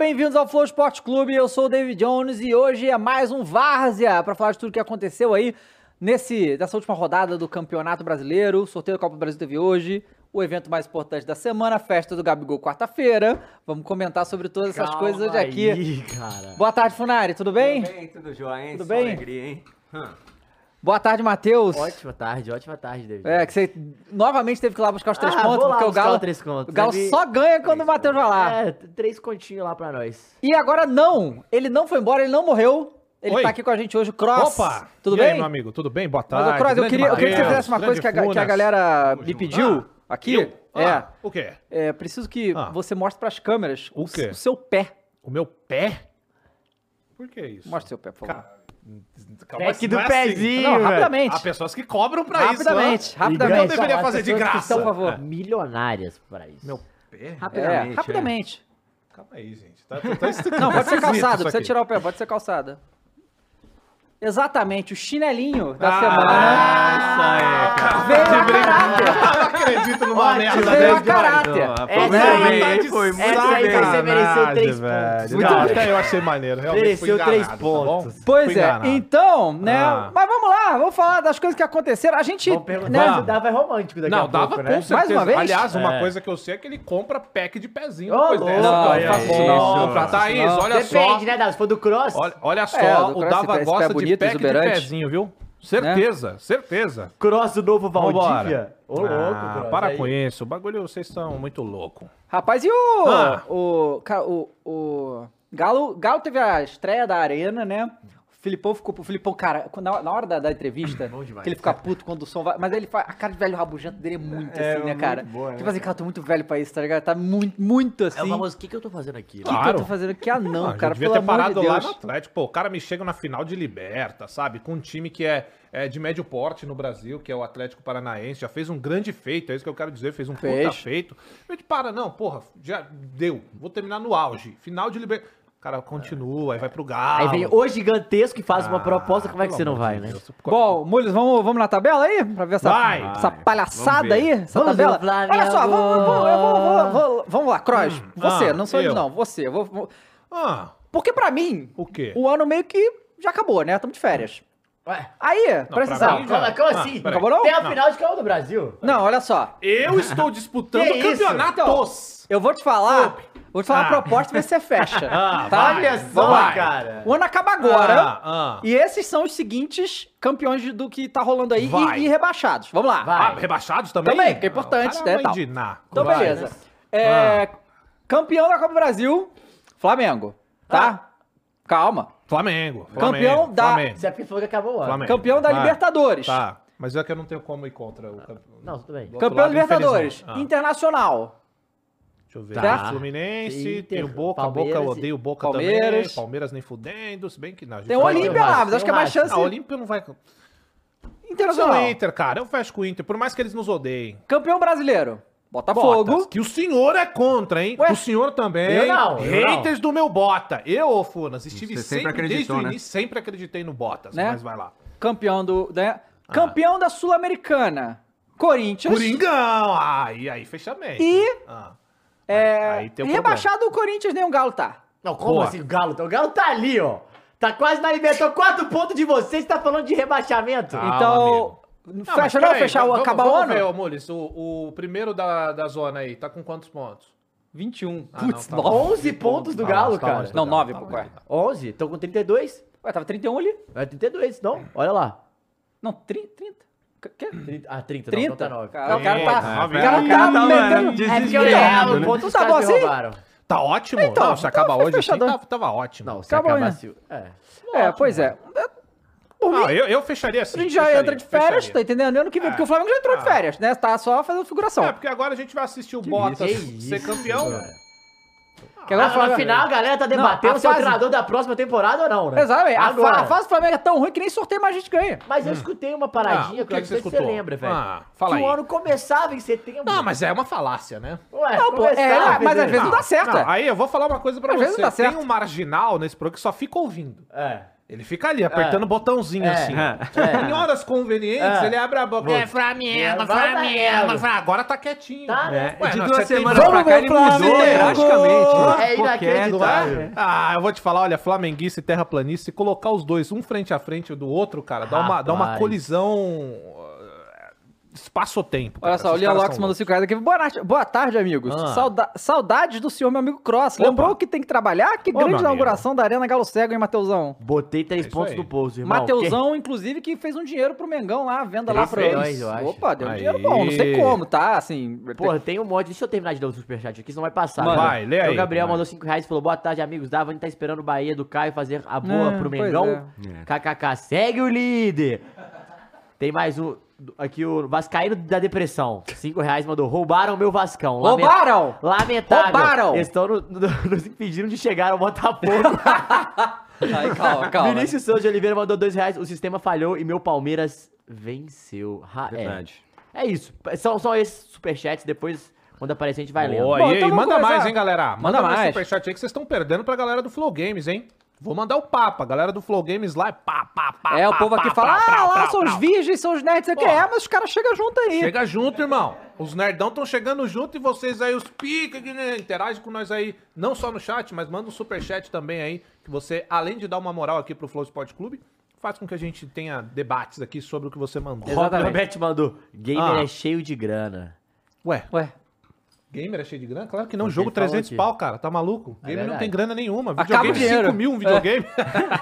Bem-vindos ao Flow Esporte Clube. Eu sou o David Jones e hoje é mais um Várzea para falar de tudo que aconteceu aí nesse nessa última rodada do Campeonato Brasileiro. O sorteio da Copa do Brasil teve hoje, o evento mais importante da semana, a festa do Gabigol quarta-feira. Vamos comentar sobre todas essas Calma coisas hoje aqui. aí, cara. Boa tarde, Funari, tudo bem? Tudo bem, tudo jóia, hein? Tudo Só bem? alegria, hein? Hum. Boa tarde, Matheus. Ótima tarde, ótima tarde, David. É, que você novamente teve que ir lá buscar os três Ah, pontos, porque o Galo, três contos. o Galo Deve- só ganha quando o Matheus vai lá. É, três continhos lá pra nós. E agora não, ele não foi embora, ele não morreu. Ele Oi. tá aqui com a gente hoje, o Cross. Opa! Tudo e bem? Aí, meu amigo, tudo bem? Boa Mas, tarde. ô, Cross, eu queria, eu queria que você fizesse uma coisa que a, que a galera Tamo me junto. pediu Ah, aqui. eu? É, Ah, o quê? é, preciso que Ah. você mostre pras câmeras O quê? o seu pé. O meu pé? Por que isso? Mostre seu pé, por favor. Cara, calma, do não é assim. pezinho, não, velho. rapidamente. Há pessoas que cobram pra rapidamente, isso. rapidamente. Não deveria São as fazer de que graça. Por favor. Milionárias pra isso. Meu pé? É, rapidamente. Calma aí, gente. Tá, tá, tá Não, pode ser aqui. precisa tirar o pé, pode ser calçada. Exatamente, o chinelinho da Ah, semana isso aí, cara. veio De a caráter. Eu não acredito numa Ótimo, merda Veio a caráter. Essa Foi aí, muito foi muito essa aí você mereceu três pontos. velho. Não, até eu achei maneiro. Realmente Mereceu três tá bom? pontos. Pois Fui é, então, né? Ah. Mas vamos lá, vamos falar das coisas que aconteceram. A gente. Vamos perguntar né, se dava é romântico daqui Não, a dava pouco, com né? certeza. Mais uma vez? Aliás, uma É. coisa que eu sei é que ele compra pack de pezinho depois louco, dessa. não, Olha não não, não Thaís, não. olha Depende, só. né, Dado? Se for do cross, Olha, olha só, É, do o Dava gosta pé de bonito, pack de exuberante. pezinho, viu? Certeza, certeza. cross do novo. Valdívia. Ô, louco, Ah, cross. para aí. com isso. O bagulho, vocês estão muito louco. Rapaz, e o. Ah. O. O. o Galo, Galo teve a estreia da Arena, né? O Filipão ficou. O Filipão, cara, na, na hora da, da entrevista, Bom demais. que ele fica puto quando o som vai. Mas ele faz. A cara de velho rabugento dele é muito É, assim, né, muito cara? boa, né, tipo assim, cara, eu tô muito velho pra isso, tá ligado? Tá muito, muito assim. É o O famoso, o que, que eu tô fazendo aqui? que, né? que eu Claro. tô fazendo aqui? Ah, não, Ah, cara, devia pelo ter amor de parado lá Deus. no Atlético. Pô, o cara me chega na final de Liberta, sabe? Com um time que é, é de médio porte no Brasil, que é o Atlético Paranaense. Já fez um grande feito, é isso que eu quero dizer. Fez um puta feito. Eu te para, não, porra, já deu. Vou terminar no auge. Final de Liberta. O cara continua, aí vai pro Galo. Aí vem o gigantesco e faz uma Ah, proposta, como é que você não vai, né? Bom, Mules, vamos, vamos na tabela aí? Pra ver essa, Vai. essa palhaçada Vamos ver. aí? Essa Vamos tabela? ver, Flávio. Olha só, vamos, vamos, eu vou- vou- vou- vamos lá, Cross. você, ah, não sou eu, não. Você. vou- vou- Ah, Porque pra mim, o quê? o ano meio que já acabou, né? Estamos de férias. Ué, Aí, pra presta mim atenção. assim? peraí. Acabou não? Tem a Não. final de Copa do Brasil. Não, olha só. Eu estou disputando Que isso? campeonatos. Eu vou te falar, vou te falar Ah. a proposta e ver se você fecha. Ah, tá? vai, Olha só, cara. O ano acaba agora. Ah, ah. E esses são os seguintes campeões do que tá rolando aí e, e rebaixados. Vamos lá. Vai. Ah, rebaixados também? Também, que é importante, Ah, o né, tal. Então, Vai. beleza. É, Campeão da Copa do Brasil, Flamengo. Tá? Calma. Flamengo. Campeão Flamengo, da- Flamengo. Você é porque falou que acabou o ano. Flamengo. Campeão da Vai. Libertadores. Tá, mas é que eu não tenho como ir contra o campeão. Não, tudo bem. Campeão da lado, Libertadores. Ah, Internacional. Deixa eu ver. Tá. Fluminense, Inter, tem o Boca, Palmeiras Boca, eu e- odeio o Boca Palmeiras. também. Palmeiras nem fudendo, se bem que não. a gente Tem o Olímpia lá, mas acho que é mais o chance. Ah, o Olímpia não vai... Internacional. o Inter, cara. Eu fecho com o Inter, por mais que eles nos odeiem. Campeão brasileiro. Botafogo. Botas, que o senhor é contra, hein? Ué? o senhor também. Eu não, eu Haters do meu Bota. Eu, ô Funas, estive Você sempre, sempre desde acreditou, o né? início, sempre acreditei no Botas. Né? Mas vai lá. Campeão do. Né? Ah. Campeão da Sul-Americana. Corinthians. Coringão! Aí, aí, fechamento. E- Ah. É, Aí tem um rebaixado o Corinthians, nem o Galo tá. Não, como Boa. assim o Galo? O Galo tá ali, ó. Tá quase na Libertadores. Quatro pontos de vocês, tá falando de rebaixamento. Ah, então. amigo. fecha não, fechar o vamos- acabar o ano? ver, ô, Mules, o, o primeiro da, da zona aí, tá com quantos pontos? 21. Ah, não, Putz, tá nove. bom. 11 pontos do Tá Galo, tá cara. Não, 9, Tá. Ué. 11, estão com 32. Ué, tava 31 ali? É 32, não? Olha lá. Não, 30. 30. Quê? 30, ah, 30, 30? não, tá 9. Cara, o cara tá. É, o novinho. cara O tá cara tá, metendo. mano, É porque eu desesperado, lembro, né? pontos Tá tá bom assim? roubaram. Tá ótimo. Então, não, se então acaba foi hoje assim, tava, tava ótimo. Não, se Acabou, acabar né? se... É. É, pois é. Por mim, Ah, eu, eu fecharia assim. a gente já fecharia, entra de férias, fecharia. tá entendendo? Ano que vem, É. porque o Flamengo já entrou de Ah. férias, né? Tá só fazendo figuração. É, porque agora a gente vai assistir o Que Bottas isso, ser isso, campeão. cara. Que agora Ah, Flamengo- final, a galera tá debatendo Não, se é o treinador da próxima temporada ou não, né? Exatamente. A, fa- Agora. a fase do Flamengo é tão ruim que nem sorteio mais a gente ganha. Mas eu escutei uma paradinha Ah, que eu não sei se você lembra, velho. Ah, fala que aí. o ano começava em setembro. Não, mas é uma falácia, né? Ué, Não, pô, é, mas às vezes não dá certo. Não, aí eu vou falar uma coisa pra Às vezes você. dá Tem certo. um marginal nesse programa que só fica ouvindo. É. Ele fica ali, apertando o botãozinho É. assim. É. Em horas convenientes, É. ele abre a boca. É Flamengo, Flamengo. Flamengo. Agora tá quietinho. Tá, né? É, de não, duas semanas Vamos pra cá ver ele mudou drasticamente. É Ficou inacreditável. quieto. Não é? Ah, eu vou te falar, olha, flamenguista e terraplanista, se colocar os dois um frente a frente do outro, cara, dá uma, dá uma colisão espaço-tempo. Olha só, o Leon Locks mandou 5 reais aqui. Boa, noite, boa tarde, amigos. Ah. Sauda- saudades do senhor, meu amigo Cross. Opa. Lembrou que tem que trabalhar? Que Ô, grande inauguração da Arena Galo Cego, hein, Mateusão? Botei três É pontos aí. no pouso, irmão. Mateusão, inclusive, que fez um dinheiro pro Mengão lá, venda lá pra acho. Opa, deu um dinheiro bom. Não sei como, tá? Assim. Que- Porra, tem um monte. Deixa eu terminar de ler o superchat aqui, senão vai passar. Manda. né? Vai, lê Então, aí, O Gabriel vai. mandou 5 reais e falou: Boa tarde, amigos. Dava, a gente tá esperando o Bahia do Caio fazer a boa É, pro Mengão. é. KKK, segue o líder. Tem mais um. Aqui o Vascaíno da Depressão. 5 reais mandou. Roubaram meu Vascão. Roubaram! Lamentável. Roubaram! Estão no- no- nos impedindo de chegar ao Botafogo. Ai, calma, calma. Vinícius Souza de Oliveira mandou 2 reais. O sistema falhou e meu Palmeiras venceu. Ha- é. Verdade. É isso. São, são esses superchats. Depois, quando aparecer, a gente vai e, então e manda começar. mais, hein, galera? Manda, Manda mais mais. superchat aí que vocês estão perdendo pra galera do Flow Games, hein? Vou mandar o papo. A galera do Flow Games lá é pá, pá, pá. É, o pá, povo pá, aqui pá, fala, pá, ah, lá pá, são os virgens, são os nerds, sei o que é, mas os caras chegam junto aí. Chega junto, irmão. Os nerdão estão chegando junto e vocês aí, os pica, né, interagem com nós aí, não só no chat, mas manda um superchat também aí, que você, além de dar uma moral aqui pro Flow Sport Clube, faz com que a gente tenha debates aqui sobre o que você mandou. Exatamente. Roberto mandou. Gamer Ah. é cheio de grana. Ué, Ué, gamer é cheio de grana? Claro que não, Você jogo falou 300 aqui. pau, cara, tá maluco? É Gamer não tem grana nenhuma, Acaba o videogame dinheiro. 5 mil um videogame.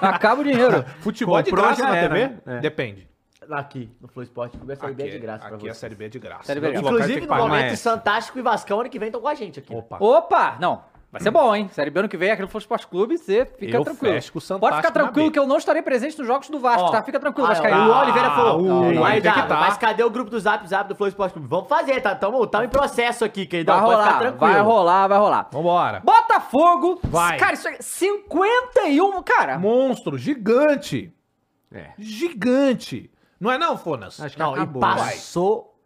acaba o dinheiro. Futebol de Comprou, graça já na era, TV? É. Depende. Aqui, no Flow Sport, Clube, a Série B é de graça pra aqui a. Série B é de graça. Série B é de graça. locais tem Inclusive, no momento, Fantástico e Vascão, ano que vem estão com a gente aqui. Opa. Opa! Não, vai ser bom, hein? Série B ano que vem, aqui no Flow Esporte Clube, você fica Eu tranquilo. fecho com o Pode ficar tranquilo que eu não estarei presente nos jogos do Vasco, Ó, tá? Fica tranquilo, ah, Vascaíno. O Oliveira falou, uh, aí dá, que tá. mas cadê o grupo do Zap Zap do Flow Esporte Clube? Vamos fazer, tá? Tamo, tamo em processo aqui, queridão. Vai Pode ficar rolar, tranquilo. vai rolar, vai rolar. Vambora. Botafogo! Vai. Cara, isso é 51, cara. Monstro, gigante. É. Gigante. Não é não, Fonas? Acho que Não, acabou. e passou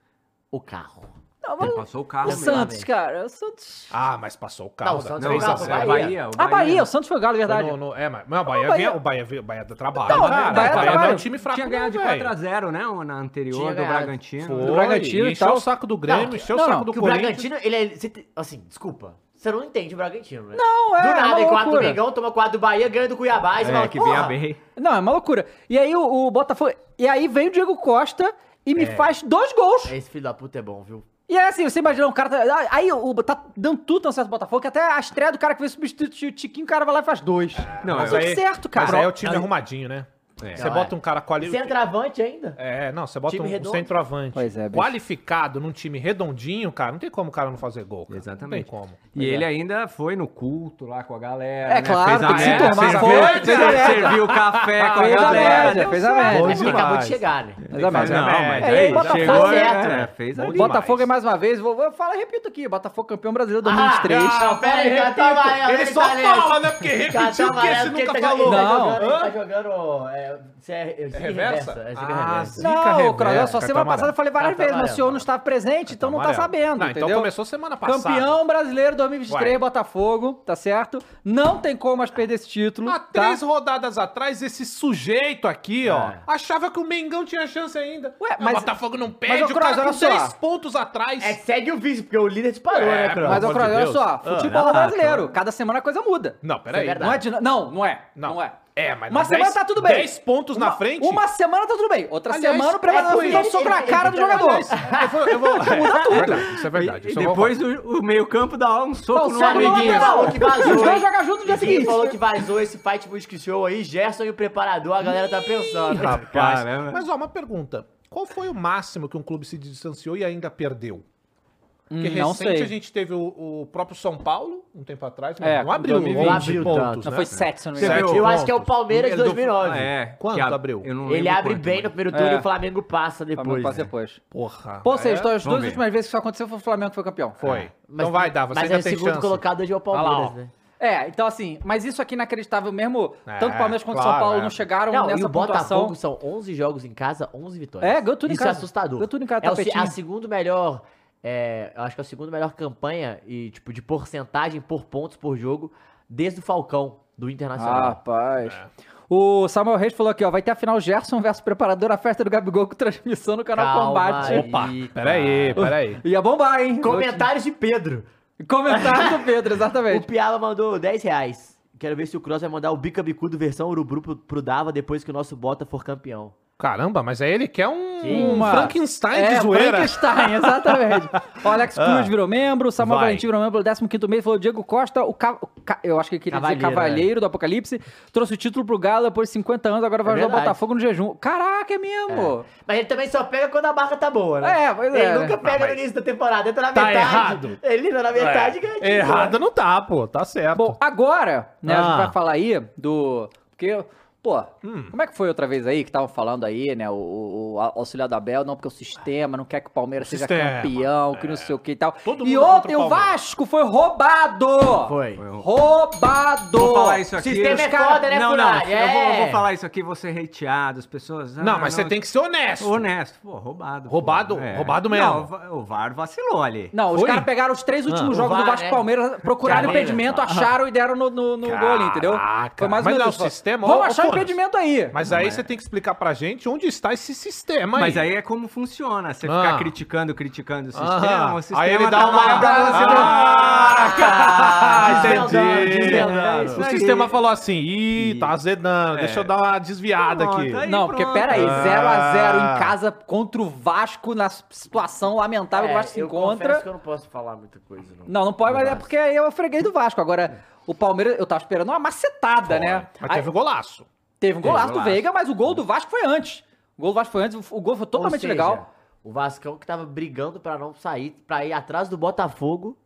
o carro. Não, Ele passou o o carro. Santos, cara, o Santos... Ah, mas passou o carro. Não, o Santos 3 é o a carro, 0. vai. Bahia. o A Bahia, o Santos foi o Galo, Foi verdade. no- no- é, mas, mas o Bahia, O Bahia- ganha- o Bahia, o Bahia dá trabalho. Não, cara. o Bahia o Bahia não é um time fraco, Tinha ganhado de não, velho. 4x0, né? Na anterior Tinha do ganhado. Bragantino. Foi, Do Bragantino e tal. o saco do Grêmio, Não, encheu não, o saco do Que o Corinthians. Bragantino, ele é. Assim, desculpa. Você não entende o Bragantino, né? Não, é, Do é nada, em 4 do. Mengão, toma 4 do Bahia, ganha do Cuiabá. E É, fala, que vinha porra, bem. Não, é uma loucura. E aí o, o Botafogo... E aí vem o Diego Costa e me faz dois gols. Esse filho da puta é bom, viu? E é assim, você imagina um cara. tá- Aí o, tá dando tudo tão certo pro Botafogo que até a estreia do cara que veio substituir o Tiquinho, o cara vai lá e faz dois. Não, Mas tudo certo, cara. Mas aí é o time arrumadinho, né? É. Você Não, bota um cara qualificado. Centroavante ainda. É, não, você bota Time um, redondo. centroavante Pois é, bicho. qualificado num time redondinho, cara, não tem como o cara não fazer gol. Cara. Exatamente. Não tem como. E ele ainda foi no culto lá com a galera. É né? claro, fez a tem que se tomar, serviu, foi, fez a serviu o café com a Fez a galera. fez a. É porque acabou de chegar, né? Mas a média. não, É, mas é, aí Botafogo chegou, tá certo, é, né? fez demais. Botafogo é mais uma vez, vou, vou falar, repito aqui, Botafogo campeão brasileiro Ah, 2023. não, pera aí, cartão amarelo, Ele só tá nesse. fala, né? Porque repetiu o que porque nunca ele tá, falou. ele tá Não. jogando, ele tá jogando, é, é, é, reversa? É Ah, Não, Cross, só semana passada eu falei várias Cartão vezes, mas o senhor não estava presente, então não tá sabendo, então começou semana passada. Campeão brasileiro 2023, Ué. Botafogo, tá certo? Não tem como mais perder esse título, Há tá? três rodadas atrás, esse sujeito aqui, ó, É. achava que o Mengão tinha chance ainda. Ué, o mas- Botafogo não mas, perde, ô, o Cross, cara olha só. 10 pontos atrás. É, segue o vice, porque o líder disparou, É, né, Cross? Mas, ô, Cross, olha só, Ah, futebol ah, brasileiro, cada semana a coisa muda. Não, peraí. É Não é, não, não é. Não. Não, é. É, mas Uma semana 10 tá tudo bem. 10 pontos na Uma- frente. Uma semana tá tudo bem. Outra Aliás, semana o preparador é, dá soco na cara do jogador. Aliás, eu vou, eu vou... Muda tudo. É verdade, isso é verdade. E depois o, o meio-campo dá um soco Não, no amiguinho. falou que vazou, Os dois jogam junto no dia seguinte. falou que vazou esse Fight Music Show aí, Gerson e o preparador, a galera tá pensando. Rapaz, Caramba. mas ó, uma pergunta. Qual foi o máximo que um clube se distanciou e ainda perdeu? Porque Hum, não recente sei. a gente teve o, o próprio São Paulo, um tempo atrás, mas É, não abriu 2020. 11 Não abriu pontos, tanto. Não, né? foi 7, se eu não me engano. viu? Eu acho que é o pontos. Palmeiras de Ele do- 2009. É. Quanto que a- abriu? eu não Ele abre quanto, bem mas- no primeiro turno É. e o Flamengo passa Flamengo depois. passa né? depois. Porra. Pô, vocês, é, as duas ver. últimas vezes que isso aconteceu foi o Flamengo que foi campeão. Foi. Mas- então vai dar, você Mas ainda é o tem segundo chance. colocado hoje é o lá, Palmeiras, né? É, então assim, mas isso aqui é inacreditável mesmo. É, tanto o Palmeiras quanto o claro, São Paulo é. não chegaram Não, e nessa o pontuação. Botafogo são 11 jogos em casa, 11 vitórias. É, ganhou tudo em Isso casa. é assustador. Ganhou tudo em casa, É o a segundo melhor, é, eu acho que é a segunda melhor campanha e tipo de porcentagem por pontos por jogo desde o Falcão do Ah, Internacional. rapaz. É. O Samuel Reis falou aqui, ó, vai ter a final Gerson versus preparador na festa do Gabigol com transmissão no canal Calma Combate. aí. Opa, peraí, peraí. Ia bombar, hein? Comentários de Pedro. Comentário do Pedro, O exatamente. Piaba mandou 10 reais. Quero ver se o Cross vai mandar o bica bicudo versão urubu pro, pro Dava depois que o nosso Bota for campeão. Caramba, mas aí ele quer um, Sim. um Uma- Frankenstein é, de zoeira. Frankenstein, exatamente. O Alex Cruz virou membro, o Samuel Vai. Valentim virou membro pelo 15º mês, falou Diego Costa, o, ca- eu acho que ele queria dizer Cavalheiro, Cavalheiro do Apocalipse, trouxe o título pro Galo depois de 50 anos, agora vai É ajudar o. Botafogo no jejum. Caraca, é mesmo! Mas ele também só pega quando a barra tá boa, né? É, pois Ele é. nunca pega no início da temporada. Entra na Tá metade. errado. Ele entra na metade e ganha. título. Errado não tá, pô. Tá certo. Bom, agora, né, a gente Ah. vai falar aí do... Porque, pô, Hum. como é que foi outra vez aí que estavam falando aí, né, o, o, o auxiliar da Bel, não, porque o sistema não quer que o Palmeiras seja sistema, é. campeão, que não sei o que e tal. Todo e ontem o o. Vasco foi roubado! Foi. Roubado! Vou falar isso aqui. Sistema os é foda, né, Não, não. Funari? Eu vou, É. vou falar isso aqui, vou ser hateado, as pessoas... não, ah, mas você tem que ser honesto. Honesto. Pô, roubado. pô. Roubado- roubado mesmo. Não, o Va- o VAR vacilou ali. Não, os Foi? caras pegaram os três últimos Ah, jogos o do VAR, Vasco e né? Palmeiras, procuraram impedimento, acharam e deram no, no, no gol ali, entendeu? Foi mais ou Mas menos não, o sistema- Vamos achar o Aí. Mas aí você tem que explicar pra gente onde está esse sistema aí. Mas aí é como funciona. Você Ah. ficar criticando, criticando o sistema, o sistema Aí ele dá uma... Ah, Desvendando, entendi. É isso O aí. sistema falou assim, ih, tá azedando, deixa eu dar uma desviada Pronto, aqui. aí Não, porque pronto. pera aí, 0x0 Ah. em casa contra o Vasco, na situação lamentável que o Vasco se É, encontra. confesso que eu não posso falar muita coisa, não. Não, não pode, mas é porque aí eu freguei do Vasco. Agora, o Palmeiras, eu tava esperando uma macetada, né? Mas teve golaço. Teve um golaço do. Veiga, mas o gol do Vasco foi antes. O gol do Vasco foi antes, o gol foi totalmente Ou seja, legal. O Vascão que tava brigando pra não sair, pra ir atrás do Botafogo.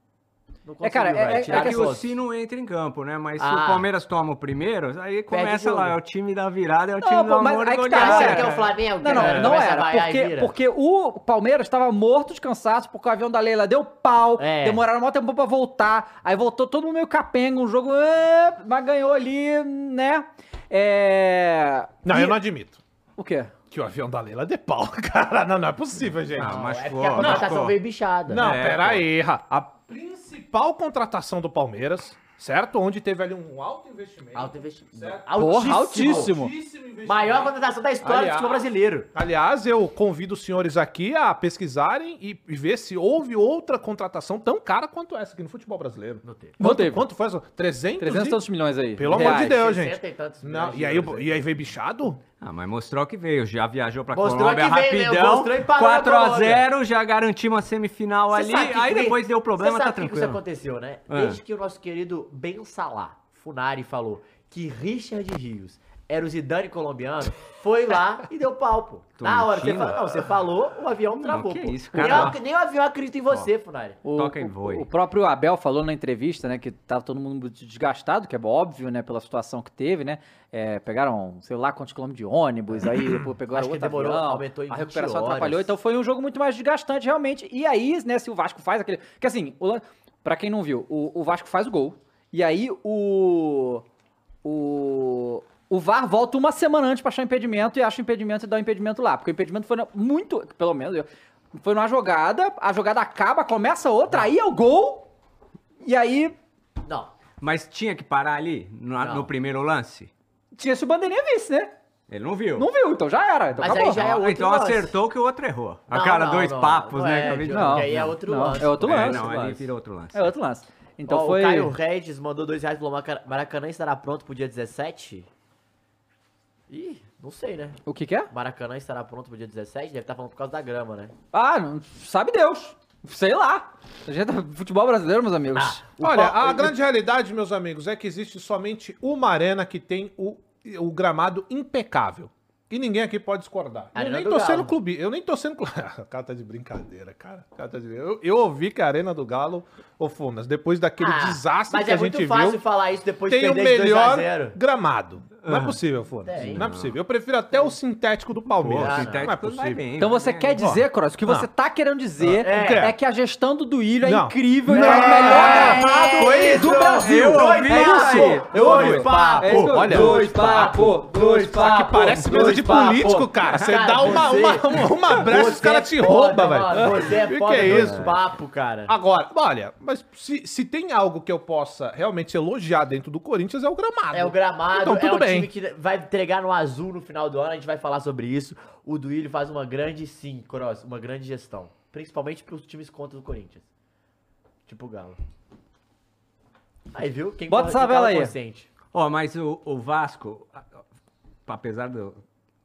Não É, cara, conseguiu, é- é- É que o. Sino entra em campo, né? Mas se Ah. o Palmeiras toma o primeiro, aí começa lá, é o time da virada, é o Não, time pô, do mas amor e aí que tá, goleada, não Você era. quer o. Flamengo? Não, não, cara? não era. e Porque, porque o Palmeiras estava morto de cansaço, porque o avião da Leila deu pau, É. demoraram um tempo pra voltar, aí voltou todo mundo meio capenga, um jogo, é, mas ganhou ali, né? É... Não, e- eu não admito. O quê? Que o avião da Leila dê pau, cara. Não, não é possível, gente. Não, Não, mas É a contratação veio bichada. É, peraí. ra- A principal contratação do Palmeiras, certo? Onde teve ali um alto investimento. Alto investimento. Certo. Porra, altíssimo. investimento. Maior contratação da história do Aliás- futebol brasileiro. Aliás, eu convido os senhores aqui a pesquisarem e, e ver se houve outra contratação tão cara quanto essa aqui no futebol brasileiro. Não teve. Não Quanto, teve. quanto foi essa? 300? 300 e tantos milhões aí. Pelo amor de. Deus, 60 gente. e tantos Não, milhões de e, aí, euros e aí veio bichado? Ah, mas mostrou que veio, já viajou pra Mostrou Colômbia veio, né? rapidão, Mostrou e parou na 4x0, já garantimos a semifinal ali, aí que- depois deu problema, você tá sabe que isso tranquilo. aconteceu, né? Ah. Desde que o nosso querido Ben Salah, Funari, falou que Richard Rios era o Zidane colombiano, foi lá e deu pau, pô. Tô Na hora, você falou, não, você falou, o avião travou, que pô. isso, nem, cara. o, nem o avião acredita em você, Funari. O, Toca e o- voe. o próprio Abel falou na entrevista, né, que tava todo mundo muito desgastado, que é óbvio, né, pela situação que teve, né? É, pegaram, sei lá, quantos quilômetros de ônibus, aí depois pegaram Acho que outro demorou, avião, aumentou em a 20 recuperação horas. atrapalhou, então foi um jogo muito mais desgastante, realmente. E aí, né, se o Vasco faz aquele... Que assim, o, pra quem não viu, o, o Vasco faz o gol, e aí o... O... O VAR volta uma semana antes pra achar impedimento e acha impedimento e dá o impedimento lá. Porque o impedimento foi muito, pelo menos, eu- foi numa jogada, a jogada acaba, começa outra, aí é o gol, e aí Não. Mas tinha que parar ali, no, no primeiro lance? tinha se o bandeirinha visse, né? Ele não viu. Não viu, então já era. Então Mas acabou. aí já é outro então lance. acertou que o outro errou. A Não, não, dois não, papos, não né? é, que eu vi. Diogo, Não, aí é outro não, lance. é outro É, lance. não, ali lance. virou outro lance. É outro lance. Então Ó, foi. O Caio Regis mandou dois reais e falou, "Maraca- Maracanã estará pronto pro dia 17? Ih, não sei, né? O que que é? Maracanã estará pronto pro dia 17? Deve estar falando por causa da grama, né? Ah, não, sabe Deus. Sei lá. A gente tá futebol brasileiro, meus amigos. Ah, O Olha, a grande realidade, meus amigos, é que existe somente uma arena que tem o, o gramado impecável. E ninguém aqui pode discordar. Eu nem do tô sendo clube. Eu nem tô sendo clube. o cara tá de brincadeira, cara. O cara tá de... eu, eu ouvi que a Arena do Galo, ô Funas, depois daquele Ah, desastre mas que é a gente muito fácil viu, falar isso depois tem de o perder de 2 a melhor 0. gramado. Não é possível, Funas. Tem. Não é possível. Eu prefiro até o sintético do Palmeiras. Pô, o sintético não é possível. bem, Então você quer dizer, Cross, o que você tá querendo dizer é. É. que a gestão do Duílio é Não. incrível e Não. é o melhor gramado Foi do. Brasil. Eu ouvi é isso. Eu ouvi. Dois papo. É que Olha. dois papo, dois papo. aqui parece mesa de político, cara. Você dá uma, uma, uma, brecha, os Você caras te é foda, roubam, velho. Você é Que foda que é isso? papo, cara. Agora, olha, mas se, se tem algo que eu possa realmente elogiar dentro do Corinthians é o gramado. É o gramado, Então, é tudo um bem. Time que vai entregar no azul no final do ano, a gente vai falar sobre isso. O Duílio faz uma grande, sim, Cross, uma grande gestão. Principalmente pros times contra o Corinthians. Tipo o Galo. Aí, viu? Quem Bota essa cala aí. consciente. Ó, mas o, o Vasco, apesar do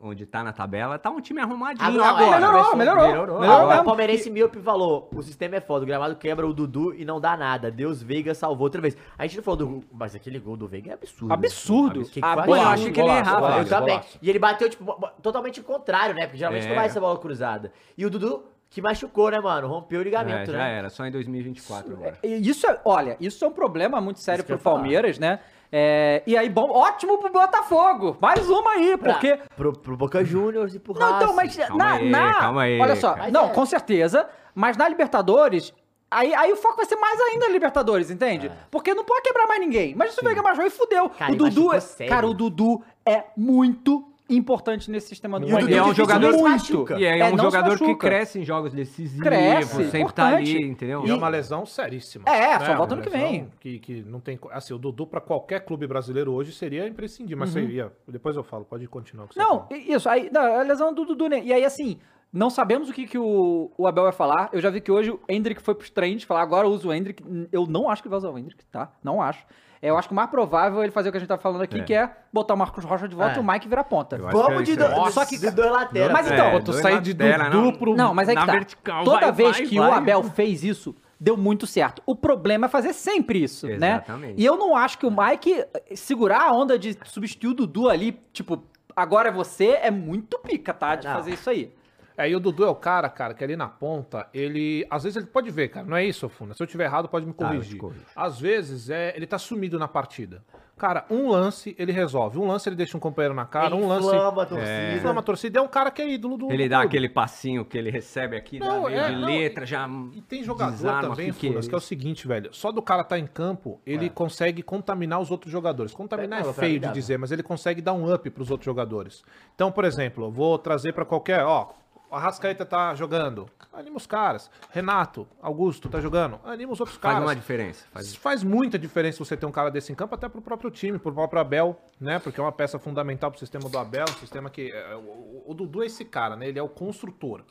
onde tá na tabela, tá um time arrumadinho Ah, não, é, agora. melhorou, melhorou. melhorou. Melhorou Agora, o palmeirense míope falou: o sistema é foda, o gramado quebra o Dudu e não dá nada. Deus Veiga salvou outra vez. A gente não falou do. Mas aquele gol do Veiga é absurdo. Absurdo. Que que foi Absurdo. aquilo? Eu achei que ele Golaço, errava. golaço. Eu também. golaço. E ele bateu, tipo, totalmente o contrário, né? Porque geralmente É. não vai essa bola cruzada. E o Dudu, que machucou, né, mano? Rompeu o É, ligamento, já né? era, só em 2024 agora. E Isso é, olha, isso é um problema muito sério Isso que pro ia falar. Palmeiras, né? É, e aí, bom, ótimo pro Botafogo. Mais uma aí, Pra- porque. Pro, pro Boca Juniors e pro Não, então, mas Calma na, aí, na- calma aí, Olha só, cara. não, Mas é. com certeza, mas na Libertadores. Aí, aí o foco vai ser mais ainda na Libertadores, entende? É. Porque não pode quebrar mais ninguém. Mas se o Veiga machucou e fudeu. Cara, o Dudu, é, sério. cara, o Dudu é muito importante nesse sistema do E Dudu E é um jogador muito. E é, É, um jogador que cresce em jogos decisivos, Cresce, sempre tá importante. ali, entendeu? E é uma lesão seríssima. É, só né? volta Uma ano que vem. Que, que não tem. Assim, o Dudu pra qualquer clube brasileiro hoje seria imprescindível. Mas Uhum. seria. Depois eu falo, pode continuar. com Não, fala. isso, aí, não, é a lesão do Dudu, né? E aí, assim, não sabemos o que, que o, o Abel vai falar. Eu já vi que hoje o Hendrick foi pros treinos falar, agora eu uso o Hendrick. Eu não acho que ele vai usar o Hendrick, tá? Não acho. É, Eu acho que o mais provável é ele fazer o que a gente tá falando aqui, É. que é botar o Marcos Rocha de volta É. e o Mike virar ponta. Que Vamos é de, do, só que que dois laterais. Mas então, É, tu sair de Dudu não. pro. Não, mas aí Na que tá. vertical, Toda vai, vez vai, que o vai. Abel fez isso, deu muito certo. O problema é fazer sempre isso, né? Exatamente. E eu não acho que o Mike segurar a onda de substituir o Dudu ali, tipo, agora é você, é muito pica, tá? De Não. fazer isso aí. É, e o Dudu é o cara, cara, que ali na ponta, ele. Às vezes ele pode ver, cara. Não é isso, Funa. Se eu tiver errado, pode me corrigir. corrijo. Às vezes é, ele tá sumido na partida. Cara, um lance ele resolve. Um lance ele deixa um companheiro na cara, um lance. Inflama a torcida. Inflama a torcida. É um cara que é ídolo do. Ele do dá clube. aquele passinho que ele recebe aqui, Não, dá meio é, de não, letra, já E tem jogador desarma, também, que que é Funas, que é o seguinte, velho. Só do cara tá em campo, ele consegue contaminar os outros jogadores. Contaminar É, é feio de dizer, mas ele consegue dar um up pros outros jogadores. Então, por exemplo, eu vou trazer pra qualquer, ó, o Arrascaeta tá jogando, anima os caras. Renato, Augusto tá jogando, anima os outros faz caras. uma diferença. Faz... Faz muita diferença você ter um cara desse em campo, até pro próprio time, pro próprio Abel, né? Porque é uma peça fundamental pro sistema do Abel, um sistema que. é, o, o Dudu é esse cara, né? Ele é o construtor.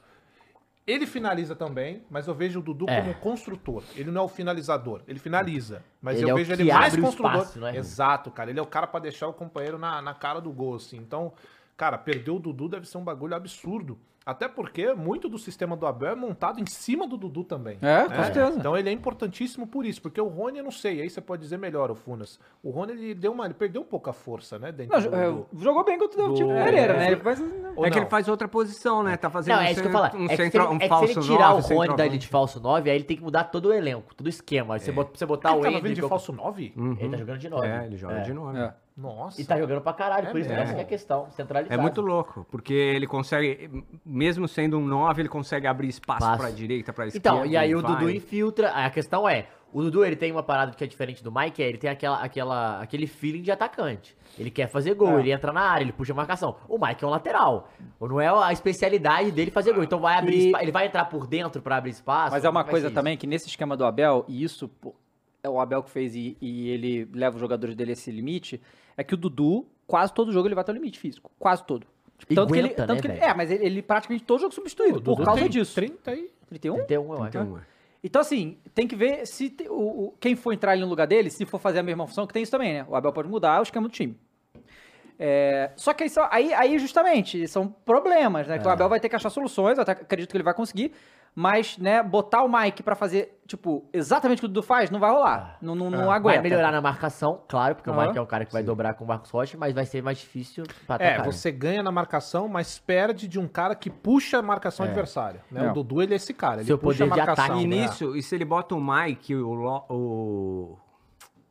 Ele finaliza também, mas eu vejo o Dudu É. como construtor. Ele não é o finalizador, ele finaliza. Mas Ele eu é vejo ele mais construtor. espaço, né? Exato, cara. Ele é o cara pra deixar o companheiro na, na cara do gol, assim. Então, cara, perder o Dudu deve ser um bagulho absurdo. Até porque muito do sistema do Abel é montado em cima do Dudu também. É, com né? certeza. Então ele é importantíssimo por isso, porque o Rony, eu não sei, aí você pode dizer melhor, o Funas. O Rony, ele deu uma, ele perdeu um pouco a força, né, dentro Não, do... é, do- jogou bem contra o do- time do Pereira, é, né? Ele faz- ou É que ele faz outra posição, né? Tá fazendo Não, é um isso que eu falo. um, é, que se centro, ele, um é que se falso ele tirar nove, o Rony dali de falso 9, aí ele tem que mudar todo o elenco, todo o esquema. Aí você, bota, você botar Ele o vindo Hendrick... de falso 9? Ele tá jogando de 9. É, ele joga de novo. É. Nossa. E tá jogando pra caralho, É por isso mesmo? essa que é a questão, centralizado. É muito louco, porque ele consegue, mesmo sendo um 9, ele consegue abrir espaço Espaço. pra direita, pra esquerda. Então, e aí o vai. Dudu infiltra. A questão é, o Dudu ele tem uma parada que é diferente do Mike, é ele tem aquela, aquela, aquele feeling de atacante. Ele quer fazer gol, É. ele entra na área, ele puxa a marcação. O Mike é um lateral. Não é a especialidade dele fazer gol. Então vai abrir E- espa- ele vai entrar por dentro pra abrir espaço. Mas é uma coisa também que nesse esquema do Abel, e isso pô, o Abel que fez e, e ele leva os jogadores dele a esse limite, é que o Dudu, quase todo jogo ele vai até o limite físico. Quase todo. E tanto que ele, aguenta, tanto né, que ele- é, mas ele, ele praticamente todo jogo substituído O por Dudu causa tem disso. 30 aí. 31? 31, eu acho. Então, é. Então, assim, tem que ver se te- o, o- quem for entrar ali no lugar dele, se for fazer a mesma função, que tem isso também, né? O Abel pode mudar o esquema do time. É, só que aí, só- aí, aí, justamente, são problemas, né? Que É. o Abel vai ter que achar soluções, eu até acredito que ele vai conseguir, mas, né, botar o Mike pra fazer, tipo, exatamente o que o Dudu faz, não vai rolar. Não, não, não aguenta. Vai melhorar na marcação, claro, porque o Aham. Mike é um cara que vai dobrar com o Marcos Rocha, mas vai ser mais difícil pra É, atacar. você ganha na marcação, mas perde de um cara que puxa a marcação adversária. Né? É. O Dudu, ele é esse cara. Ele Seu puxa poder de a marcação. ataque, E né? nisso, e se ele bota o Mike, o, Lo- o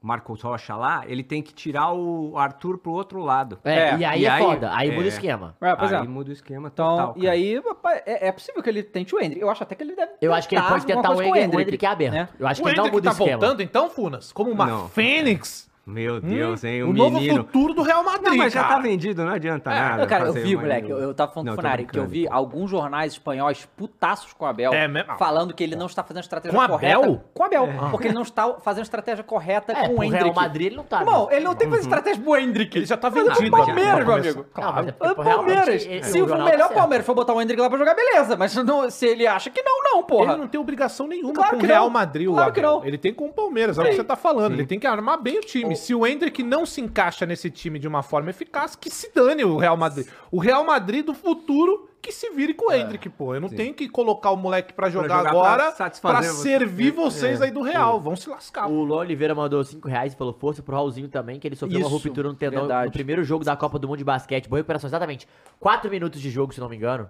Marcos Rocha lá, ele tem que tirar o Arthur pro outro lado. É, É, e aí e é aí- foda, aí muda o é. esquema. É, pois aí é. muda o esquema Então, total. e cara. aí, rapaz, é, é possível que ele tente o Hendrick. Eu acho até que ele deve Eu acho que ele pode tentar o coisa com Hendrick, o Hendrick é aberto. né? Eu acho O que ele não Hendrick muda tá o esquema. voltando, então, Funas? Como uma Não. fênix? Meu Deus, hein? O, Hum? o novo menino. futuro do Real Madrid, Não, mas já cara. tá vendido, não adianta nada. Cara, eu vi, moleque, eu, eu tava falando Não, com o Funari, que eu vi alguns jornais espanhóis putaços com o Abel, É mesmo? falando que ele não está fazendo estratégia Com o correta. Abel? Com o Abel, porque ele não está fazendo estratégia correta É, com o Hendrick. Real Madrid ele não tá. Irmão, mesmo. ele não tem que fazer estratégia pro Hendrick. Ele já tá Mas é vendido. pro já. Palmeiras, meu amigo. Mas é É o Palmeiras. Se o melhor Palmeiras for botar o Hendrick lá pra jogar, beleza. Mas se ele acha que não, não, porra. Ele não tem obrigação nenhuma Claro com o Real. Madrid, o Claro que não. Ele tem com o Palmeiras, é o que você tá falando. Ele tem que armar bem o time. Se o Hendrick não se encaixa nesse time de uma forma eficaz, que se dane o Real Madrid. O Real Madrid do futuro que se vire com o Hendrick, pô. Eu não tenho que colocar o moleque pra jogar, jogar agora pra, servir vocês É. aí do Real. Vão se lascar. O Luan Oliveira mandou 5 reais e falou força pro Raulzinho também, que ele sofreu uma Isso, ruptura no tendão verdade. no primeiro jogo da Copa do Mundo de Basquete. Boa recuperação, exatamente. 4 minutos de jogo, se não me engano.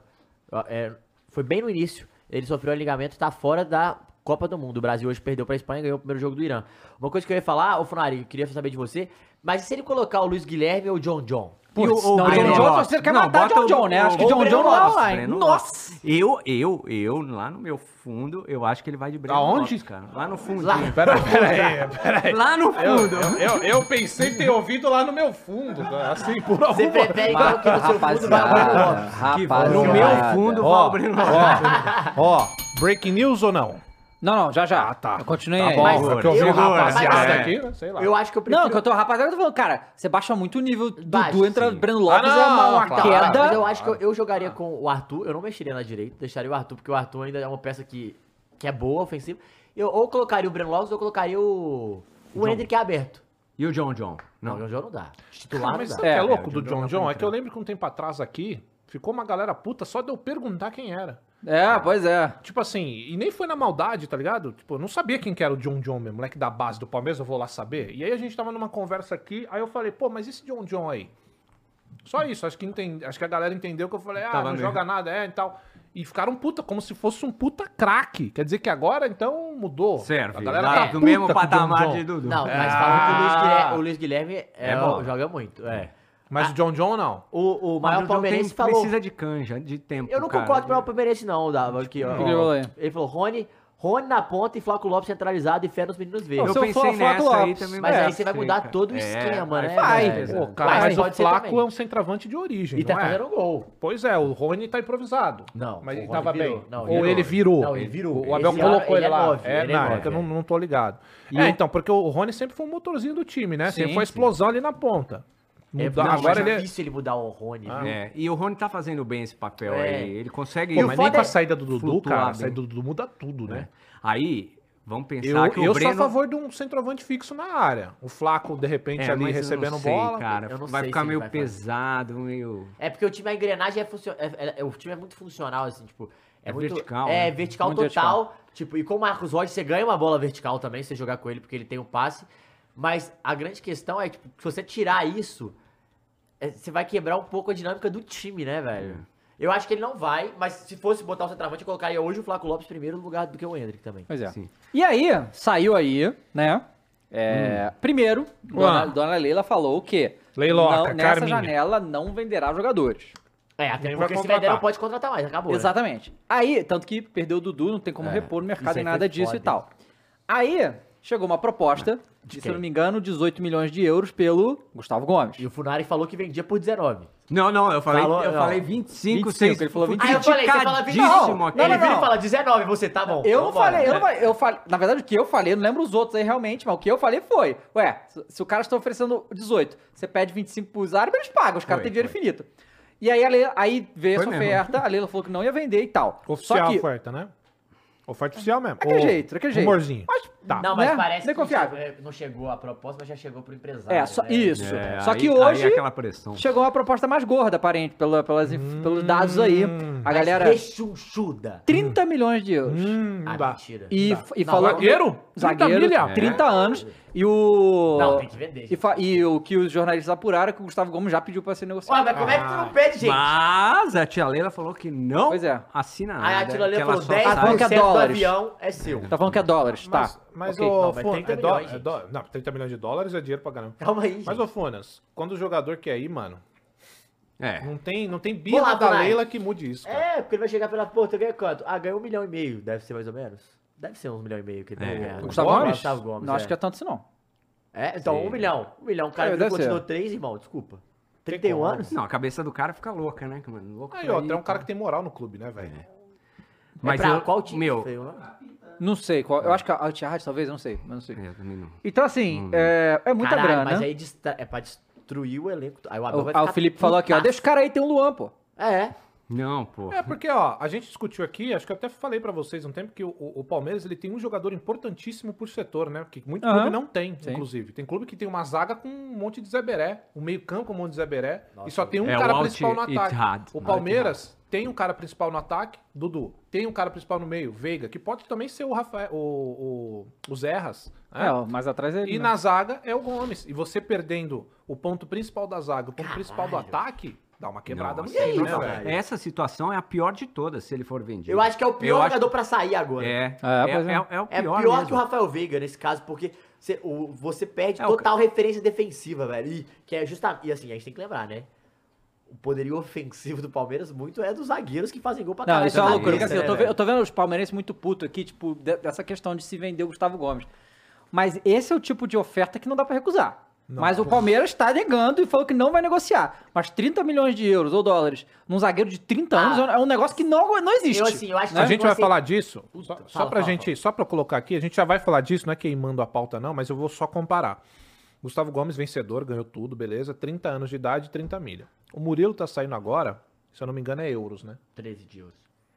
É, foi bem no início. Ele sofreu um ligamento e tá fora da Copa do Mundo. O Brasil hoje perdeu pra Espanha e ganhou o primeiro jogo do Irã. Uma coisa que eu ia falar, ô Funari, eu queria saber de você, mas e se ele colocar o Luiz Guilherme ou o John John? E o- o não, Breno John John, Lopes? você quer Não, matar John o- John, né? Acho que o John John não vai. Breno Nossa. Eu, eu, eu, lá no meu fundo, eu acho que ele vai de Breno Aonde? Lopes, cara. Lá no fundo. Lá. Pera, pera aí, pera aí. Lá no fundo. Eu, eu pensei ter ouvido lá no meu fundo, assim, por alguma... Você prefere então que no seu fundo vai o Breno Lopes? No meu fundo vai o Breno Lopes. ó, ó, breaking news ou não? Não, não, já já. Ah, tá. Eu continuei Tá aí. bom, Mas é que eu vi eu- um rapaziada mas- aqui, né? sei lá. Eu acho que eu prefiro... Não, que eu tô, rapaziada, eu tô falando, cara, você baixa muito o nível. Baixa, Dudu entra sim. Breno Lopes, Ah, é não, uma, uma claro. queda. Mas eu acho que eu, eu jogaria com o Arthur, eu não mexeria na direita, deixaria o Arthur, porque o Arthur ainda é uma peça que, que é boa, ofensiva. Eu ou colocaria o Breno Lopes ou colocaria o, o Hendrick aberto. E o John John? Não, Não. o João não dá. Titular Ah, não mas dá. sabe o que é É, louco é, do o John John John John? É que eu lembro que um tempo atrás aqui, ficou uma galera puta só de eu perguntar quem era. É, pois é. Tipo assim, e nem foi na maldade, tá ligado? Tipo, eu não sabia quem que era o John John mesmo, moleque da base do Palmeiras, eu vou lá saber. E aí a gente tava numa conversa aqui, aí eu falei, pô, mas esse John John aí? Só isso, acho que, entendi, acho que a galera entendeu que eu falei, ah, Tava não mesmo. joga nada, é, e tal. E ficaram puta, como se fosse um puta craque. Quer dizer que agora, então, mudou. Serve. A galera tá do mesmo patamar de Dudu. Não, mas Ah. falando que o Luiz Guilherme, o Luiz Guilherme é, É bom. joga muito, é. Mas o John John não. O, o Mas maior palmeirense tem- falou... precisa de canja, de tempo. Eu não cara. concordo com o maior palmeirense não, Dava, aqui, ó. ele falou aí? Ele falou, Rony, Rony na ponta e Flaco Lopes centralizado e fé nos meninos Eu verdes. Seu pensei Fla- Flaco nessa aí Lopes. também. Mas é, aí você vai mudar cara. todo o É, esquema, né, Vai. Pô, cara, Vai, mas o Flaco é um centroavante de origem, E tá não é? fazendo gol. Pois é, o Rony tá improvisado. Não, Mas ele tava virou. bem. Não, Ou virou. ele virou. Não, ele virou. O Abel Esse colocou ano ele, ele é lá. nove, é, ele é não, é nove. que eu não, não tô ligado. E é, o- então, porque o Rony sempre foi um motorzinho do time, né? Sim, sempre foi a explosão ali na ponta. É, Muda- não, agora é é... difícil ele mudar o Rony. viu? É, e o Rony tá fazendo bem esse papel É. aí. Ele consegue. Pô, o mas nem com a é saída do Dudu, cara, a saída do Dudu muda tudo, né? Aí, vamos pensar Eu, que o eu Breno... sou a favor de um centroavante fixo na área. O Flaco, de repente, É, ali mas eu recebendo não sei, bola. cara. Eu não vai sei ficar meio vai pesado, meio... É porque o time, a engrenagem é, funcio... é, é- é- o time é muito funcional, assim, tipo. É, É muito, vertical, É, né? vertical Muito total. Tipo, e com o Marcos Rocha, você ganha uma bola vertical também, se você jogar com ele, porque ele tem o passe. Mas a grande questão é, tipo, se você tirar isso, é, você vai quebrar um pouco a dinâmica do time, né, velho? Eu acho que ele não vai, mas se fosse botar o centroavante, eu colocaria hoje o Flaco Lopes primeiro no lugar do que o Hendrick também. Pois é. Sim. E aí, saiu aí, né? É, Primeiro, Dona. Dona Leila falou o quê? Leiloca, não, nessa Carminha. janela não venderá jogadores. É, até Nem vai porque se contratar. vender não pode contratar mais, acabou. né? Exatamente. Aí, tanto que perdeu o Dudu, não tem como É, repor no mercado aí nada disso foda, e tal. Aí, chegou uma proposta de, se eu não me engano, 18 milhões de euros pelo Gustavo Gomes. E o Funari falou que vendia por 19. Não, não, eu falei, Falou- eu não. falei 25, 25, vocês- ele falou fui 25. Ah, eu falei, você fala 20. criticadíssimo Não, aqui. não, ele não, vira e não. fala 19, você tá bom. Eu não falei, eu não falei, eu falei, na verdade o que eu falei, eu não lembro os outros aí realmente, mas o que eu falei foi, ué, se, se o cara está oferecendo 18, você pede 25 pros árabes, eles pagam, os caras têm dinheiro foi. infinito. E aí, a Leila, aí veio Foi essa mesmo. oferta, a Leila falou que não ia vender e tal. Oficial Só que, oferta, né? Oferta oficial mesmo. daquele jeito, daquele jeito. Rumorzinho. Mas, Tá. Não, mas né? parece Bem que confiável. chegou- não chegou a proposta, mas já chegou pro empresário. É, só, né? isso. É, Só aí- que aí hoje é aquela pressão. chegou uma proposta mais gorda, aparente, pela, pelas, inf- pelos dados aí. A Mas galera, rechonchuda. 30 milhões de euros. Hum, Ah, mentira. E, e Não, falou. zagueiro? 30 Zagueiro, milha? 30 anos. E o. Não, tem que vender, E, fa- e o que os jornalistas apuraram é que o Gustavo Gomes já pediu pra ser negociado. Ué, mas como é que tu não pede, gente? Mas a tia Leila falou que não Pois é. assina nada. Aí a que Leila falou só 10% sai- falando que é do dólares. avião é seu. Tá falando que é dólares, tá. Mas, mas Ok. ô, Não, mas Fon- 30 é milhões, é dó- Não, 30 milhões de dólares é dinheiro pra caramba. Calma aí, Mas, ô Fonas, quando o jogador quer ir, mano, É. não tem, não tem birra da. Leila que mude isso, cara. É, porque ele vai chegar pela porta, ganha quanto? Ah, ganhou um milhão e meio. Deve ser mais ou menos. Deve ser uns milhão e meio que ele deve É. ganhar. O Gustavo Gomes? Gustavo Gomes, Não é. acho que é tanto assim, não. É, então, Sim. um milhão. Um milhão. O cara É, deve continuou três, irmão, desculpa. Tem 31 como. anos? Não, a cabeça do cara fica louca, né? Mano? Louco Aí, outra, é um cara tá? que tem moral no clube, né, velho? Mas é pra eu- qual time? meu- Feio, não? Não sei, qual, eu acho que a Al-Ittihad talvez, eu não sei, mas não sei. É, eu também não. Então assim, é, é muita Caralho, grana. mas aí é pra destruir o elenco. Aí o Abel O, vai ah, o Felipe falou aqui, ó, deixa o cara aí, tem um Luan, pô. É. Não, pô. É, porque, ó, a gente discutiu aqui, acho que eu até falei pra vocês um tempo que o, o- Palmeiras ele tem um jogador importantíssimo por setor, né? Que muito Aham. clube não tem, Sim. inclusive. Tem clube que tem uma zaga com um monte de Zeberé, um meio-campo com um monte de Zeberé, e só tem um É, cara principal no ataque. Ittihad. O Palmeiras tem um cara principal no ataque, Dudu. Tem um cara principal no meio, Veiga, que pode também ser o Rafael, o, o, o Zerras. né? É, mais atrás ele. E né? na zaga é o Gomes. E você perdendo o ponto principal da zaga, o ponto principal do Caralho. ataque, dá uma quebrada Não, no e aí, né, não, velho? Essa situação é a pior de todas, se ele for vendido. Eu acho que é o pior Eu acho- jogador pra sair agora. É, É, é, é. é, é o É pior, pior, mesmo. que o Rafael Veiga nesse caso, porque você, o- você perde É, o total referência defensiva, velho. E que é justamente. E assim, a gente tem que lembrar, né? O poderio ofensivo do Palmeiras muito é dos zagueiros que fazem gol pra Não, caralho. isso é uma na loucura. porque, assim, eu, tô né, ve- eu tô vendo os palmeirenses muito putos aqui, tipo, de- dessa questão de se vender o Gustavo Gomes. Mas esse é o tipo de oferta que não dá pra recusar. Não. Mas o Palmeiras tá negando e falou que não vai negociar. Mas 30 milhões de euros ou dólares num zagueiro de 30 Ah. anos é um negócio que não, não existe. Eu, assim, eu acho que A gente vai você- falar disso, só, só fala, pra fala, gente, só pra colocar aqui, a gente já vai falar disso, não é queimando a pauta não, mas eu vou só comparar. Gustavo Gomes, vencedor, ganhou tudo, beleza, 30 anos de idade, 30 milha. O Murilo tá saindo agora, se eu não me engano é euros, né? 13 de euros.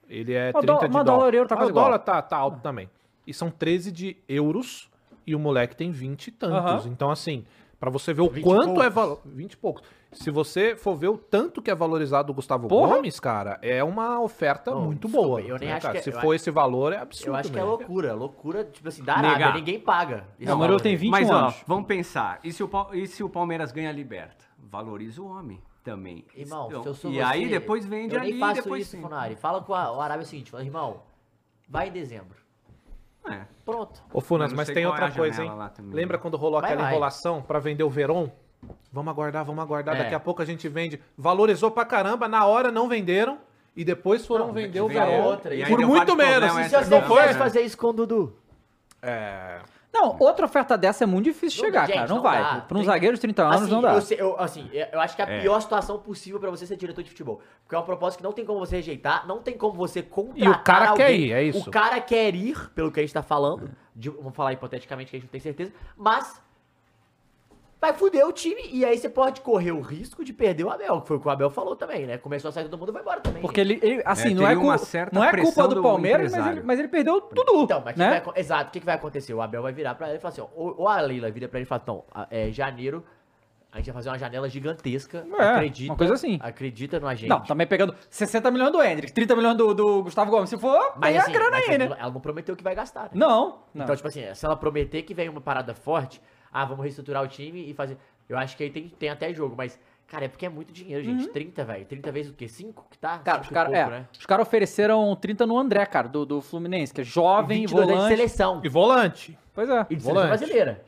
Ele é Mas 30 dó- de dólar. dólar e euro tá mas o dólar tá, tá alto também. E são 13 de euros e o moleque tem 20 e tantos. Aham. Então assim, pra você ver o 20 quanto é poucos. valor... 20 e poucos. Se você for ver o tanto que é valorizado o Gustavo Porra. Gomes, cara, é uma oferta Não, muito desculpa, boa. eu nem né, acho cara? que é- Se eu for esse valor, é absurdo Eu acho que é mesmo. loucura. Loucura, tipo assim, da Arábia, Negar. ninguém paga. Não, o Murilo valor tem aí. 21 Mas, ó, anos. vamos pensar. E se, o, e se o Palmeiras ganha a liberta? Valoriza o homem também. Irmão, Então, se eu sou e você, aí depois vende eu ali nem faço depois isso, sim. Funari. Fala com a, o Arábia o seguinte, fala, irmão, vai em dezembro. É. Pronto. Ô, Funas, mas tem é outra coisa, hein? Lembra quando rolou Vai, aquela vai. enrolação pra vender o Veron? Vamos aguardar, vamos aguardar. É. Daqui a pouco a gente vende. Valorizou pra caramba, na hora não venderam. E depois foram Não, vender o Veron. outra, e por muito menos. Se não fazer isso com o Dudu, É. Não, outra oferta dessa é muito difícil Não, chegar, gente, cara. Não, não vai. Pra um Tem- zagueiro de 30 anos, assim, não dá. Eu, sei- eu- assim, eu acho que é a É. pior situação possível pra você ser diretor de futebol. Porque é uma proposta que não tem como você rejeitar, não tem como você contratar E o cara alguém. quer ir, é isso. O cara quer ir, pelo que a gente tá falando. de- vamos falar hipoteticamente que a gente não tem certeza. Mas vai fuder o time. E aí você pode correr o risco de perder o Abel, que foi o que o Abel falou também, né? Começou a sair todo mundo vai embora também. Porque ele, ele- assim, É, não, é teria uma cu- certa não é culpa do do Palmeiras, mas ele, mas ele perdeu tudo. Então, mas que né? vai acon- exato, o que, que vai acontecer? O Abel vai virar pra ele e falar assim, ó, ou, ou a Leila vira pra ele e fala, então, é, janeiro, a gente vai fazer uma janela gigantesca, É, acredita, uma coisa assim. acredita no agente. Não, também pegando 60 milhões do Hendrick, 30 milhões do, do Gustavo Gomes. Se for, mas tem assim, a grana mas aí, né? ela- ela não prometeu que vai gastar, né? Não, não. Então, tipo assim, se ela prometer que vem uma parada forte, ah, vamos reestruturar o time e fazer... Eu acho que aí tem, tem até jogo, mas, cara, é porque é muito dinheiro, gente. 30, velho. 30 vezes o quê? 5 que tá? Uhum. Cara, Cinco os e caras é, né? os caras ofereceram 30 no André, cara, do, do Fluminense, que é jovem, 22 anos de volante. seleção. E volante. Pois é. E de seleção volante. brasileira.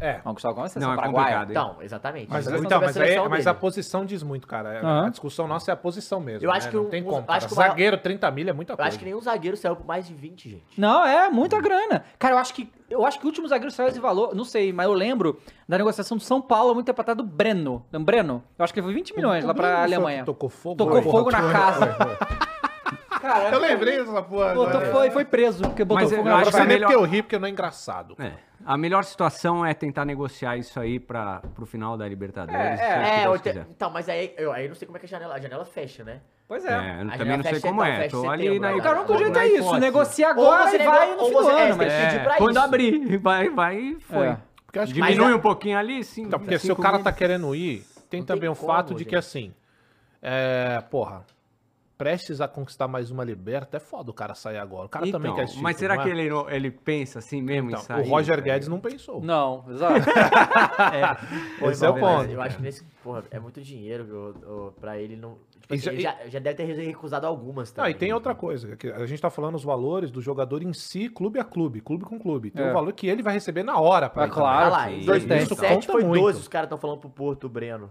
É. Não, o Gustavo Gomes é Não, seleção é paraguaia. Então, exatamente. Mas, Mas então, sobre a mas, mas a posição diz muito, cara. É- Aham. A discussão nossa é a posição mesmo. Eu acho né? que não um- tem um- como. acho maior- Zagueiro, 30 milha é muita Eu coisa. acho que nenhum zagueiro saiu por mais de 20, gente. Não, é muita grana. Cara, eu acho que eu acho que o último zagueiro saiu esse valor, não sei, mas eu lembro da negociação do São Paulo muito tempo atrás do Breno. Breno? Eu acho que foi 20 milhões O lá pra Alemanha. Tocou fogo. Tocou Foi. fogo na Foi. casa. Eu lembrei dessa porra. Botou, agora. foi, foi preso, porque botou Mas fogo eu na acho que você é nem melhor- porque eu ri, porque não é engraçado. É. A melhor situação é tentar negociar isso aí para pro final da Libertadores. É, é. É, te- então, mas aí eu aí não sei como é que a janela, a janela fecha, né? Pois é. É, eu A também não sei como então, é. Tô ali na né? O cara, o único na jeito é isso, negocia Ou agora você e vai no do é, ano, Quando isso. abrir, vai, vai e foi. É. Porque eu acho que Diminui Mas é- um pouquinho ali, sim. Então, porque se o cara tá querendo ir, tem também o fato de que assim, é, porra, prestes a conquistar mais uma liberta, é foda o cara sair agora. O cara também Então, quer esse mas será não que é? ele, ele pensa assim mesmo Então, em sair? o Roger Guedes não pensou. Não, exato. Pô, Esse é o ponto. Eu acho que nesse, porra, é muito dinheiro ô, pra ele não. Tipo assim, já- ele já, já deve ter recusado algumas Não, também. e tem outra coisa, que a gente tá falando os valores do jogador em si, clube a clube, clube com clube. Tem É. o valor que ele vai receber na hora. pra É ir claro. Olha também. lá, em isso 2007 conta foi muito. 12, os caras estão falando pro Porto, o Breno.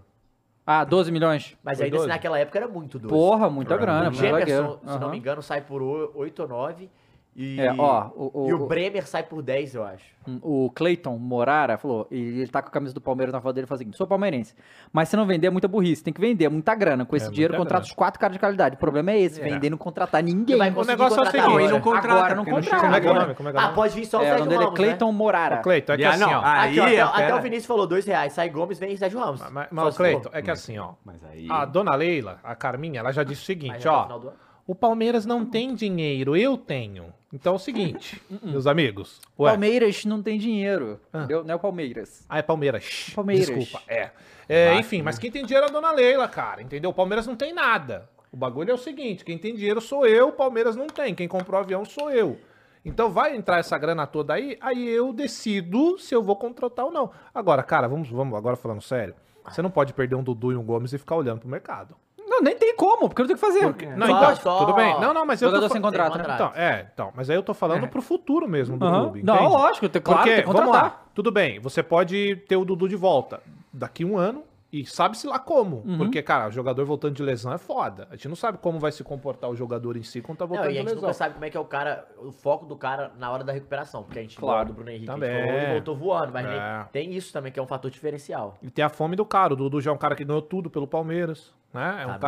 Ah, 12 milhões. Mas Foi ainda assim, 12? naquela época era muito 12. Porra, muita grana. o muito Jefferson, zagueiro. se não me engano, sai por o- 8 ou 9. E, É, ó, o- e o- o Bremer sai por 10, eu acho. O Clayton Morara falou, e ele tá com a camisa do Palmeiras na foto dele, ele falou seguinte, sou palmeirense, mas se não vender é muita burrice, tem que vender, é muita grana, com esse É, dinheiro contrata os quatro caras de qualidade, o problema é esse, vender e não contratar ninguém. Vai O negócio é o seguinte, agora. não contrata. Agora não contrata. Como é que é o nome? Como é que é o Ah, pode vir só o É, o Sérgio nome dele é Ramos, Clayton né? Morara. Cleiton, é que Ah, assim, não, ó. ah, Aqui, ó, Aí, até, até o Vinícius falou dois reais, sai Gomes, vem Sérgio Ramos. Mas, mas, Cleiton, é que assim, ó. Mas aí... A dona Leila, a Carminha, ela já disse o Aí seguinte, ó. O Palmeiras não tem dinheiro, eu tenho. Então é o seguinte, meus amigos. Ué, Palmeiras não tem dinheiro, Ah. Não é o Palmeiras. Ah, é Palmeiras. Palmeiras. Desculpa, é. É, enfim, mas quem tem dinheiro é a dona Leila, cara, entendeu? O Palmeiras não tem nada. O bagulho é o seguinte, quem tem dinheiro sou eu, o Palmeiras não tem. Quem comprou o avião sou eu. Então vai entrar essa grana toda aí, aí eu decido se eu vou contratar ou não. Agora, cara, vamos, vamos agora falando sério. Você não pode perder um Dudu e um Gomes e ficar olhando pro mercado. Não, nem tem como, porque não tem o que fazer. Não, Só- então, só- tudo bem. Não, não, mas eu tô Jogador fa- sem contrato, né? Sem Então, é, então, mas aí eu tô falando pro futuro mesmo do Aham. clube, Não, entende? lógico, tem- claro, Porque, tem que vamos contratar. lá, tudo bem, você pode ter o Dudu de volta daqui um ano e sabe-se lá como. Uhum. Porque, cara, o jogador voltando de lesão é foda. A gente não sabe como vai se comportar o jogador em si quando tá Não, voltando e a de gente lesão. nunca sabe como é que é o cara, o foco do cara na hora da recuperação. Porque a gente Claro. do Bruno Henrique Também. estourou e voltou voando, mas É. tem isso também que é um fator diferencial. E tem a fome do cara. O Dudu já é um cara que ganhou tudo pelo Palmeiras, né? É um Tá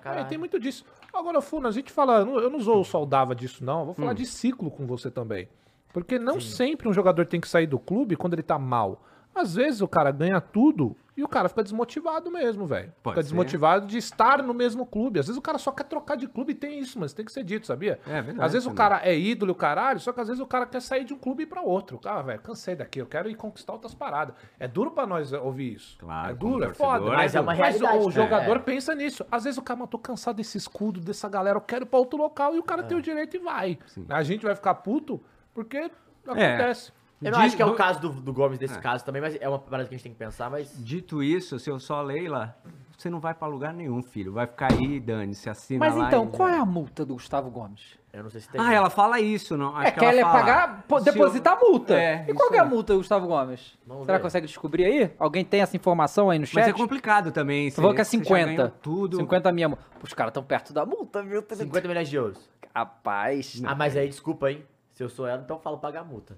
cara... É, tem muito disso. Agora, Funa, a gente fala... eu não- sou saudava disso, não. Eu vou Hum. falar de ciclo com você também. Porque não sempre um jogador tem que sair do clube quando ele tá mal. Às vezes o cara ganha tudo e o cara fica desmotivado mesmo, velho. Fica ser. desmotivado de estar no mesmo clube. Às vezes o cara só quer trocar de clube e tem isso, mas tem que ser dito, sabia? É verdade Às vezes o também. cara é ídolo o caralho, só que às vezes o cara quer sair de um clube e ir pra outro. Cara, velho, cansei daqui, eu quero ir conquistar outras paradas. É duro pra nós ouvir isso. Claro, É duro, é foda. é Mas é uma Mas realidade. o né? jogador É. pensa nisso. Às vezes o cara, "Mas tô cansado desse escudo, dessa galera, eu quero ir pra outro local e o cara tem o direito e vai. A gente vai ficar puto porque acontece. Eu não De- acho que é o caso do, do Gomes nesse caso também, mas é uma parada que a gente tem que pensar, mas... Dito isso, se eu sou a Leila, você não vai pra lugar nenhum, filho. Vai ficar aí, Dani, se assina Mas lá então, e- qual é a multa do Gustavo Gomes? Eu não sei se tem. Ah, ela fala isso, não? Acho é que ela é fala. pagar, pô, eu- depositar a multa. É, e qual é a multa do Gustavo Gomes? Vamos Será que consegue descobrir aí? Alguém tem essa informação aí no Mas chat? é complicado também. Você falou que é você já 50. ganhou Tudo. 50 mil. Os caras estão perto da multa, viu? 50 milhões de euros. Rapaz. Ah, mas aí, desculpa, hein? Se eu sou ela, então eu falo pagar a multa.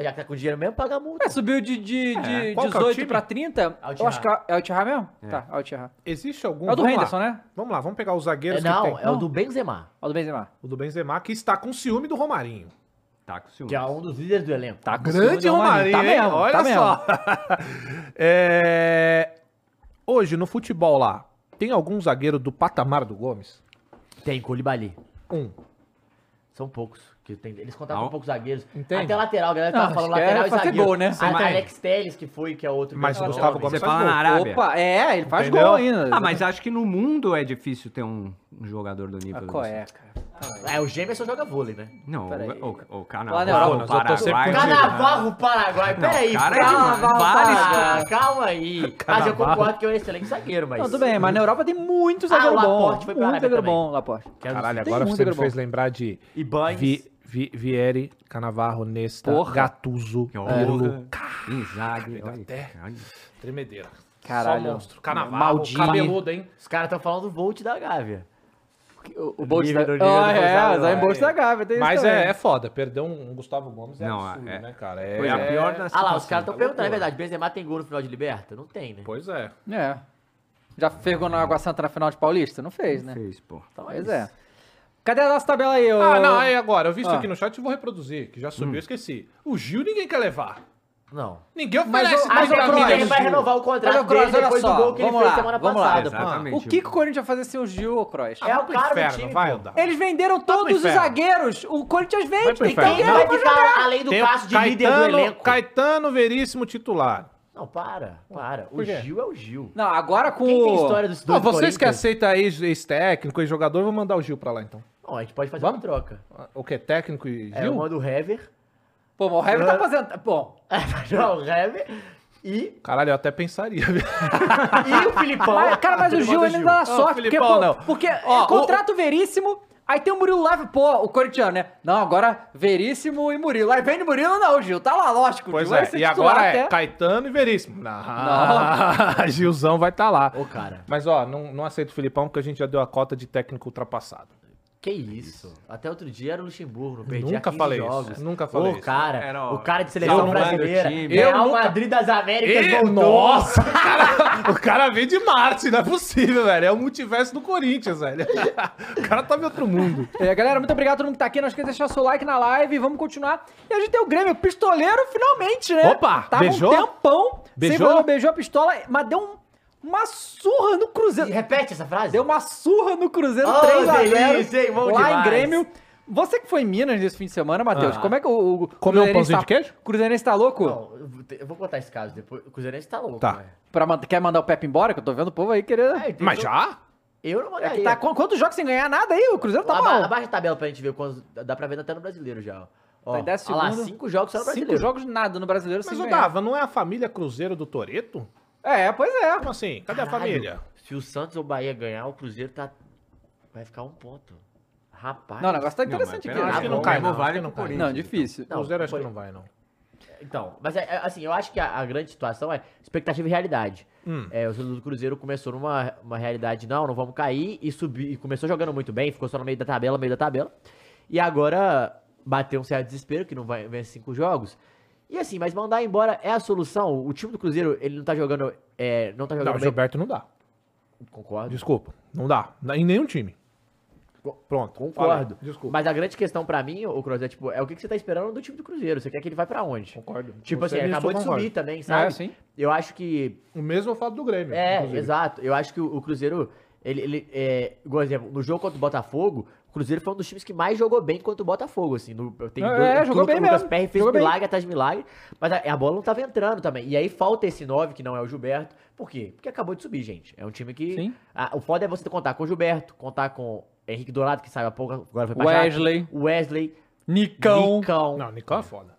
Já que tá com dinheiro mesmo, paga a multa. É, subiu de, de, de Qual que é o 18 time? pra 30. Al Eu acho que é, é o Tihá mesmo? É. Tá, é o Tihá. Existe algum. É o do vamos lá. Henderson, né? Vamos lá, vamos pegar os É, zagueiros que não, tem. é o do Benzema, É o do Benzema. O do Benzema, que está com ciúme do Romarinho. Tá com ciúme. que é um dos líderes do elenco. Tá com Grande ciúme do Romarinho, Tá hein? mesmo, olha tá mesmo. só. É, Hoje, no futebol lá, tem algum zagueiro do patamar do Gomes? Tem, Colibali. Um. São poucos. Que tem, eles contavam Não. com poucos zagueiros. Entende? Até lateral, a galera Não, tava falando acho que é lateral e zagueiro. gol, né? A- Você entende? Alex Telles, que foi, que é outro. Mas o Gustavo. Gomes Você faz fala gol. na Arábia. Opa, é, ele faz Entendeu? gol ainda. Ah, mas acho que no mundo é difícil ter um, um jogador do nível Ah, qual é, cara? É, o Gemerson joga vôlei, né? Não, Peraí. o, o, o Lá na Carnaval, Europa, o mas eu tô sempre Paraguai... Canavarro Paraguai. Não, Peraí, cara é calma, calma aí. Mas eu Canavarro. concordo que é um excelente zagueiro, mas. Não, tudo bem, mas na Europa tem muito Ah, zagueiro o bom. Laporte foi pra Muito Arábia zagueiro também. bom, Laporte. Caralho, agora você me fez lembrar de E Banes. Vi, Vi, Vieri, Canavarro, Nesta, Porra. Gattuso, honra. Inzaghi. olha, até. olha. Tremedeira. Caralho. Só monstro. Canavarro, Maldini. cabeludo, hein? Os caras estão falando do Volt da Gávea. O, o Bolt nível da... Ah, é, o Zayn é. Bolt da Gávea. tem Mas é, é foda. Perder um, um Gustavo Gomes é Não, absurdo, é- né, cara? É, Foi a é- pior das Ah lá, os caras estão é perguntando, é verdade, Benzema tem gol no final de Liberta? Não tem, né? Pois é. É. Já fergou na Água Santa na final de Paulista? Não fez, né? Fez, pô. Então Pois isso. Cadê a nossa tabela aí, ô? Ah, não, aí agora, eu vi isso Ah. aqui no chat e vou reproduzir, que já subiu, eu esqueci. O Gil ninguém quer levar. Não. Ninguém Mas oferece o- Ah, mas mas o Kroos- ele vai renovar o Mas, contrato ô, Kroos, dele olha depois só, do gol que ele vamos fez lá, semana vamos lá. passada. Exatamente. O que, que o Corinthians vai fazer sem o Gil, ô Kroos? É Vai o pro cara do inferno, time, vai, pô. Eles venderam todos os inferno. zagueiros. O Corinthians Vai vende. pro Tem que inferno. ter Quem vai pra jogar. ficar além do Tem o caso de líder do elenco? Caetano Veríssimo titular. Não, para, para. O Por quê? Gil é o Gil. Não, agora com Quem tem o... história dos Não, dois do vocês que Corinthians? aceitam ex- ex-técnico, ex-jogador, vou mandar o Gil pra lá, então. Não, a gente pode fazer Vamos? uma troca. O que? Técnico e É, Gil? eu mando o Hever. Pô, mas o Hever tá aposentado. Bom, Não, o Hever. E, Caralho, eu até pensaria. viu? e o Filipão. mas, cara, mas o Ele Gil manda ainda dá sorte. Porque, Filipão, pô, não. porque Ó, é contrato veríssimo... Aí tem o Murilo Live, pô, o corintiano, né? Não, agora Veríssimo e Murilo. Aí vem de Murilo, não, o Gil. Tá lá, lógico. o Pois Gil vai é, ser e titular agora é até. Caetano e Veríssimo. Não, Gilzão vai estar lá. Ô, cara. Mas, ó, não, não aceito o Filipão porque a gente já deu a cota de técnico ultrapassado. Que isso? Até outro dia era o Luxemburgo, não perdia Nunca 15 falei isso, jogos. nunca falei o isso. cara, Era o- cara de seleção salvando o brasileira. time. Real nunca- Madrid das Américas E- voltou. Nossa, o cara, o cara veio de Marte, não é possível, velho. É o multiverso do Corinthians, velho. O cara tá em outro mundo. É, galera, muito obrigado a todo mundo que tá aqui. Não esqueça de deixar seu like na live. Vamos continuar. E a gente tem o Grêmio Pistoleiro finalmente, né? Opa, Tava beijou? um tempão. Beijou? Sem fazer, beijou a pistola, mas deu um- uma surra no E Cruzeiro. Repete essa frase. Deu uma surra no Cruzeiro, Oh, 3x0. delícia, hein? Bom lá demais. em Grêmio. Você que foi em Minas nesse fim de semana, Matheus, Ah. como é que o, o Comeu um Cruzeirense pãozinho tá- de queijo? Cruzeirense tá louco? Não, eu vou contar esse caso depois. O Cruzeirense tá louco, Tá. velho. Pra, quer mandar o Pepe embora? Que eu tô vendo o povo aí querendo... É, Mas já? Eu não É mandaria. que tá, qu- quantos jogos sem ganhar nada aí? O Cruzeiro tá Aba- mal. Abaixa a tabela pra gente ver quantos. Dá pra ver até no brasileiro já. Ó, Tá em décimo olha lá, segundo. cinco jogos só no Cinco brasileiro. jogos nada no Brasileiro Mas sem o ganhar. Dava, não é a família Cruzeiro do Toreto? É, pois é. Como assim? Cadê a Caralho, família? Se o Santos ou o Bahia ganhar, o Cruzeiro tá. Vai ficar um ponto. Rapaz. Não, o negócio tá interessante aqui. Acho que não cai, não. vale Acho que não. Não, difícil. Não, Cruzeiro acho que não vai, não. Então, mas é, é, assim, eu acho que a, a grande situação é expectativa e realidade. Hum. É, o do Cruzeiro começou numa uma realidade, não, não vamos cair, e subiu, e começou jogando muito bem, ficou só no meio da tabela, meio da tabela. E agora bateu um certo desespero, que não vai vencer cinco jogos. E assim, mas mandar embora é a solução. O time do Cruzeiro, ele não tá jogando. É, não tá jogando Não, o bem. Gilberto não dá. Concordo. Desculpa. Não dá. Em nenhum time. Pronto. Concordo. falei. Desculpa. Mas a grande questão pra mim, o Cruzeiro, é tipo, é o que você tá esperando do time do Cruzeiro? Você quer que ele vai pra onde? Concordo. Tipo Você assim, nisso acabou eu de concordo. subir também, sabe? É, sim. Eu acho que O mesmo eu falo do Grêmio. É, inclusive. exato. Eu acho que o, o Cruzeiro, ele, ele é, igual exemplo, no jogo contra o Botafogo, o Cruzeiro foi um dos times que mais jogou bem contra o Botafogo, assim. No, tem É, dois- é, jogou bem Lucas mesmo. Perry fez Jogou bem. milagre atrás de milagre, mas a, a bola não tava entrando também. E aí falta esse 9, que não é o Gilberto. Por quê? Porque acabou de subir, gente. É um time que... Sim. Ah, o foda é você contar com o Gilberto, contar com Henrique Dourado, que saiu há pouco, agora foi pra Wesley. Wesley, Nicão. Nicão. Não, Nicão é foda.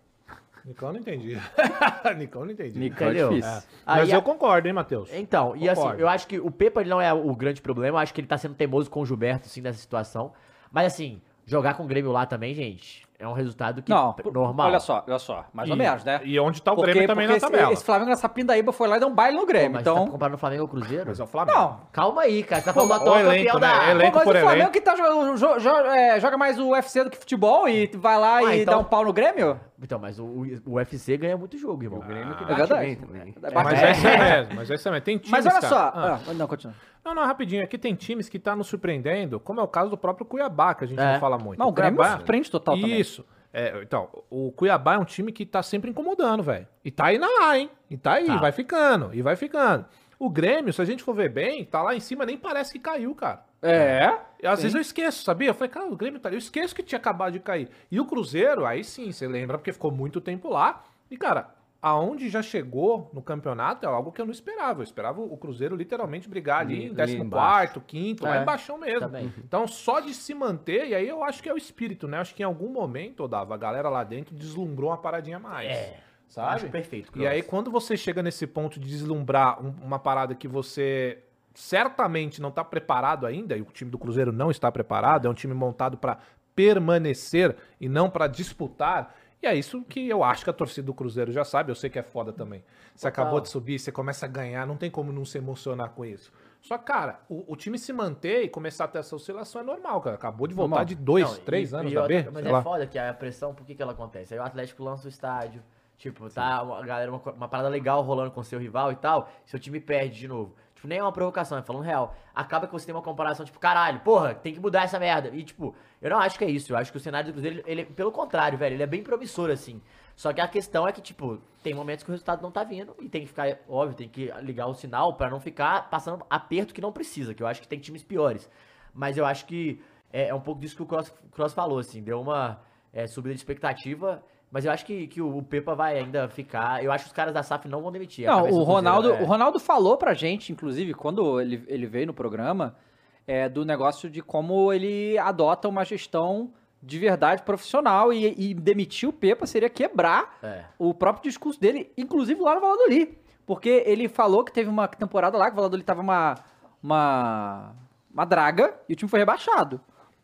Nicão eu não entendi. Nicão eu não entendi. Nicão é difícil. É. Mas a- eu concordo, hein, Matheus? Então, e assim, Concordo. eu acho que o Pepa não é o grande problema, eu acho que ele tá sendo teimoso com o Gilberto, assim, nessa situação. Mas assim, jogar com o Grêmio lá também, gente, é um resultado que Não, normal. olha só, olha só. Mais ou E- menos, né? E onde tá o Grêmio também na esse, tabela. esse Flamengo nessa pindaíba foi lá e deu um baile no Pô, Grêmio. mas você então. tá comparando o Flamengo ao Cruzeiro? Mas é o Flamengo. Não. Calma aí, cara, você tá falando do o atual elenco, campeão né? da... Elenco Pô, mas por o Flamengo elenco. que tá jogando, jo- jo- é, joga mais o UFC do que futebol e vai lá Ah, e então- dá um pau no Grêmio? Então, mas o, o UFC ganha muito jogo, irmão. O Grêmio que É bate verdade. bem também. É, Mas é. é isso mesmo, mas é isso mesmo. Tem times, Mas olha cara- só. Ah. Ah, não, continua. Não, não, rapidinho. Aqui tem times que tá nos surpreendendo, como é o caso do próprio Cuiabá, que a gente É. não fala muito. Não, o Grêmio Cuiabá- surpreende total também. Isso. É, então, o Cuiabá é um time que tá sempre incomodando, velho. E tá aí na lá, hein? E tá aí, Tá. vai ficando, e vai ficando. O Grêmio, se a gente for ver bem, tá lá em cima, nem parece que caiu, cara. É. E às Sim. vezes eu esqueço, sabia? Eu falei, cara, o Grêmio tá ali. Eu esqueço que tinha acabado de cair. E o Cruzeiro, aí sim, você lembra, porque ficou muito tempo lá. E, cara, aonde já chegou no campeonato é algo que eu não esperava. Eu esperava o Cruzeiro literalmente brigar ali, Ali- em ali 14 embaixo. quinto, É, lá embaixo mesmo. também. Então, só de se manter, e aí eu acho que é o espírito, né? Acho que em algum momento, Dava, a galera lá dentro deslumbrou uma paradinha a mais. É, Sabe? acho perfeito, E aí, Cross. quando você chega nesse ponto de deslumbrar um- uma parada que você certamente não está preparado ainda, e o time do Cruzeiro não está preparado, é um time montado para permanecer e não para disputar. E é isso que eu acho que a torcida do Cruzeiro já sabe, eu sei que é foda também. Você Total. acabou de subir, você começa a ganhar, não tem como não se emocionar com isso. Só que, cara, o, o time se manter e começar a ter essa oscilação é normal, cara. Acabou de voltar Normal. de dois, Não, três e- anos e da B, Mas sei é lá. foda que a pressão, por que que ela acontece? Aí o Atlético lança o estádio, tipo, tá uma, galera, uma, uma parada legal rolando com seu rival e tal, seu time perde de novo. Tipo, nem é uma provocação, é falando real. Acaba que você tem uma comparação, tipo, caralho, porra, tem que mudar essa merda. E, tipo, eu não acho que é isso. Eu acho que o cenário do Cruzeiro, ele, pelo contrário, velho, ele é bem promissor, assim. Só que a questão é que, tipo, tem momentos que o resultado não tá vindo e tem que ficar, óbvio, tem que ligar o sinal pra não ficar passando aperto que não precisa, que eu acho que tem times piores. Mas eu acho que é, é um pouco disso que o Cross, Cross falou, assim, deu uma é, subida de expectativa, mas eu acho que, que o, Pepa vai ainda ficar. Eu acho que os caras da SAF não vão demitir. Não, o Cruzeiro, Ronaldo, é. o Ronaldo falou pra gente, inclusive, quando ele, ele veio no programa, é, do negócio de como ele adota uma gestão de verdade profissional e, e demitir o Pepa seria quebrar É. o próprio discurso dele, inclusive lá no Valladolid. Porque ele falou que teve uma temporada lá que o Valladolid tava uma, uma, uma draga e o time foi rebaixado.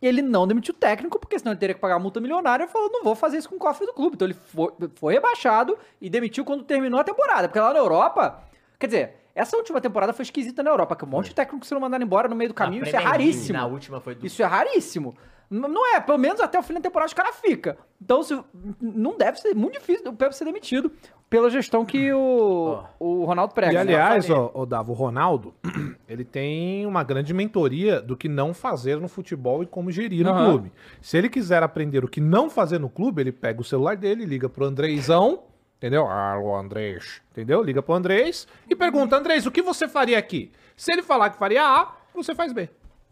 Ele não demitiu o técnico, porque senão ele teria que pagar multa milionária. Falou, não vou fazer isso com o cofre do clube. Então ele foi, foi rebaixado e demitiu quando terminou a temporada. Porque lá na Europa, quer dizer, essa última temporada foi esquisita na Europa, que um monte de técnico que se não mandaram embora no meio do caminho, Na isso é raríssimo. Na última foi do. Isso é raríssimo. Não é, pelo menos até o fim da temporada os caras ficam. Então, se, não deve ser muito difícil o Pepe ser demitido pela gestão que o, o Ronaldo prega. E né? aliás, ó, ó, Davo, o Ronaldo, ele tem uma grande mentoria do que não fazer no futebol e como gerir no Aham. clube. Se ele quiser aprender o que não fazer no clube, ele pega o celular dele, liga pro Andreizão, entendeu? Alô, Andrés, entendeu? Liga pro Andrés e pergunta, Andrés, o que você faria aqui? Se ele falar que faria A, você faz B.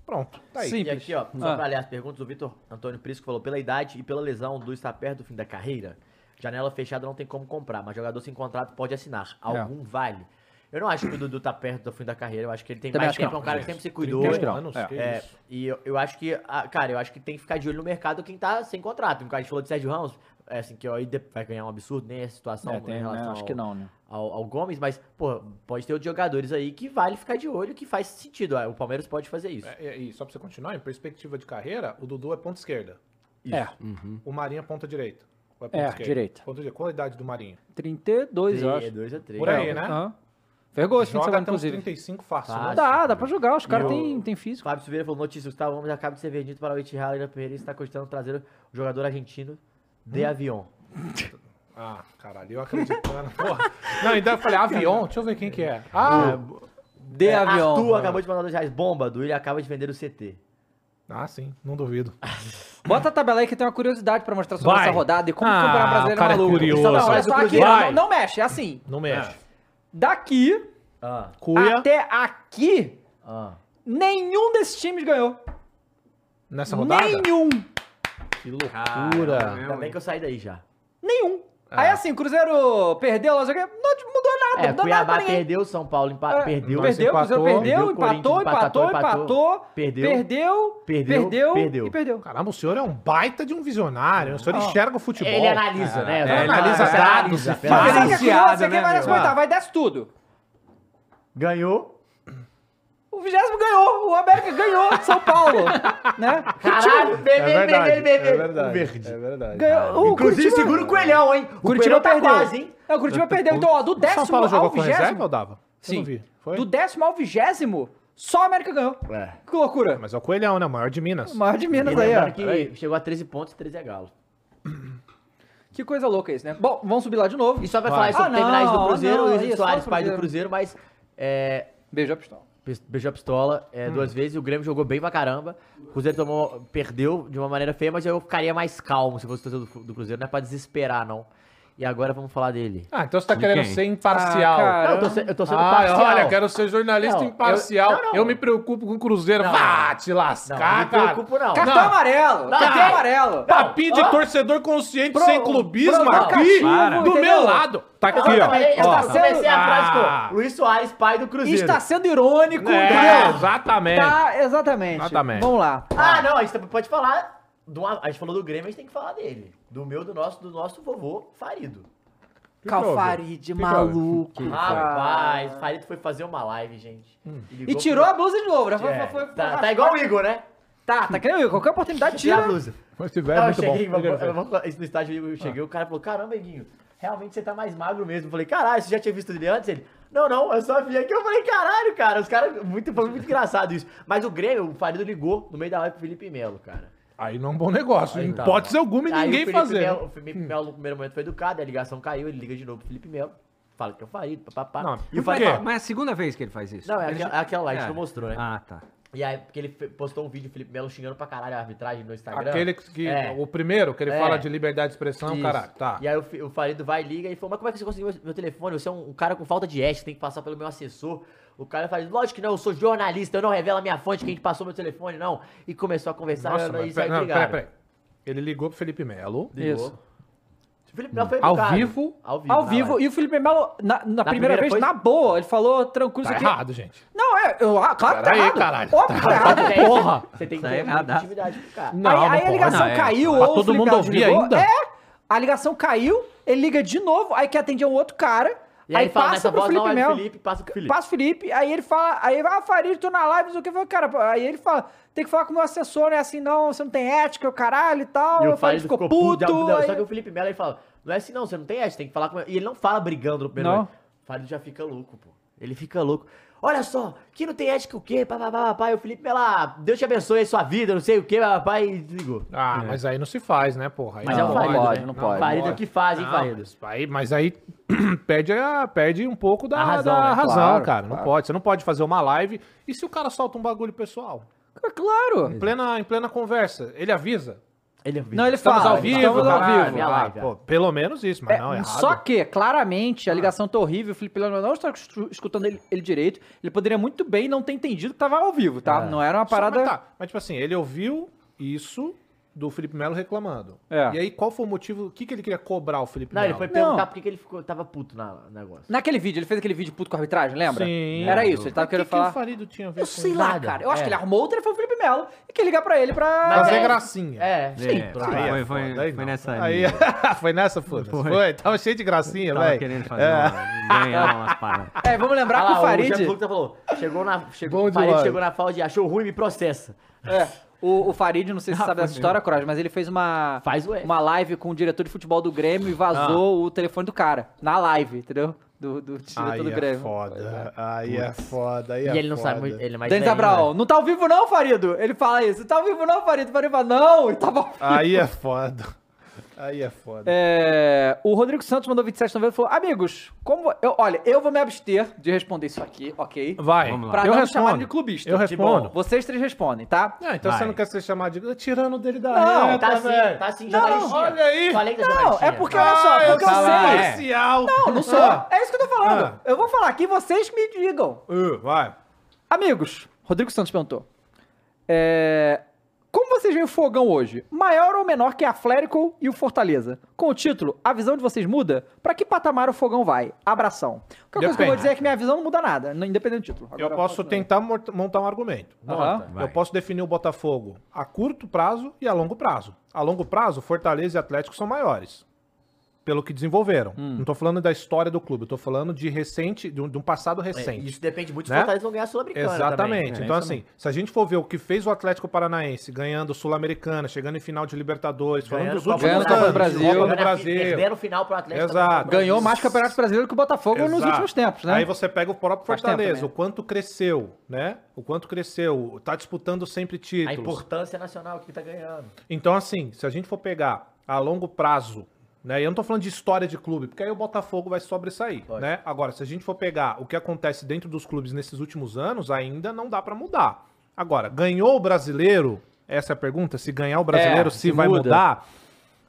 Pronto, tá aí. Sim. E aqui, ó, só Ah. pra ler as perguntas, o Vitor Antônio Prisco falou: pela idade e pela lesão, o Du está perto do fim da carreira. Janela fechada não tem como comprar, mas jogador sem contrato pode assinar. Algum vale. Eu não acho que o Dudu tá perto do fim da carreira. Eu acho que ele tem Também mais acho que tempo. É um cara que sempre se cuidou. 31 não. anos, É. É, isso. e eu, eu acho que, ah, cara, eu acho que tem que ficar de olho no mercado quem tá sem contrato. A gente falou de Sérgio Ramos, é assim, que aí vai ganhar um absurdo, nem essa situação É, tem, em né? relação Acho ao, que não, né? ao, ao Gomes, mas, pô, pode ter outros jogadores aí que vale ficar de olho, que faz sentido. ó, O Palmeiras pode fazer isso. É, E, e só pra você continuar, em perspectiva de carreira, o Dudu é ponta esquerda. É, O Marinho é ponta direita. Ou É, direita. Ponta direita. Qual a idade do Marinho? 32, eu acho. 2 a 3. Por aí, né? Aham. Fez gol esse fim de semana, inclusive. 35 fácil. Fácil. né? Dá, dá pra jogar. Os caras E o- têm tem físico. Fábio Silveira falou: notícia: Gustavo Gomes acaba de ser vendido para o Etihad da Pereira e está cogitando trazer o jogador argentino de avião. Ah, caralho, eu acreditando. Porra. Não, então eu falei, avião? Deixa eu ver quem que é. Ah, De É, avião. Arthur acabou de mandar dois reais. Bomba, do ele acaba de vender o CT. Ah, sim, não duvido. Bota a tabela aí que tem uma curiosidade pra mostrar sobre Vai. essa rodada e como Ah, que o Campeonato Brasileiro o cara é é maluco. curioso. Não, olha só aqui, não, não mexe, é assim. Não mexe. Daqui Ah, até aqui, ah. nenhum desses times ganhou. nessa rodada? Nenhum. Que loucura. Ainda bem que eu saí daí já. Nenhum. Aí assim, o Cruzeiro perdeu, não sei o quê, não mudou nada, É, não deu nada Cuiabá pra perdeu, São Paulo empa- É, perdeu. Perdeu, o Cruzeiro empatou, perdeu, perdeu, empatou, empatou, empatou, empatou, perdeu, perdeu, perdeu, perdeu perdeu. e perdeu. Caramba, o senhor é um baita de um visionário. O senhor enxerga o futebol. Ele analisa, né? ele analisa dados é Diferenciado, né, vai Ah. vai desce tudo. Ganhou. O vigésimo ganhou, o América ganhou, São Paulo, né? Caralho, bebê, É verdade, bebê, bebê. é verdade, O verde. É verdade. Ganhou. O Inclusive, Curitiba- segura o coelhão, hein? O Curitiba tá perdeu. quase, hein? É, o Curitiba perdeu. Então, ó, do O décimo São Paulo jogou ao com reserva vigésimo. ou dava? Eu Sim. não vi. Foi? Do décimo ao vigésimo, só o América ganhou. É. Que loucura. Mas é o Coelhão, né? O maior de Minas. O maior de E Minas aí, ó. que chegou a 13 pontos e 13 é galo. Que coisa louca isso, né? Bom, vamos subir lá de novo. E só pra Vai. falar isso, Ah, terminar isso do Cruzeiro, não, o é isso, Soares, fala do pai do Cruzeiro. Cruzeiro, mas é, Beijo a pistola. Beijou a pistola é, duas vezes e o Grêmio jogou bem pra caramba. O Cruzeiro tomou, perdeu de uma maneira feia, mas eu ficaria mais calmo se fosse torcedor do, do Cruzeiro. Não é pra desesperar, não. E agora vamos falar dele. Ah, então você tá De querendo quem? ser imparcial. Ah. Não, eu tô, se- eu tô sendo Ah, parcial. olha, quero ser jornalista Não, eu- imparcial. Eu, não, não. me preocupo com o Cruzeiro. Não, Vá não. te Não, lascar, não me cara. preocupo, não. Cartão Não. amarelo! Não, cartão não. amarelo! Papinho de Ó. torcedor consciente Pro- sem clubismo aqui do entendeu? meu lado. Tá aqui, ó. Eu Ó. comecei a frase Ah. com Luiz Soares, pai do Cruzeiro. Está sendo irônico, É, exatamente. Tá, exatamente. Exatamente. Vamos lá. Ah, não, a gente pode falar. Uma- a gente falou do Grêmio, a gente tem que falar dele. Do meu, do nosso, do nosso vovô Farido. houve? Calfaride, que maluco. Rapaz, cara. Farido foi fazer uma live, gente. E ligou tirou pro- a blusa de novo, né? Foi, É, foi, foi, tá, foi- tá igual o Igor, né? Tá, tá querendo ir. Qualquer oportunidade Tira tira. a blusa. Mas se tiver, muito bom. cheguei, Fica eu, no estádio eu cheguei, o cara falou, caramba, Eguinho, realmente você tá mais magro mesmo. Eu falei, caralho, você já tinha visto ele antes? Ele, não, não, eu só vi aqui. Eu falei, caralho, cara, os caras, muito, foi muito engraçado isso. Mas o Grêmio, o Farido ligou no meio da live pro Felipe Melo, cara. Aí não é um bom negócio. Aí Em hipótese alguma e Aí ninguém o Felipe fazer. Melo, o Felipe Melo no primeiro momento foi educado, a ligação caiu, ele liga de novo pro Felipe Melo, fala que é o Farido, papapá. Não, e o quê? fala, Mas é a segunda vez que ele faz isso. Não, é Ele aquela, é aquela lá, a gente É. não mostrou, né? Ah, tá. E aí, porque ele postou um vídeo, o Felipe Melo xingando pra caralho a arbitragem no Instagram. Aquele que. É. O primeiro, que ele É. fala de liberdade de expressão, Isso. caralho. Tá. E aí o, o Farido vai e liga e falou, mas como é que você conseguiu meu, meu telefone? Você é um, um cara com falta de ética, tem que passar pelo meu assessor. O cara fala, lógico que não, eu sou jornalista, eu não revelo a minha fonte, quem passou meu telefone, não. E começou a conversar Nossa, e mas aí pera, peraí, peraí. Ele ligou pro Felipe Melo. Ligou. Isso. O Felipe Melo foi Ao educado. vivo? Ao vivo. Ao na vivo. E o Felipe Melo, na, na primeira, primeira vez, foi- na boa, ele falou tranquilo Tá isso aqui. errado, gente. Não, é. Eu, ah, claro que tá aí, errado. caralho. Óbvio que tá errado. Você tem- Porra! Você tem que Tá ter errado. muita intimidade com o cara. Não, aí, não aí a ligação Não, é. caiu, Pra ou o todo Felipe mundo ouvir ainda? É, a ligação caiu, ele liga de novo, aí quer atender um outro cara, E aí, aí fala, passa nessa pro voz Felipe não é Felipe, passa pro Felipe. Passa o Felipe, aí ele fala, aí vai, ah, Farid, tô na live, não sei o que, eu falo, cara, aí ele fala, tem que falar com o meu assessor, não é assim não, você não tem ética, o caralho e tal, E o Farid ficou ficou puto, puto. Aí- Só que o Felipe Melo ele fala: não é assim não, você não tem essa, tem que falar com. E ele não fala brigando no primeiro Não. O Farido já fica louco, pô. Ele fica louco. Olha só, que não tem ética o quê? Pá, pá, pá, pá, pá. E o Felipe Melo, Deus te abençoe a sua vida, não sei o quê, pá, pá, pá, e desligou. Ah, mas aí não se faz, né, porra? Aí Mas Não, é o não Farido, pode, né? não pode. Farido Não que faz, hein, Não, Farido? mas aí, mas aí perde, a, perde um pouco da A razão, da né? razão, Claro, cara. Não claro. pode. Você não pode fazer uma live. E se o cara solta um bagulho pessoal? Claro. Em plena, em plena conversa, ele avisa. Ele Não, ele Estamos fala, ao vivo, estamos ao vivo. Minha Ah, pô, pelo menos isso, mas É, não, é errado. só que, claramente, a ligação tá horrível, o Felipe Melo não está escu- escutando ele, ele direito. Ele poderia muito bem não ter entendido que tava ao vivo, tá? Não era uma Só- parada. mas, tá, mas, tipo assim, ele ouviu isso do Felipe Melo reclamando. É. E aí, qual foi o motivo? O que, que ele queria cobrar o Felipe Não, Melo? ele foi perguntar Não. por que que ele ficou, tava puto na- no negócio. Naquele vídeo, ele fez aquele vídeo puto com a arbitragem, lembra? Sim. Era isso, ele tava Mas querendo o que falar. que o Farido tinha a ver Eu com sei isso? lá, Nada. cara. Eu acho É. que ele arrumou o telefone do Felipe Melo e quer ligar pra ele pra. Mas Fazer é- gracinha. É, Sim, É, claro. foi, Aí é foi, foda, aí foi não. nessa Aí, linha. foi nessa, foda Foi. foi. Tava cheio de gracinha, Tava velho. querendo fazer É. uma, ganhar umas paradas. É, vamos lembrar Olha que lá, o Farid. Jean Lucas falou, chegou na, chegou, Bom o Farid demais. chegou na fala de achou ruim, me processa. É, o, o Farid, não sei se você sabe dessa história, Cross, mas ele fez uma, Faz uma live com o diretor de futebol do Grêmio e vazou o telefone do cara. Na live, entendeu? Do, do diretor Aí do é Grêmio. foda. Aí é foda. Aí E é ele não foda. sabe muito, ele é mais Denis Abraão, né? não tá ao vivo não, Farido? Ele fala isso. Tá ao vivo não, Farido? O Farido fala, não, e tava ao vivo. Aí é foda. Aí é foda. É, o Rodrigo Santos mandou 27,90 e falou: Amigos, como. Eu, olha, eu vou me abster de responder isso aqui, ok? Vai. Vamos lá. Pra eu não respondo. chamarem de clubista. Eu respondo. bom. Vocês três respondem, tá? Ah, então Vai. você não quer ser chamado de tirando dele da Não, reta, Tá assim, velho. tá assim, Não, olha aí. Falei da Não, jornalistinha. é porque, olha só, Ah, eu porque eu, sou sei. é. Não, não sou. Ah, É isso que eu tô falando. Ah. Eu vou falar aqui, vocês me digam. uh, vai. Amigos, Rodrigo Santos perguntou. É, vocês veem o fogão hoje? Maior ou menor que a Atlético e o Fortaleza? Com o título, a visão de vocês muda? Pra que patamar o fogão vai? Abração. A única coisa que eu vou dizer é que minha visão não muda nada, independente do título. Eu Agora, posso continue. tentar montar um argumento. Vai. Eu posso definir o Botafogo a curto prazo e a longo prazo. A longo prazo, Fortaleza e Atlético são maiores. Pelo que desenvolveram. Hum. Não tô falando da história do clube, eu tô falando de recente, de um, de um passado É, recente. Isso depende muito se Né? o Fortaleza vão ganhar a Sul-Americana Exatamente. também. então, isso assim, se a gente for ver o que fez o Atlético Paranaense ganhando Sul-Americana, chegando em final de Libertadores, falando Ganhando dos Copa últimos do Brasil. anos, Brasil. Copa do Ganhando a fi- Brasil. Perdendo o final pro Atlético. Exato. Ganhou mais campeonato brasileiro que o Botafogo nos Exato. últimos tempos, né? Aí você pega o próprio Fortaleza, o quanto cresceu, né? O quanto cresceu, tá disputando sempre A títulos. importância nacional que tá ganhando. Então, assim, se a gente for pegar a longo prazo, né? E eu não tô falando de história de clube, porque aí o Botafogo vai sobressair, Lógico. né? Agora, se a gente for pegar o que acontece dentro dos clubes nesses últimos anos, ainda não dá pra mudar. Agora, ganhou o brasileiro? Essa é a pergunta, se ganhar o brasileiro, É, se, se vai muda. mudar?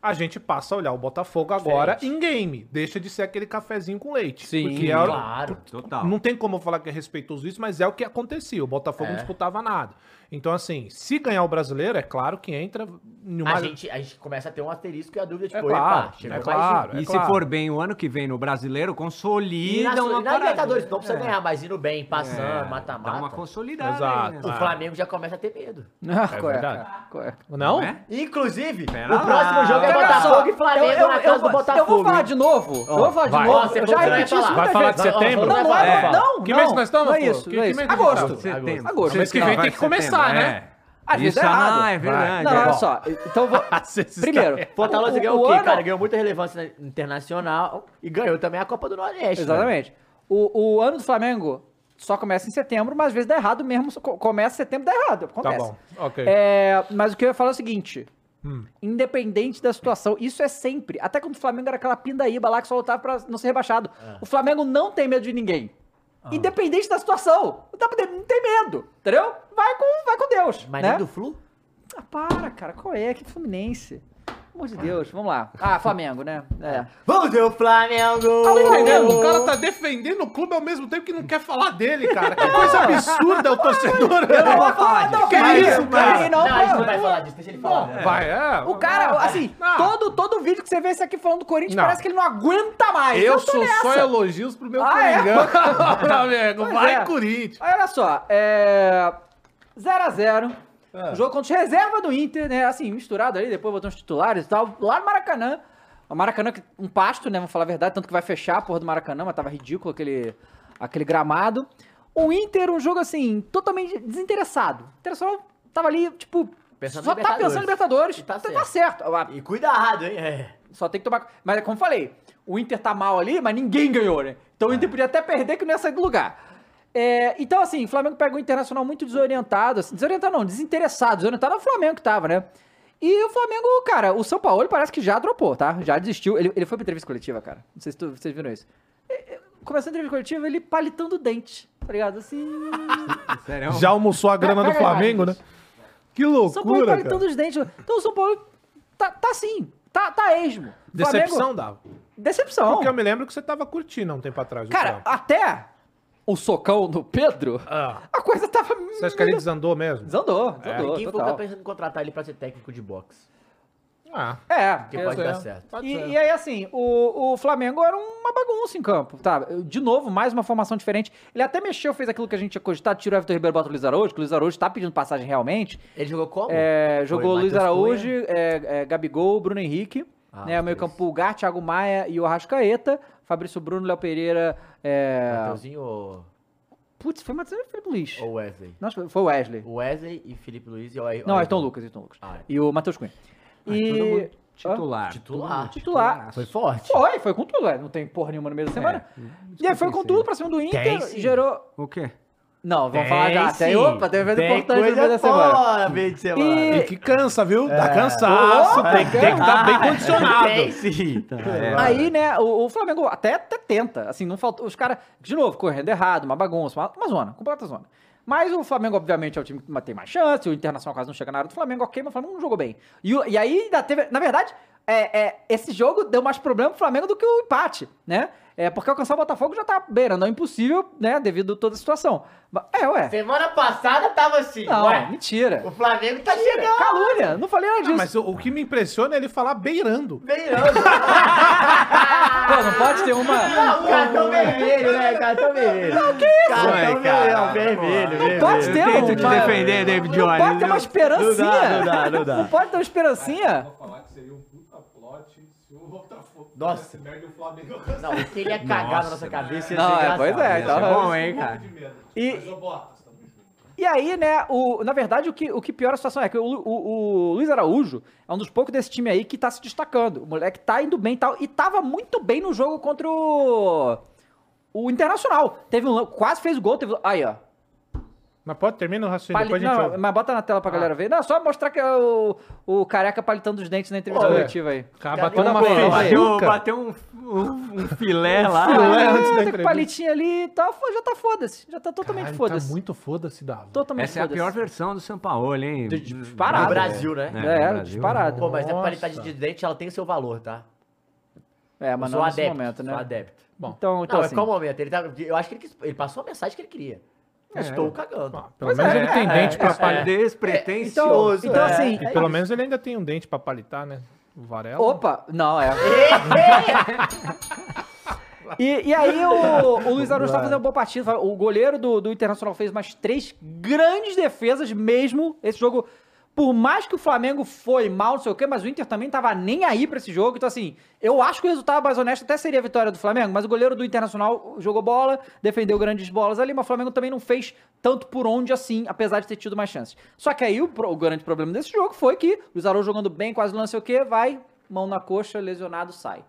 A gente passa a olhar o Botafogo agora Diferente. em game. Deixa de ser aquele cafezinho com leite. Sim, porque é o- Claro. Total. não tem como eu falar que é respeitoso isso, mas é o que acontecia. O Botafogo É. não disputava nada. Então, assim, se ganhar o brasileiro, é claro que entra em uma. A gente, a gente começa a ter um asterisco e a dúvida, É tipo, claro, epa, chegou é mais claro. um. E é se claro. for bem o ano que vem no brasileiro, E consolida na, uma e na parada. Libertadores, não precisa É. ganhar, mas indo bem, É, passando, Dá uma mata-mata. consolidada. Exato. aí, né? O Ah. Flamengo já começa a ter medo. É, verdade. é? Não? é? Inclusive, Pera o próximo lá. jogo é Botafogo e Flamengo eu, eu, na eu, casa do vou- Botafogo. Eu vou falar de novo. eu vou falar de novo. Você eu já não repeti isso Vai falar de setembro? Não, não é, É. não, Que não, mês que nós estamos, Não é isso, não é Agosto. Agosto. Mês que vem tem que começar, né? Às vezes Isso, é errado. ah, é verdade. Não, é. olha só. Então vou... Primeiro, Fortaleza o- ganhou o o quê, ano- cara? Ganhou muita relevância internacional e ganhou também a Copa do Nordeste. Exatamente. O, o ano do Flamengo só começa em setembro, mas às vezes dá errado mesmo. co- Começa em setembro, dá errado. Acontece. Tá bom, ok. É, mas o que eu ia falar é o seguinte. Hum. Independente da situação, isso é sempre. Até quando o Flamengo era aquela pindaíba lá que só lutava pra não ser rebaixado. É. O Flamengo não tem medo de ninguém. Ah. Independente da situação. Não, tá- não tem medo, entendeu? Vai com, vai com Deus. Mas né? nem do Flu? Ah, para, cara. Qual é? Que Fluminense. Pelo amor de Deus. Vamos lá. Ah, Flamengo, né? É. Vamos ver o Flamengo! Tá entendendo? O cara tá defendendo o clube ao mesmo tempo que não quer falar dele, cara. Que coisa absurda o torcedor. Eu não vou falar disso. Que Mas- isso, cara? Aí Não, não, pô. não vai falar disso, deixa ele falar. Vai, é. O cara, assim, Ah. todo, todo vídeo que você vê esse aqui falando do Corinthians, Não. parece que ele não aguenta mais. Eu tô sou nessa. só elogios pro meu Ah, é? Coringão. Flamengo, Pois vai é. Corinthians. Olha só, é. 0x0. É. Um jogo contra os reserva do Inter, né? Assim, misturado ali, depois botou uns titulares e tal. Lá no Maracanã. O Maracanã, um pasto, né? Vamos falar a verdade, tanto que vai fechar a porra do Maracanã, mas tava ridículo aquele, aquele gramado. O Inter, um jogo assim, totalmente desinteressado. O Internacional tava ali, tipo. Pensando só tá pensando em Libertadores. E tá tá certo. certo. E cuidado, hein? É. Só tem que tomar. Mas como eu falei, o Inter tá mal ali, mas ninguém ganhou, né? Então o Inter podia até perder que não ia sair do lugar. É, então, assim, o Flamengo pega o Internacional muito desorientado. Assim, desorientado não, desinteressado. Desorientado é o Flamengo que tava, né? E o Flamengo, cara, o São Paulo parece que já dropou, tá? Já desistiu. Ele, ele foi pra entrevista coletiva, cara. Não sei se tu- vocês viram isso. E- e- Começou a entrevista coletiva, ele palitando o dente, tá ligado? Assim. Sério? Já almoçou a grana do a imagem, Flamengo, né? Que São Paulo loucura, palitando cara. os dentes. Então o São Paulo tá, tá assim, tá, tá esmo. Decepção Flamengo, dava. decepção. Porque eu me lembro que você tava curtindo há um tempo atrás. Cara, até o socão do Pedro, Ah, a coisa tava. você acha que ele desandou mesmo? Desandou, desandou. Ninguém falou que total. tá pensando em contratar ele pra ser técnico de boxe. Ah, É, Que é, pode é. dar certo. pode E, e aí, assim, o, o Flamengo era uma bagunça em campo, tá? De novo, mais uma formação diferente. Ele até mexeu, fez aquilo que a gente tinha cogitado, tirou o Everton Ribeiro e bota o Luiz Araújo, que o Luiz Araújo tá pedindo passagem realmente. Ele jogou como? É, Foi jogou Luiz Matheus Araújo, é, é, Gabigol, Bruno Henrique, Ah, né? Meio campo Pulgar, Thiago Maia e o Arrascaeta, Fabrício Bruno, Léo Pereira, é... Mateuzinho ou, Putz, foi Matheus e Felipe Luiz. ou Wesley? Não, acho que foi o Wesley. O Wesley e Felipe Luiz e o Ayrton. Não, Ayrton Lucas, Ayrton Lucas. Ah, é. E o Matheus Cunha. Mas E... todo mundo Hã? Titular. Titular. Titular. Foi forte. Foi, foi com tudo, é. Não tem porra nenhuma no meio da semana. e aí foi com tudo pra cima do Inter, Tem gerou... O quê? Não, vamos Tem falar já. Tem, sim. opa, tem evento Tem importante no meio da semana. fora, meio de semana. E- E que cansa, viu? Dá cansaço. Opa, tem, que- tem que estar bem condicionado. Tem sim. É, Aí, né, o, o Flamengo até, até tenta, assim, não faltou, os caras, de novo, correndo errado, uma bagunça, uma, uma zona, completa zona. Mas o Flamengo, obviamente, é o time que tem mais chance, o Internacional quase não chega na área do Flamengo, ok, mas o Flamengo não jogou bem. E, e aí ainda teve, na verdade, é, é, esse jogo deu mais problema pro Flamengo do que o empate, né? É, porque alcançar o Botafogo já tá beirando, é impossível, né, devido a toda a situação. É, ué. Semana passada tava assim. Não, ué, mentira. o Flamengo tá chegando. Calúnia, não falei nada disso. Mas o, o que me impressiona é ele falar beirando. Beirando. Pô, não pode ter uma... Não, cartão vermelho, né? Cartão vermelho. Não, que isso? Cartão Ué, vermelho, cara, vermelho, vermelho. Pode ter Eu tento uma... te defender, David Não Jones. pode ter uma esperancinha. Não dá, não dá, não dá. Não pode ter uma esperancinha. Nossa. Não, o que ele ia cagar na nossa cabeça ia Não, ser é, pois é, é então- bom, hein, cara? E, e aí, né, o, na verdade, o que, o que piora a situação é que o, o- o Luiz Araújo é um dos poucos desse time aí que tá se destacando. O moleque tá indo bem e tal. E tava muito bem no jogo contra o. O Internacional. Teve um. Quase fez o gol. Teve, aí, ó. Mas pode terminar o raciocínio, Pali- depois a gente não, mas bota na tela pra galera ver. Não, só mostrar que é o, o careca palitando os dentes na entrevista é. coletiva aí. Cara, bateu uma Bola? Bateu, bateu um, um, um filé lá. Filé. Ah, antes da entrevista. palitinho ali e tal. Já tá foda-se. Já tá totalmente Caralho, foda-se. Tá muito foda-se, Dava. Totalmente Essa é a pior versão do São Paulo, hein? Disparado. No Brasil, né? É, É, Brasil. disparado. Pô, mas a qualidade de dente, ela tem o seu valor, tá? É, mas não nesse adepto, momento, né? sou adepto. Bom, Então, então não, assim, é qual momento? Ele tá, eu acho que ele, quis- ele passou a mensagem que ele queria. É. Estou cagando. pelo Pois menos é, ele tem é, dente pra É, palitar. despretensioso. então, é. assim, E pelo menos ele ainda tem um dente pra palitar, né? O Varela. Opa, não, é. E, e aí o, o Luiz Araújo tá fazendo uma boa partida. O goleiro do, do Internacional fez umas três grandes defesas mesmo. Esse jogo, por mais que o Flamengo foi mal, não sei o quê, mas o Inter também tava nem aí pra esse jogo. Então, assim, eu acho que o resultado mais honesto até seria a vitória do Flamengo, mas o goleiro do Internacional jogou bola, defendeu grandes bolas ali, mas o Flamengo também não fez tanto por onde assim, apesar de ter tido mais chances. Só que aí o, o grande problema desse jogo foi que o Araújo jogando bem, quase não sei o quê, vai, mão na coxa, lesionado, sai.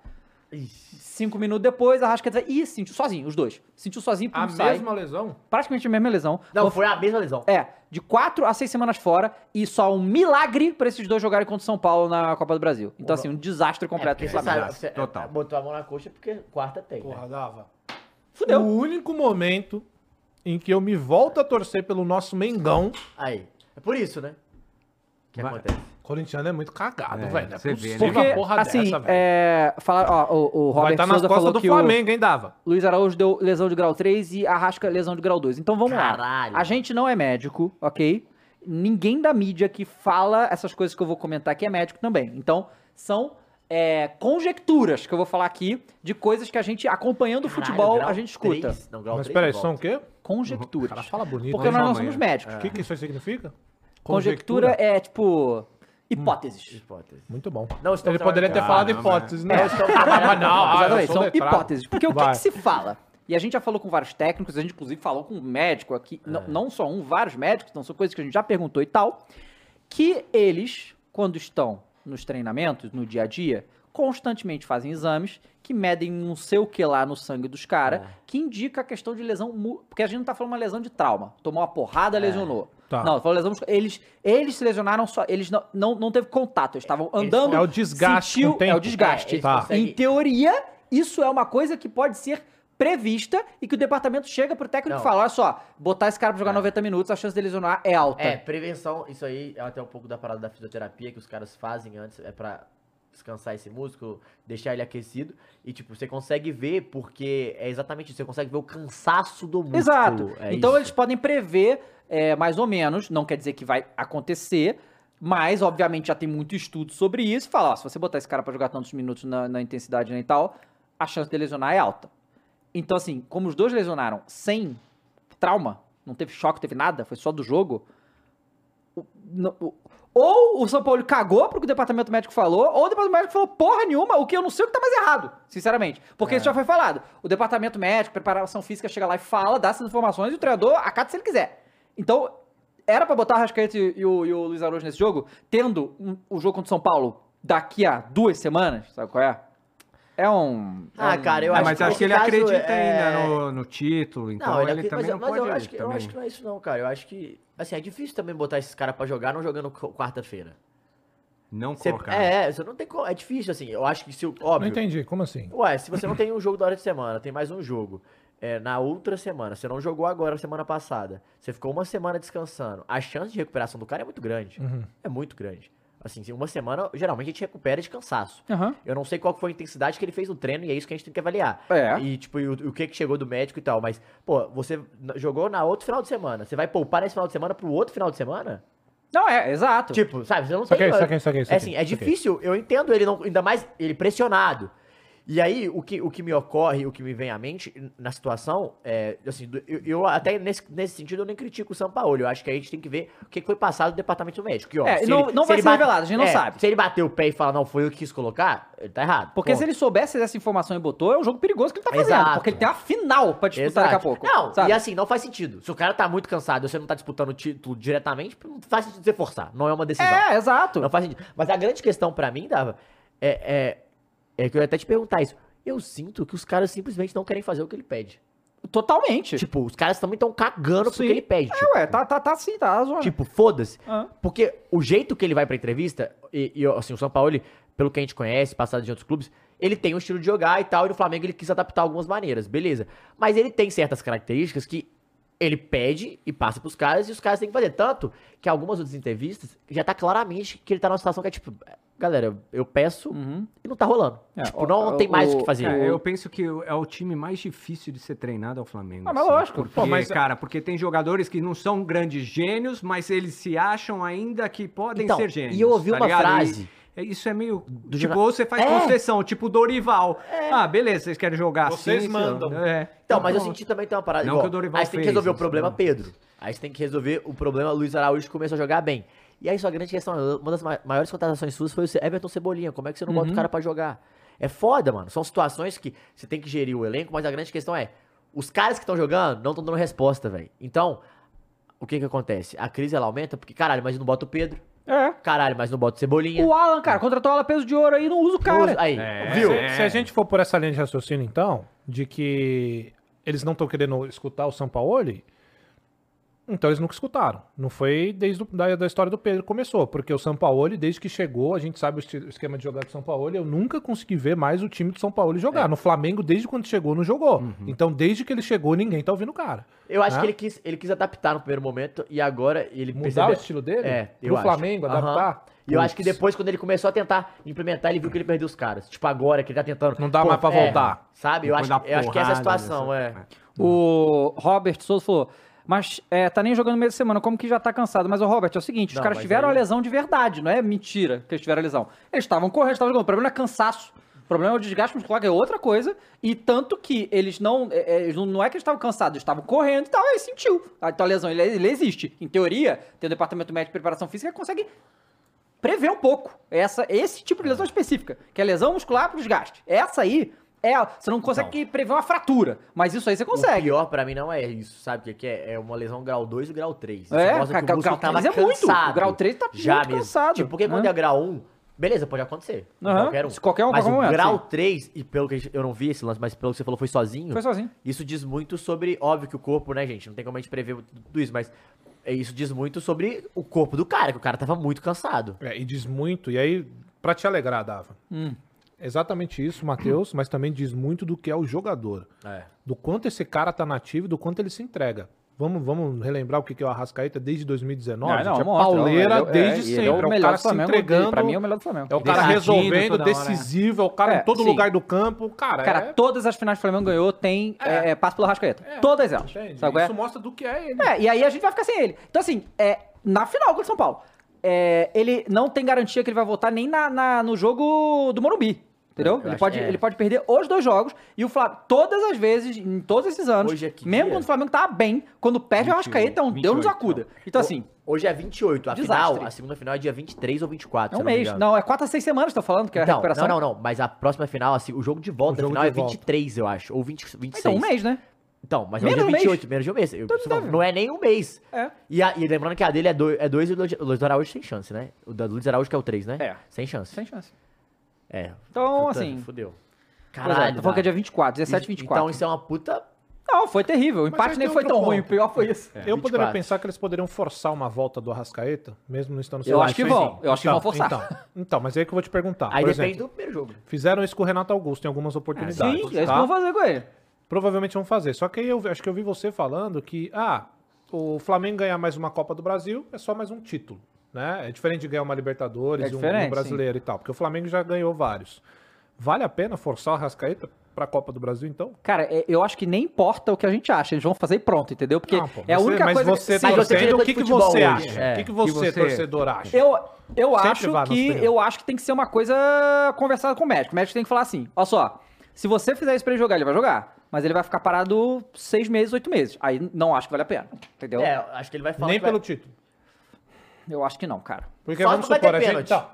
Cinco minutos depois, a Rascaeta vai. Ih, sentiu sozinho, os dois. Sentiu sozinho, pum, A sai. mesma lesão? Praticamente a mesma lesão. Não, Vou- foi a mesma lesão. É, de quatro a seis semanas fora e só um milagre pra esses dois jogarem contra o São Paulo na Copa do Brasil. Então, assim, um desastre É, completo porque do Flamengo. sabe, Total. botou a mão na coxa porque quarta tem. né? Porra, Dava. Fudeu. O único momento em que eu me volto a torcer pelo nosso Mengão. Aí. É por isso, né? Que Vai- acontece. Corintiano é muito cagado, É, velho. Não é você vê, né? Porque, uma porra assim, dessa, velho. é, falar, ó, o, o Vai Robert estar nas Souza costas do que Flamengo, hein, Dava? Luiz Araújo deu lesão de grau 3 e a Rasca lesão de grau 2. Então vamos lá. Caralho. A gente não é médico, ok? Ninguém da mídia que fala essas coisas que eu vou comentar aqui é médico também. Então, são é, conjecturas que eu vou falar aqui de coisas que a gente, acompanhando o futebol, grau a gente escuta. três- Não, grau Mas peraí, são o quê? Conjecturas. O cara fala bonito. Porque nós não somos médicos. O que, que isso significa? Conjectura é, tipo, hipóteses. Hipótese. Muito bom. Não estou Ele poderia ter Ah, falado não, hipóteses, né? Não estou trabalhando. não, ah, Exatamente, sou são letrado. hipóteses. Porque o que, Vai. que se fala? E a gente já falou com vários técnicos, a gente inclusive falou com um médico aqui, não, não só um, vários médicos, então são coisas que a gente já perguntou e tal, que eles, quando estão nos treinamentos, no dia a dia, constantemente fazem exames que medem não sei o que lá no sangue dos caras, É. que indica a questão de lesão. Porque a gente não tá falando uma lesão de trauma. Tomou uma porrada, lesionou. Tá. Não, falou lesão muscular. Eles, eles se lesionaram só. Eles não, não, não teve contato. Eles estavam andando. É o desgaste sentiu- tempo. É o desgaste. É, eles Tá. conseguem- Em teoria, isso é uma coisa que pode ser prevista e que o departamento chega pro técnico Não. e fala: olha só, botar esse cara pra jogar É. 90 minutos, a chance dele lesionar é alta. É, prevenção, isso aí é até um pouco da parada da fisioterapia que os caras fazem antes, é pra descansar esse músculo, deixar ele aquecido. E, tipo, você consegue ver, porque é exatamente isso, você consegue ver o cansaço do músculo. Exato. É então isso. eles podem prever é, mais ou menos, não quer dizer que vai acontecer, mas obviamente já tem muito estudo sobre isso. E fala, ó, se você botar esse cara pra jogar tantos minutos na, na intensidade né, e tal, a chance de lesionar é alta. Então, assim, como os dois lesionaram sem trauma, não teve choque, não teve nada, foi só do jogo. o- no- o- ou o São Paulo cagou pro que o departamento médico falou, ou o departamento médico falou porra nenhuma, o que eu não sei o que tá mais errado, sinceramente. Porque É. isso já foi falado. O departamento médico, preparação física, chega lá e fala, dá essas informações e o treinador acata se ele quiser. Então, era pra botar o Rascaeta e, o, e o Luiz Araújo nesse jogo, tendo um- o jogo contra o São Paulo daqui a duas semanas, sabe qual é? É um. é Ah, cara, eu É, acho mas que acho nesse que ele acredita é- ainda no, no título, então Não, ele, ele acredita, também mas, não mas pode eu, acho que, eu também. acho que não é isso não, cara. Eu acho que, assim, é difícil também botar esses caras pra jogar não jogando qu- quarta-feira. Não Você- colocar. É, você não tem é difícil, assim, eu acho que se, o- Não óbvio, entendi, como assim? Ué, se você não tem um jogo da hora de semana, tem mais um jogo. É, na outra semana, você não jogou agora, semana passada. Você ficou uma semana descansando. A chance de recuperação do cara é muito grande. Uhum. É muito grande. Assim, uma semana, geralmente a gente recupera de cansaço. Aham. Eu não sei qual foi a intensidade que ele fez no treino e é isso que a gente tem que avaliar. É. E, tipo, e o, o que que chegou do médico e tal. Mas, pô, você jogou na outro final de semana. Você vai poupar nesse final de semana pro outro final de semana? Não, é, exato. Tipo, sabe? Você não Saquei, tem. saquei, saquei, É assim, é difícil, eu entendo ele não, ainda mais ele pressionado. E aí, o que, o que me ocorre, o que me vem à mente na situação, é, assim, eu, eu até nesse, nesse sentido eu nem critico o São Paulo. Eu acho que a gente tem que ver o que foi passado do departamento médico. Que, ó, É, não- não se vai ser bate- revelado, a gente não é, sabe. Se ele bater o pé e falar, não, foi eu que quis colocar, ele tá errado. Porque Ponto. se ele soubesse dessa informação e botou, é um jogo perigoso que ele tá fazendo. Exato. Porque ele tem uma final pra disputar Exato. daqui a pouco. Não, sabe? e assim, não faz sentido. Se o cara tá muito cansado e você não tá disputando o título diretamente, não faz sentido você forçar. Não é uma decisão. É, exato. Não faz sentido. Mas a grande questão pra mim, Dava, é, é, é que eu ia até te perguntar isso. Eu sinto que os caras simplesmente não querem fazer o que ele pede. Totalmente. Tipo, os caras também estão cagando Sim. que ele pede. é, Tipo, ué, tá, tá, tá assim, tá zoando. tipo foda-se. Ah. Porque o jeito que ele vai pra entrevista, e, e, assim, o São Paulo, ele, pelo que a gente conhece, passado de outros clubes, ele tem um estilo de jogar e tal, e no Flamengo ele quis adaptar algumas maneiras, beleza. Mas ele tem certas características que ele pede e passa pros caras, e os caras têm que fazer. Tanto que algumas outras entrevistas já tá claramente que ele tá numa situação que é tipo, galera, eu- peço Uhum. e não tá rolando. É, tipo, o- não, tem mais o o- que fazer. É, eu penso que é o time mais difícil de ser treinado é o Flamengo. Ah, mas lógico. Porque, Pô, mas- cara, porque tem jogadores que não são grandes gênios, mas eles se acham ainda que podem Então, ser gênios. e eu ouvi tá uma ligado? frase- E- é, isso é meio. tipo, jornal- ou você faz É. concessão, tipo Dorival. Ah, beleza, vocês querem jogar Vocês assim? mandam. É. Então, mas eu senti também tem uma parada. Não igual, que o Dorival aí você tem que resolver o problema não. Pedro. Aí você tem que resolver o problema Luiz Araújo que começou a jogar bem. E aí sua grande questão, uma das ma- maiores contratações suas foi o Everton Cebolinha. Como é que você não bota o Uhum. cara pra jogar? É foda, mano. São situações que você tem que gerir o elenco, mas a grande questão é, os caras que estão jogando não estão dando resposta, velho. Então, o que que acontece? A crise ela aumenta porque, caralho, mas não bota o Pedro. É. Caralho, mas não bota o Cebolinha. O Alan, cara, contratou o Alan peso de ouro aí, não usa o cara. Aí, É. viu? É. Se a gente for por essa linha de raciocínio, então, de que eles não estão querendo escutar o Sampaoli, então eles nunca escutaram. Não foi desde o, da, da história do Pedro que começou, porque o Sampaoli, desde que chegou, a gente sabe o, esquema de jogar do Sampaoli, eu nunca consegui ver mais o time do São Paulo jogar. É. No Flamengo, desde quando chegou, não jogou. Uhum. Então, desde que ele chegou, ninguém tá ouvindo o cara. Eu acho Né? que ele quis, ele quis adaptar no primeiro momento e agora ele Mudar percebe- o estilo dele? É, eu Pro acho. Flamengo, adaptar? E eu acho que depois, quando ele começou a tentar implementar, ele viu que ele perdeu os caras. Tipo, agora que ele tá tentando. Não dá mais pra é, voltar. Sabe? Eu acho, eu acho que essa é a situação, dessa- é. O Robert Souza falou, mas é, tá nem jogando meio da semana, como que já tá cansado? Mas o Robert, é o seguinte, os Não, caras tiveram aí- a lesão de verdade, não é mentira que eles tiveram a lesão. Eles estavam correndo, estavam jogando, o problema é cansaço. O problema é o desgaste muscular, que é outra coisa. E tanto que eles não. é, é, eles não, não é que eles estavam cansados, eles estavam correndo e tal, aí sentiu. Então a lesão, ele, ele existe. Em teoria, tem o departamento médico de preparação física que consegue prever um pouco essa, esse tipo de lesão específica, que é lesão muscular por desgaste. Essa aí, é, você não consegue prever uma fratura, mas isso aí você O consegue. pior pra mim não é isso, sabe? O que é? É uma lesão grau 2 e grau 3. Isso É, mostra que cara, o músculo grau tava três é muito. cansado. O grau três tá já muito mesmo. cansado, Tipo, porque quando né? é grau 1, Beleza, pode acontecer. Aham, Qualquer um. se qualquer um, Mas qualquer o grau sim. 3, e pelo que eu não vi esse lance, mas pelo que você falou, foi sozinho. Foi sozinho. Isso diz muito sobre. Óbvio que o corpo, né, gente? Não tem como a gente prever tudo isso, mas é, isso diz muito sobre o corpo do cara, que o cara tava muito cansado. É, e diz muito, e aí, pra te alegrar, Dava. Hum. Exatamente isso, Matheus, mas também diz muito do que é o jogador. É. Do quanto esse cara tá nativo e do quanto ele se entrega. Vamos, vamos relembrar o que que é o Arrascaeta desde 2019? Não, não, monstro, pauleira ele é- desde ele sempre. É o melhor cara do se Flamengo. entregando. Pra mim é o melhor do Flamengo. É o cara Decidindo resolvendo, né? decisivo, é o cara É, em todo sim. lugar do campo. Cara, Cara, é, todas as finais que o Flamengo ganhou tem é, é, passo pelo Rascaeta. Todas elas. é? Isso mostra do que é ele. É, e aí a gente vai ficar sem ele. Então, assim, é, na final contra o São Paulo, é, ele não tem garantia que ele vai voltar nem na, na- no jogo do Morumbi. Entendeu? Eu Ele pode, é. ele pode perder os dois jogos. E o Flamengo, todas as vezes, em todos esses anos, é mesmo dia? quando o Flamengo tá bem, quando perde o 28, Arrascaeta, é um Deus nos 28, acuda. Então, assim, Hoje é 28. A Desastre. final, a segunda final é dia 23 ou 24. é um não mês. Não, é 4 a 6 semanas, tô falando, que é a Então, recuperação. não, não, não. Mas a próxima final, assim, o jogo de volta O jogo final é volta. 23, eu acho. Ou 20, 26. Então, um mês, né? Então, mas Menos hoje de um é mês. 28, menos de um mês. Eu- Então, não, deve. não é nem um mês. É. E, a- e lembrando que a dele é 2 é dois e o Luiz- o Luiz Araújo sem chance, né? O da Luiz Araújo que é o 3, né? É. Sem chance. Sem chance. É. Então, Puta, assim. Fudeu. Pois é, tô falando que é dia 24, 17, Isso- 24. Então isso é uma puta. Não, foi terrível. O empate nem foi tão ruim, o ponto. pior foi isso. Eu 24. poderia pensar que eles poderiam forçar uma volta do Arrascaeta, mesmo não estando Eu acho que vão, eu acho que vão forçar. Então, então, mas é aí que eu vou te perguntar. Aí Por depende exemplo, do primeiro jogo. Fizeram isso com o Renato Augusto em algumas oportunidades. Sim, é isso que tá? eu vou fazer com ele. Provavelmente vão fazer. Só que aí eu acho que eu vi você falando que, ah, o Flamengo ganhar mais uma Copa do Brasil é só mais um título. Né? É diferente de ganhar uma Libertadores É e um- um brasileiro e tal. Porque o Flamengo já ganhou vários. Vale a pena forçar o Arrascaeta pra Copa do Brasil, então? Cara, é- eu acho que nem importa o que a gente acha, eles vão fazer e pronto, entendeu? Porque Não, pô, é a você- única mas coisa você Sim, Mas você é o que, que você hoje. acha? É. O que, que você, você- torcedor, acha? Eu, eu Sempre acho que eu acho que tem que ser uma coisa conversada com o médico. O médico tem que falar assim: olha só, se você fizer isso pra ele jogar, ele vai jogar. Mas ele vai ficar parado seis meses, oito meses. Aí não acho que vale a pena. Entendeu? É, acho que ele vai falar. Nem que vai- pelo título. Eu acho que não, cara. Porque Só vamos não vai supor, ter a gente... pênalti. Então,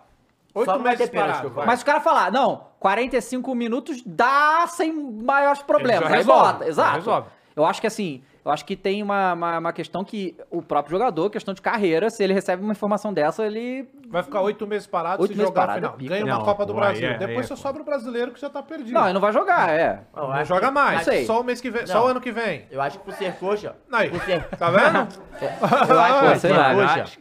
oito Só não vai meses ter pênalti, parado, vai. Mas o cara falar, não, 45 minutos dá sem maiores problemas. já Aí resolve, bota, já exato. resolve. Eu acho que assim, eu acho que tem uma, uma, uma questão que o próprio jogador, questão de carreira, se ele recebe uma informação dessa, ele. Vai ficar oito meses parado Oito se meses jogar parado a final. é. Ganha uma Não, Copa do Brasil. é- Depois é você foda. sobra o brasileiro que já tá perdido. Não, ele não vai jogar, é. Não, Não joga que- mais. Sei. Só o mês que vem. Só Não. o ano que vem. Eu acho que por ser coxa. Aí, Por ser, tá vendo? eu acho que por sei ser coxa.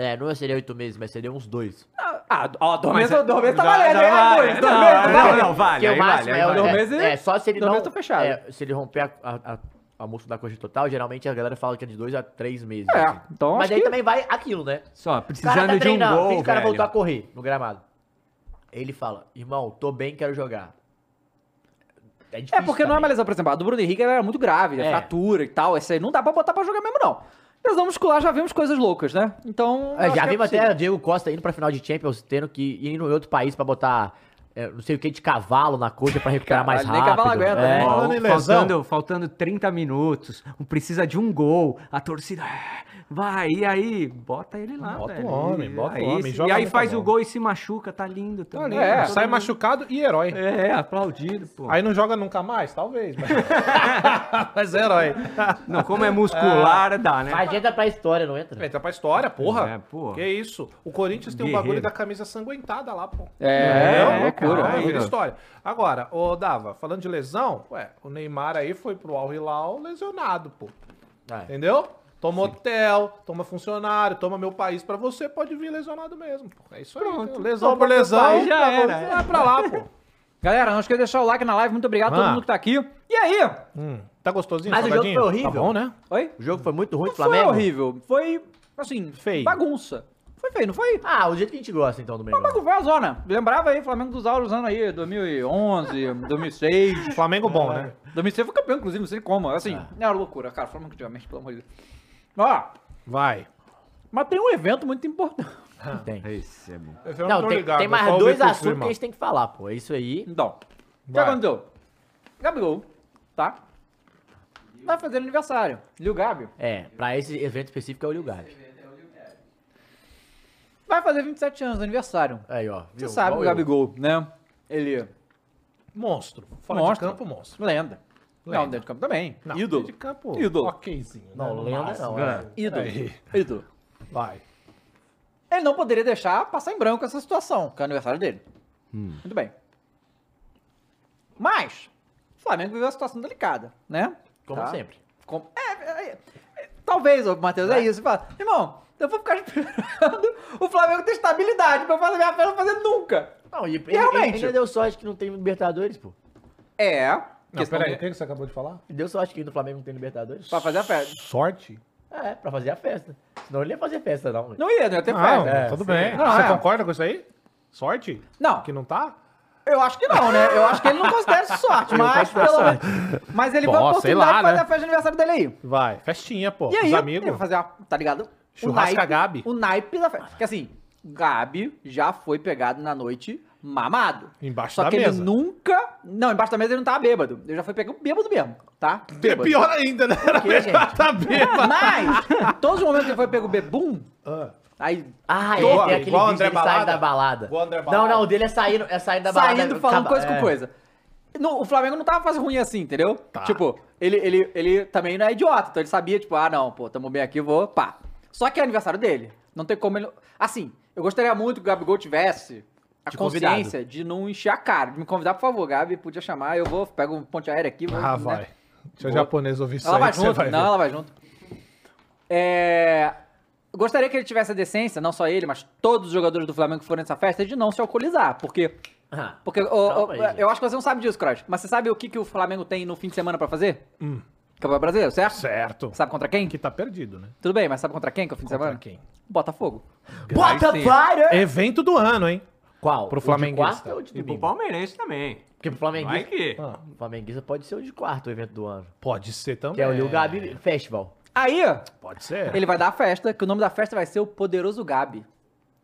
É, não seria oito meses, mas seria uns dois. Ah, ó, dois meses, é- dois meses tá valendo, hein? vale. Dois, dois Não, meses, não, vale. não, vale. Aí o máximo vale, é. Dois é, meses- é, só se ele dois não. meses tá fechado. é, se ele romper a, a, a, a da coxa total, geralmente a galera fala que é de dois a três meses. É, assim. então Mas acho aí que- também vai aquilo, né? Só, precisando tá de um gol, fez o cara velho. voltou a correr no gramado. Ele fala, irmão, tô bem, quero jogar. É difícil É porque não é uma também. lesão, por exemplo, a do Bruno Henrique era muito grave, É. fratura e tal. Essa aí não dá pra botar pra jogar mesmo, não. Lesão muscular já vimos coisas loucas, né? Então. É, já que é vimos possível. até o Diego Costa indo pra final de Champions, tendo que ir em outro país pra botar é, não sei o que de cavalo na coxa pra recuperar mais Caralho, rápido. cavalo aguenta, é. né? Falando faltando, faltando 30 minutos, precisa de um gol, a torcida "Ah, vai, e aí, bota ele lá, Bota o velho. homem, E bota o aí, homem, se- joga E aí faz bola. o gol e se machuca, tá lindo Tá também. lindo. É, sai Todo machucado e herói. mundo- É, aplaudido, pô. Aí não joga nunca mais? Talvez. Mas, mas é herói. Não, como é muscular, dá, né? Mas entra pra história, não entra? Entra pra história, porra. É, porra. Que isso. O Corinthians tem um Guerreiro. bagulho da camisa sanguentada lá, pô. É, Entendeu? é, loucura. Cara, ó. história. Agora, ô Dava, falando de lesão, ué, o Neymar aí foi pro Al Hilal lesionado, pô. É. Entendeu? Toma hotel, toma funcionário, toma meu país pra você, pode vir lesionado mesmo, pô. É isso aí. Pronto. então, lesão por lesão, país, já pra era, é. vai pra lá, pô. Galera, não esqueça de deixar o like na live. Muito obrigado a todo Ah. mundo que tá aqui. E aí? Hum, tá gostosinho? Mas o jogo salgadinho? foi horrível. Tá bom, né? Oi? O jogo foi muito ruim Não pro foi Flamengo? horrível. Foi, assim, Feio. bagunça. Foi feio, não foi? Ah, o jeito que a gente gosta, então, do Mengão. Bagunça, foi a zona. Lembrava aí, Flamengo dos auros anos aí, 2011, 2006. Flamengo bom, né? 2006 foi campeão, inclusive, não sei como. Assim, É. era loucura, cara. Flamengo antigamente, pelo amor de Deus. Ó, Vai. mas tem um evento muito importante. Tem. Esse é bom. Eu Não, tô tem, ligado, tem eu mais dois assuntos cima. que a gente tem que falar, pô. É isso aí. Então, o que aconteceu? Gabigol, tá? Vai fazer aniversário. Liu Gabi É, pra esse evento específico é o Lil Gabi. vai fazer 27 anos de aniversário. Aí, ó. Você viu? sabe o eu. Gabigol, né? Ele Monstro. Fora Monstro. de campo, monstro. lenda. Lenda. Não, dentro de campo também. Não, Ídolo. De campo, Ídolo. okzinho. né? Não, No lenda não, é. Ídolo. Aí. Ídolo. Vai. ele não poderia deixar passar em branco essa situação, que é o aniversário dele. Hum. Muito bem. Mas, o Flamengo viveu uma situação delicada, né? Como Tá? sempre. Com- É, é, é, é, talvez, Matheus, é isso. Você fala, irmão, eu vou ficar esperando o Flamengo ter estabilidade pra eu fazer minha festa, não fazer nunca. Não, e, ele, realmente? ele ainda deu sorte que não tem Libertadores, pô. É. Não, peraí, de- o que você acabou de falar? Ele deu sorte que no Flamengo não tem Libertadores. Pra fazer a festa. Sorte? É, pra fazer a festa. Senão ele ia fazer festa, não. Não ia, não ia ter Não, festa. É, tudo sim. bem. Não, você é. concorda com isso aí? Sorte? Não, Que não tá? eu acho que não, né? Eu acho que ele não considera isso sorte, mas pelo sorte. menos. Mas ele Pô, vai a oportunidade lá, de fazer né? a festa de aniversário dele aí. Vai, festinha, pô. E aí, os ele amigos. vai fazer a, tá ligado? O Churrasca naipe- Gabi. O naipe da festa. Porque assim, Gabi já foi pegado na noite mamado. Embaixo Só da que mesa. ele nunca. Não, embaixo da mesa ele não tava bêbado. Ele já foi pegado bêbado mesmo, tá? É Bêbado. pior ainda, né? Era quê, gente? tá bêbado. Mas, todos os momentos que ele foi pego bebum, Ah. aí Ah, é, tem aquele vídeo André dele saindo da balada. Igual o André Não, Balada. não, o dele é saindo, é saindo da balada. saindo falando acaba- coisa com é. coisa. No- o Flamengo não tava fazendo ruim assim, entendeu? Tá. Tipo, ele, ele, ele também não é idiota, então ele sabia, tipo, ah, não, pô, tamo bem aqui, vou, pá. Só que é aniversário dele. Não tem como ele. Assim, eu gostaria muito que o Gabigol tivesse a De consciência de não encher a cara. De me convidar, por favor, Gabi, podia chamar, eu vou, pego um ponte aérea aqui, vou. Ah, né? vai. Deixa o japonês ouvir isso Ela aí vai junto, vai não, ver. ela vai junto. É. Gostaria que ele tivesse a decência, não só ele, mas todos os jogadores do Flamengo que forem nessa festa, de não se alcoolizar. Porque. Ah, Porque aí, gente. eu acho que você não sabe disso, Cross. Mas você sabe o que, que o Flamengo tem no fim de semana pra fazer? Hum. Campeonato Brasileiro, certo? Certo. Sabe contra quem? Que tá perdido, né? Tudo bem, mas sabe contra quem que é o fim de Contra semana? quem? Botafogo. Bota sim. para! Evento do ano, hein? Qual? Pro O de flamenguista. quarta ou de E pro domingo? palmeirense também. Porque pro Vai flamenguista... que... Ah, O flamenguista pode ser o de quarto, o evento do ano. pode ser também. Que é o Lil Gabi Festival. Aí, Pode ser. ele vai dar a festa, que o nome da festa vai ser o Poderoso Gabi.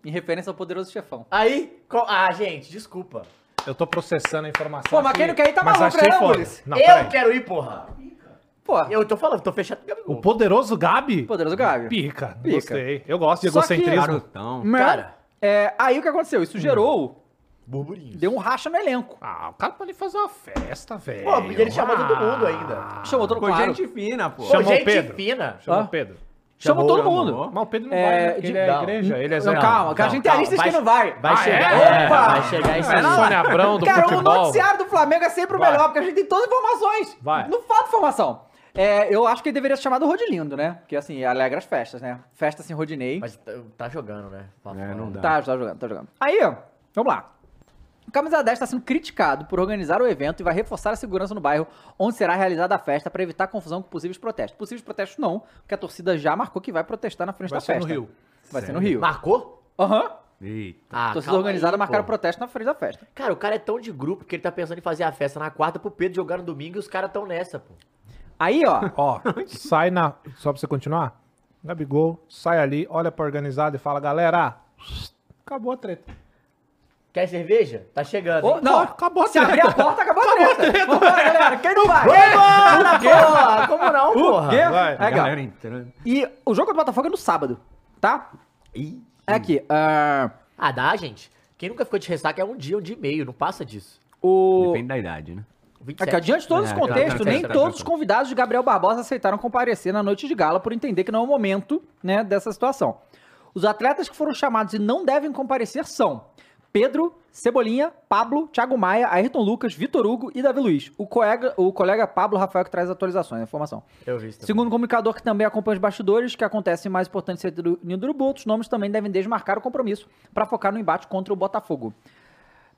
Em referência ao Poderoso Chefão. Aí... co- Ah, gente, desculpa. Eu tô processando a informação. Pô, mas aqui, quem não quer ir tá mas maluco, achei né, foda. Não, eu peraí. quero ir, porra. Pô, Eu tô falando, tô fechado com o Gabigol. O poderoso Gabi? Poderoso Gabi. Pica. Pica. Gostei. Eu gosto de Só que- egocentrismo. Garotão. Cara. É, aí o que aconteceu? Isso gerou. Burburinhos. Deu um racha no elenco. Ah, o cara pode fazer uma festa, velho. Pô, e ele chamou todo mundo Ah. ainda. Chamou todo Pô, claro. gente fina, pô. Chamou o gente Pedro. fina. Chama Ah. o Pedro. Chamou, Chamou, todo mundo. chamou. Mas o Pedro não É, vai, né? Porque de- ele é não. igreja, ele é Não, Zé calma, que a Não, gente é calma, que vai- não vai. Vai Ah, chegar, é? Opa! vai chegar isso É aí. Sônia Abrão do Cara, o noticiário do Flamengo é sempre o Vai. melhor, porque a gente tem todas as informações. Vai. Não falta informação. É, eu acho que ele deveria ser chamado Rodilindo, né? Porque assim, alegra as festas, né? Festa sem Rodinei. Mas tá, tá jogando, né? É, não dá. Tá, tá jogando, tá jogando. Aí, ó, vamos lá. O Camisa 10 está sendo criticado por organizar o evento e vai reforçar a segurança no bairro onde será realizada a festa para evitar confusão com possíveis protestos. Possíveis protestos não, porque a torcida já marcou que vai protestar na frente Vai da ser no festa. Rio. Vai ser no Sério? Rio. Marcou? Aham. Eita. Ah, torcida calma organizada aí, marcaram pô. protesto na frente da festa. Cara, o cara é tão de grupo que ele tá pensando em fazer a festa na quarta pro Pedro jogar no domingo e os caras tão nessa, pô. Aí, ó, Ó, sai na. Só pra você continuar. Gabigol, sai ali, olha pra organizada e fala, galera, acabou a treta. Quer cerveja? Tá chegando. Ô, não, acabou a se abrir a porta, acabou a treta. Vambora, galera, quem não vai? Vambora, porra! Como não, porra? quê? Vai. É, Galera entrando. E o jogo do Botafogo é no sábado, tá? Ih. É aqui, ah, Ah, dá, gente. Quem nunca ficou de ressaca é um dia, um dia e meio, não passa disso. o... Depende da idade, né? 27. É que adiante de todo esse É, contexto, tranquilo, nem todos os convidados de Gabriel Barbosa aceitaram comparecer na noite de gala por entender que não é o momento, né, dessa situação. Os atletas que foram chamados e não devem comparecer são Pedro, Cebolinha, Pablo, Thiago Maia, Ayrton Lucas, Vitor Hugo e Davi Luiz. O colega, o colega Pablo Rafael que traz atualizações, a informação. Eu vi isso. Segundo o comunicador que também acompanha os bastidores, que acontece mais importante ser do Ninho do Urubu, outros nomes também devem desmarcar o compromisso para focar no embate contra o Botafogo.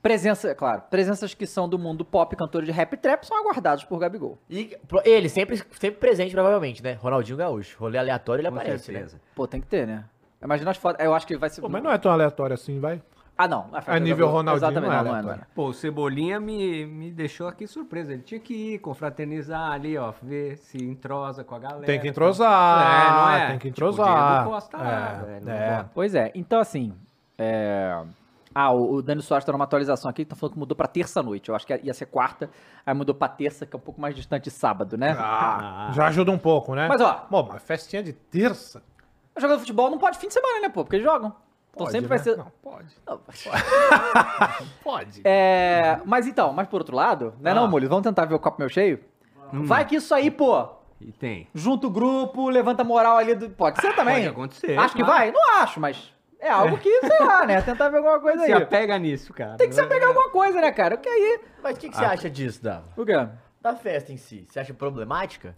Presença, claro, presenças que são do mundo pop, cantores de rap e trap, são aguardados por Gabigol. E ele sempre, sempre presente, provavelmente, né? Ronaldinho Gaúcho. Rolê aleatório, ele Com aparece, certeza. né? Pô, tem que ter, né? Imagina as fotos. Eu acho que vai ser. Pô, mas não é tão aleatório assim, vai. Ah, não. A do nível Gabigol. Ronaldinho Exatamente, não é não, não é, não aleatório. é. Pô, o Cebolinha me, me deixou aqui surpreso. Ele tinha que ir confraternizar ali, ó, ver se entrosa com a galera. Tem que entrosar. É, não é? Tem que Tipo, o entrosar. Costa é, é. bota. Pois é, então assim. É... Ah, o, Dani Soares tá numa atualização aqui que tá falando que mudou pra terça-noite. Eu acho que ia ser quarta, aí mudou pra terça, que é um pouco mais distante de sábado, né? Ah, já ajuda um pouco, né? Mas, ó. Pô, mas festinha de terça. Jogador de futebol não pode fim de semana, né, pô? Porque eles jogam. Então Pode, sempre né? vai ser. Não, pode. Não. Pode. É, mas então, mas por outro lado, né, Ah. não, Mules? Vamos tentar ver o copo meu cheio? Vai que isso aí, pô, E tem. junta o grupo, levanta a moral ali do. Pode ser também. Pode acontecer, Acho que vai? Não acho, mas É algo que, sei lá, né? Tentar ver alguma coisa Se aí. apega nisso, cara. Tem que se apegar a alguma coisa, né, cara? Porque aí. Mas o que, que você acha disso, Dava? O quê? Da festa em si, você acha problemática?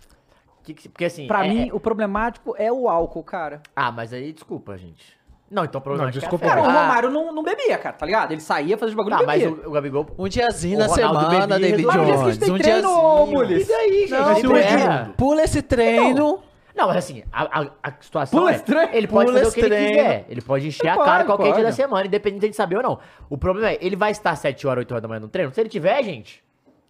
Que que- porque assim. Pra é- mim, é- o problemático é o álcool, cara. Ah, mas aí desculpa, gente. Não, então problemática desculpa, é a Cara, festa. o Ah, Romário não, não bebia, cara, tá ligado? Ele saía, fazia os bagulho Tá, e mas o, o Gabigol. Um diazinho na semana, bebia, David Mas Jones. tem Um treino, diazinho. E daí, gente? Não, pula- era. Pula esse treino. Não, mas assim, a, a, a situação Pula é, esse treino. ele pode fazer o esse que ele quiser. Ele pode encher a Pode, cara qualquer dia pode. da semana, independente de saber ou não. O problema é, ele vai estar 7 horas, 8 horas da manhã no treino? Se ele tiver, gente,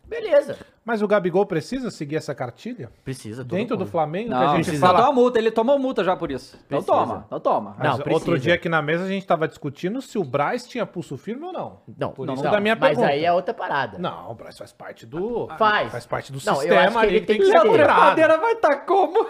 beleza. Mas o Gabigol precisa seguir essa cartilha? Precisa. Dentro do mundo. Flamengo, que Não, a gente precisa fala. tomar multa. Ele tomou multa já por isso. Então Precisa. toma, então toma. Não, Mas precisa. outro dia aqui na mesa a gente tava discutindo se o Braz tinha pulso firme ou não. Não, Por não, isso não, da minha mas pergunta. aí é outra parada. Não, o Braz faz parte do. Faz. Faz parte do Não, eu acho sistema que ali ele que tem que que E ser a ser. cobrado. trepadeira vai estar como?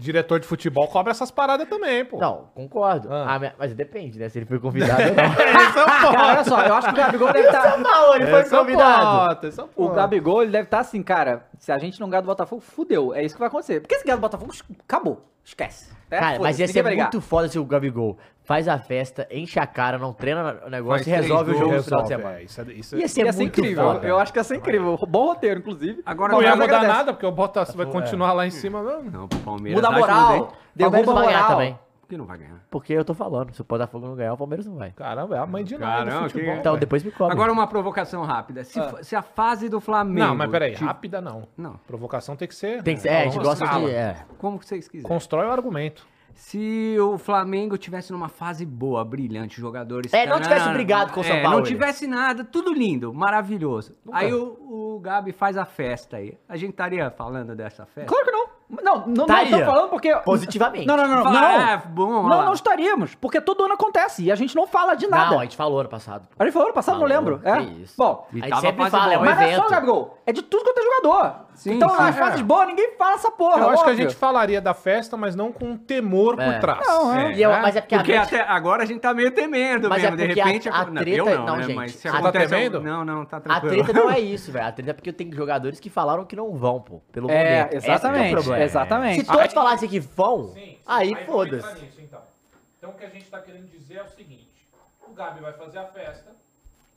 Diretor de futebol cobra essas paradas também, pô. Não, concordo. Ah. Ah, mas- mas depende, né? Se ele foi convidado ou não. Esse é o. Cara, olha só, eu acho que o Gabigol deve estar... Não, ele foi convidado. o. Gabigol, ele deve estar assim, cara, se a gente não ganhar do Botafogo, fudeu. É isso que vai acontecer. Porque se ganhar do Botafogo, acabou. Esquece. É, Cara, mas foda-se, ia ninguém ser vai ligar. muito foda se o Gabigol faz a festa, enche a cara, não treina o negócio Faz e resolve o jogo no final de semana. é, isso é- isso é- Ia ser Ia ser incrível. foda. Eu acho que ia ser incrível. Bom roteiro, inclusive. Agora Não ia mudar agradece. nada, porque o Bottas vai continuar lá em cima mesmo. Não, pro Palmeiras. Muda a não moral. Derruba não a vai ganhar moral. também. Por que não vai ganhar? Porque eu tô falando, se o Botafogo não ganhar, o Palmeiras não vai. Caramba, é a mãe de nada Caramba, que- Então depois me cobra. Agora uma provocação rápida. Se, fa- se a fase do Flamengo... Não, mas peraí, ti- rápida não. Não. Provocação tem que ser. Tem que ser, é, a gente gosta de. É. Como que vocês quiserem. Constrói o argumento. Se o Flamengo tivesse numa fase boa, brilhante, jogadores... É, não tivesse brigado com o São é, Paulo, Não ele. tivesse nada, tudo lindo, maravilhoso. Aí o, o Gabi faz a festa aí. A gente estaria falando dessa festa? Claro que não. Não, não, não Estaria. tô falando porque... Positivamente. Não, não, não, não. Fala, Não, "Ah, bom, não, lá." não estaríamos. Porque todo ano acontece e a gente não fala de nada. Não, a gente falou ano passado. A gente falou ano passado, não Falou, lembro. É. isso. Bom, E A gente tava sempre fala, é um mas não é só, evento. Gabigol. É de tudo quanto é jogador. Sim, então, sim, nas é. fases boas, ninguém fala essa porra. Eu acho que a gente falaria da festa, mas não com temor por É. trás. Não, é. E eu- mas é porque, Porque a mente- até agora a gente tá meio temendo Mas é mesmo. de porque a- repente... a não, treta- eu não, não, né? gente, Mas se a- Tá acontece... temendo? Não, não, tá A tranquilo. treta não é isso, velho. A treta é porque tem jogadores que falaram que não vão, pô. Pelo É, momento. Esse que exatamente. é exatamente. Se todos falassem que vão, aí foda-se. então. Então o que a gente tá querendo dizer é o seguinte: o Gabi vai fazer a festa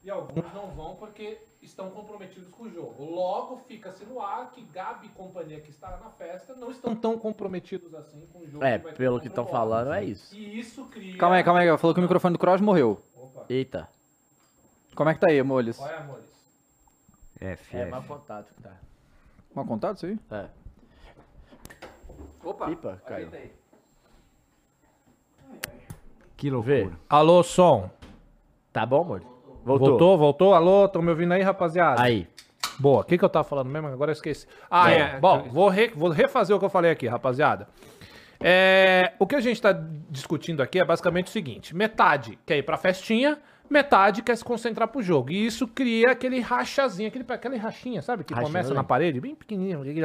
e alguns não vão porque estão comprometidos com o jogo. Logo fica-se no ar que Gabi e companhia que estará na festa não estão tão comprometidos assim com o jogo. É, vai ter pelo que estão falando, é isso. E isso cria. Calma aí, calma aí. Falou que o microfone do Cross morreu. Opa, Eita. Como é que tá aí, Moles? qual é, amores? F, É F. mau contato que tá. Mal contado isso aí? É. Opa. Pipa, caiu. Que loucura. Alô, som. Tá bom, amor? Voltou. Voltou, voltou? Alô, estão me ouvindo aí, rapaziada? Aí. Boa, o que, que eu tava falando mesmo? Agora eu esqueci. Ah, É. é. Bom, vou, re- vou refazer o que eu falei aqui, rapaziada. É, o que a gente tá discutindo aqui é basicamente o seguinte: metade quer ir pra festinha, metade quer se concentrar pro jogo. E isso cria aquele rachazinho, aquele, aquela rachinha, sabe? Que começa né? na parede, bem pequenininho. aquele-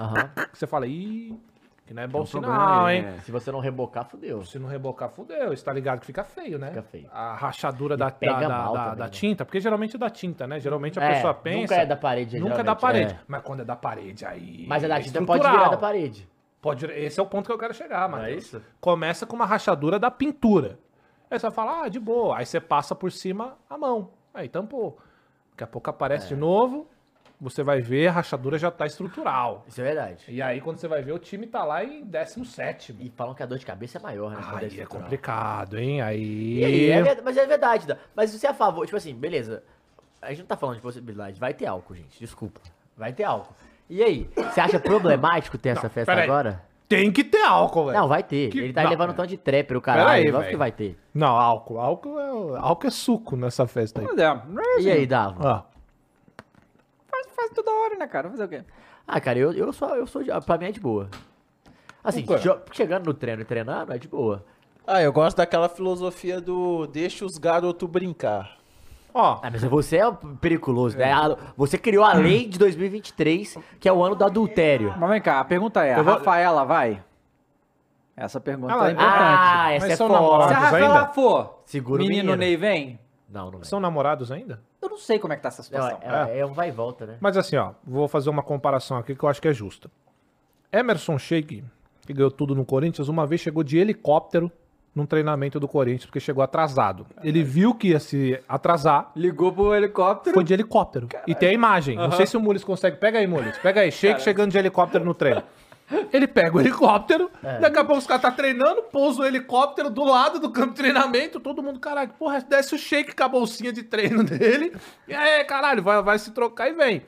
Aham. que Você fala, ih, que não é bom um sinal, problema, hein? é. Se você não rebocar, fudeu. Se não rebocar, fudeu. Você tá ligado que fica feio, né? Fica feio. A rachadura da, da, da- também, da né? tinta, porque geralmente é da tinta, né? Geralmente a É, pessoa nunca pensa. é da parede, Nunca é da parede. é. Mas quando é da parede, aí. Mas a da é tinta pode virar da parede. Pode, esse é o ponto que eu quero chegar, é isso? Começa com uma rachadura da pintura. Aí você vai falar, ah, de boa. Aí você passa por cima a mão. Aí tampou. Daqui a pouco aparece É. de novo. Você vai ver, a rachadura já tá estrutural. Isso é verdade. E aí, quando você vai ver, o time tá lá em 17. E falam que a dor de cabeça é maior, né? quando Aí é estrutural. complicado, hein? Aí. Aí, é mas é verdade, Dan. Mas você é a favor, tipo assim, beleza. A gente não tá falando de possibilidade. Vai ter álcool, gente. Desculpa. Vai ter álcool. E aí, você acha problemático ter essa festa agora? Tem que ter álcool, velho. Não, vai ter. Que- Ele tá não, levando um é. tanto de trapper, o caralho. aí, velho. que vai ter. Não, álcool. Álcool é, álcool é suco nessa festa aí. É. não é E aí, Dava? Ah, Faz toda hora, né, cara? Fazer o quê? Ah, cara, eu, eu sou, eu sou de, pra mim é de boa. Assim, chegando no treino e treinando, é de boa. Ah, eu gosto daquela filosofia do deixa os garotos brincar. ó, Ah, mas você é periculoso, né? Você criou a lei de 2023, que é o ano do adultério. Mas vem cá, a pergunta é, a Rafaela vai? Essa pergunta Ela- é importante. Ah, essa Mas é são foda. Se a Rafaela ainda? for, Segura o menino menino. Ney vem? Não, não é. são namorados ainda? Eu não sei como é que tá essa situação. é, é um vai e volta, né? Mas assim, ó, vou fazer uma comparação aqui que eu acho que é justa. Emerson Sheik, que ganhou tudo no Corinthians, uma vez chegou de helicóptero num treinamento do Corinthians, porque chegou atrasado. Ele viu que ia se atrasar, Ligou pro helicóptero. foi de helicóptero. E tem a imagem. Não sei se o Mules consegue. Pega aí, Mules. Pega aí. Shake chegando de helicóptero no treino. Ele pega o helicóptero, daqui a pouco os caras tá treinando, pousa o helicóptero do lado do campo de treinamento, todo mundo, caralho, porra, desce o shake com a bolsinha de treino dele, e aí, caralho, vai, vai se trocar e vem.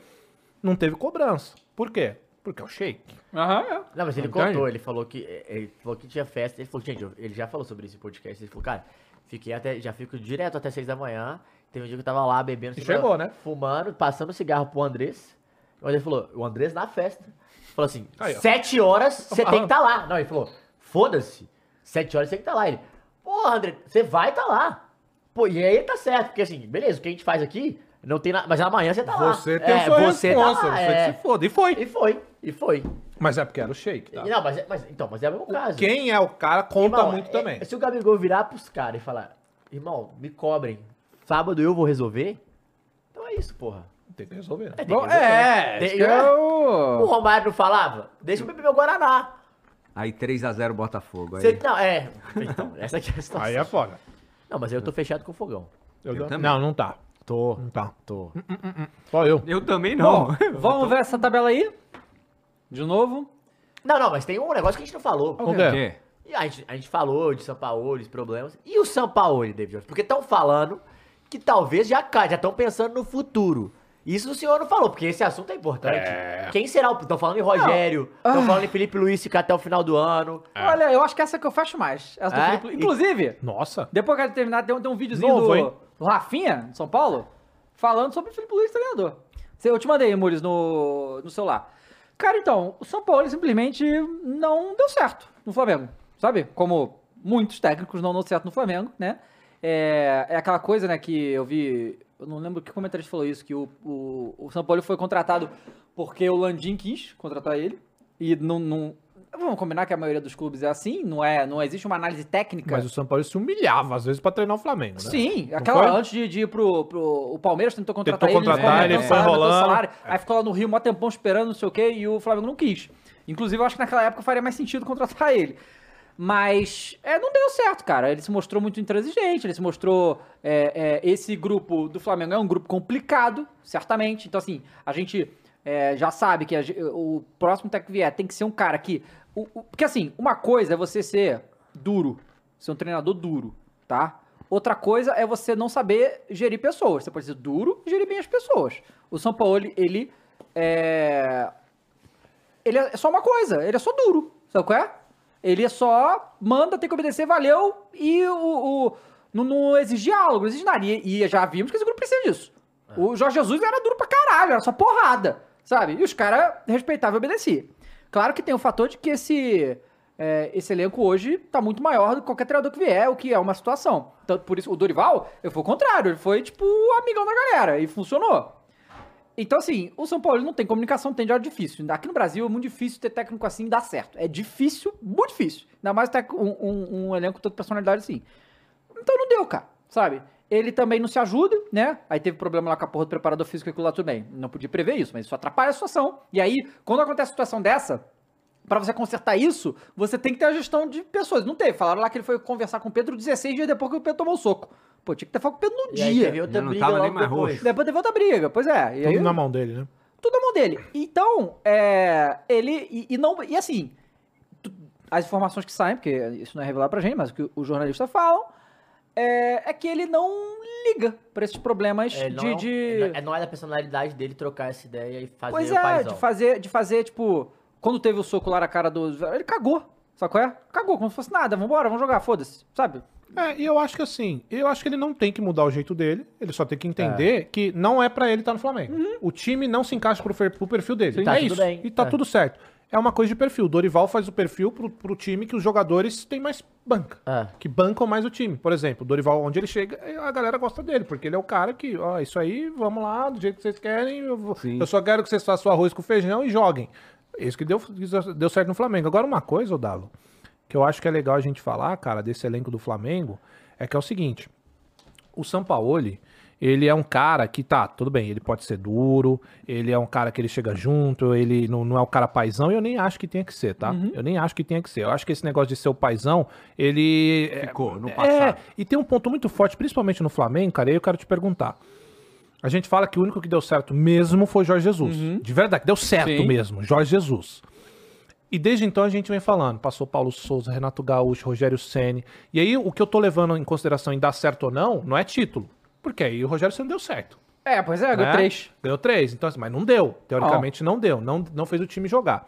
Não teve cobrança. Por quê? Porque é o shake. Aham, é. Não, mas ele tem? contou, ele falou que. eh, Ele falou que tinha festa. Ele falou, gente, ele já falou sobre esse podcast. Ele falou, cara, fiquei até. Já fico direto até seis da manhã. Teve um dia que eu tava lá bebendo, E chegou, né? Fumando, passando cigarro pro Andrés. O Andrés falou, o Andrés na festa. Falou assim, Aí, ó. sete horas você tem que estar lá. Não, ele falou, foda-se. Sete horas você tem que estar lá. Ele, porra, André, você vai estar lá. Pô, e aí tá certo, porque assim, beleza, o que a gente faz aqui, não tem nada. Mas amanhã você tá lá. Você tem é, sua você tá responsa, lá, você é. que se foda. E foi. E foi, e foi. Mas é porque era o shake, tá? E Não, mas, é- mas, então, mas é o mesmo caso. Quem é o cara conta Irmão, muito é- também. Se o Gabigol virar pros caras e falar, irmão, me cobrem, sábado eu vou resolver, então é isso, porra. Tem que resolver. É, tem que Bom, resolver. é, Tem- acho que é O o... Romário não falava? Deixa eu beber meu Guaraná. Aí 3x0 Botafogo. Aí. Você, não, é. Então, essa aqui é a situação. Aí é foda. Não, mas eu tô fechado com o fogão. Eu também. não, não tá. Tô, Não tá. tô. Só eu. Eu também não. Bom, vamos ver essa tabela aí. De novo. Não, não, mas tem um negócio que a gente não falou. O quê? quê? E a gente, a gente falou de São Paulo, os problemas. E o São Paulo, David Jones? Porque estão falando que talvez já cai, já estão pensando no futuro. Isso o senhor não falou, porque esse assunto é importante. É. Quem será o. Estão falando em Rogério, estão falando em Felipe Luiz ficar até o final do ano. Olha, eu acho que essa que eu fecho mais. Essa do É? Felipe- Inclusive, Nossa. depois que eu terminar, tem um, tem um videozinho Novo, do, do Rafinha, de São Paulo, falando sobre o Felipe Luiz, treinador. Cê- Eu te mandei, Mules, no, no celular. Cara, então, o São Paulo simplesmente não deu certo no Flamengo, sabe? Como muitos técnicos não dão certo no Flamengo, né? É, é aquela coisa, né, que eu vi... Eu não lembro que comentarista falou isso, que o, o, o São Paulo foi contratado porque o Landim quis contratar ele. E não, não... Vamos combinar que a maioria dos clubes é assim, não é, não existe uma análise técnica. Mas o São Paulo se humilhava, às vezes, pra treinar o Flamengo, né? Sim, Não aquela foi? antes de, de ir pro, pro. O Palmeiras tentou contratar Tentou ele, contratar, ficou ele foi enrolando. aí ficou lá no Rio, mó tempão esperando, não sei o quê, e o Flamengo não quis. Inclusive, eu acho que naquela época faria mais sentido contratar ele. Mas é, não deu certo, cara. Ele se mostrou muito intransigente, ele se mostrou. é, é, esse grupo do Flamengo é um grupo complicado, certamente. Então, assim, a gente é, já sabe que a o próximo técnico que vier tem que ser um cara que. o- o- porque, assim, uma coisa é você ser duro, ser um treinador duro, tá? Outra coisa é você não saber gerir pessoas. Você pode ser duro e gerir bem as pessoas. O São Paulo, ele, ele é. Ele é só uma coisa, ele é só duro, sabe qual é? Ele é só manda, tem que obedecer, valeu, e o, o- não, não exige diálogo, não exige nada. E, e já vimos que esse grupo precisa disso. O Jorge Jesus era duro pra caralho, era só porrada, sabe? E os caras respeitavam e obedeciam. Claro que tem o fator de que esse, é, esse elenco hoje tá muito maior do que qualquer treinador que vier, o que é uma situação. Então, por isso, o Dorival, ele foi o contrário, ele foi, tipo, o amigão da galera, e funcionou. Então, assim, o São Paulo não tem comunicação, tem diário difícil. Aqui no Brasil é muito difícil ter técnico assim e dar certo. É difícil, muito difícil. Ainda mais um, um, um elenco com toda personalidade assim. Então não deu, cara, sabe? Ele também não se ajuda, né? Aí teve problema lá com a porra do preparador físico e aquilo lá tudo bem. Não podia prever isso, mas isso atrapalha a situação. E aí, quando acontece uma situação dessa, pra você consertar isso, você tem que ter a gestão de pessoas. Não teve. Falaram lá que ele foi conversar com o Pedro 16 dias depois que o Pedro tomou o soco. Pô, tinha que ter falado com o Pedro no E aí dia. teve outra não briga tava nem mais depois. roxo. Depois teve outra briga, pois é. E aí, Tudo na mão dele, né? tudo na mão dele. Então, é, ele. E, e não. E assim, tu- as informações que saem, porque isso não é revelado pra gente, mas o que os jornalistas falam, é, é que ele não liga pra esses problemas É, não, de. é, de- não é- não é da personalidade dele trocar essa ideia e fazer pois o é, paizão. de fazer, de fazer, tipo, quando teve o soco lá na cara do. Ele cagou. Sabe qual é? Cagou, como se fosse nada. Vambora, vamos jogar, foda-se. Sabe? É, e eu acho que assim, eu acho que ele não tem que mudar o jeito dele, ele só tem que entender que não é pra ele estar no Flamengo. O time não se encaixa pro, pro perfil dele. Tá é tudo isso. bem. E tá É. tudo certo. É uma coisa de perfil. O Dorival faz o perfil pro, pro time que os jogadores têm mais banca. É. Que bancam mais o time. Por exemplo, o Dorival, onde ele chega, a galera gosta dele, porque ele é o cara que, ó, isso aí, vamos lá, do jeito que vocês querem, eu, vou- eu só quero que vocês façam arroz com feijão e joguem. Isso que deu, deu certo no Flamengo. Agora, uma coisa, Odalo, que eu acho que é legal a gente falar, cara, desse elenco do Flamengo, é que é o seguinte: o Sampaoli, ele é um cara que tá, tudo bem, ele pode ser duro, ele é um cara que ele chega junto, ele não, não é o cara paizão, e eu nem acho que tenha que ser, tá? Uhum. Eu nem acho que tenha que ser. Eu acho que esse negócio de ser o paizão, ele. é- Ficou no é, passado. e tem um ponto muito forte, principalmente no Flamengo, cara, e aí eu quero te perguntar. A gente fala que o único que deu certo mesmo foi Jorge Jesus. De verdade, deu certo Uhum. Sim. mesmo, Jorge Jesus. E desde então a gente vem falando, passou Paulo Souza, Renato Gaúcho, Rogério Ceni. E aí o que eu tô levando em consideração em dar certo ou não, não é título. Porque aí o Rogério Ceni deu certo. É, pois é, ganhou né? três. Ganhou três, então assim, mas não deu. Teoricamente não deu, não, não fez o time jogar.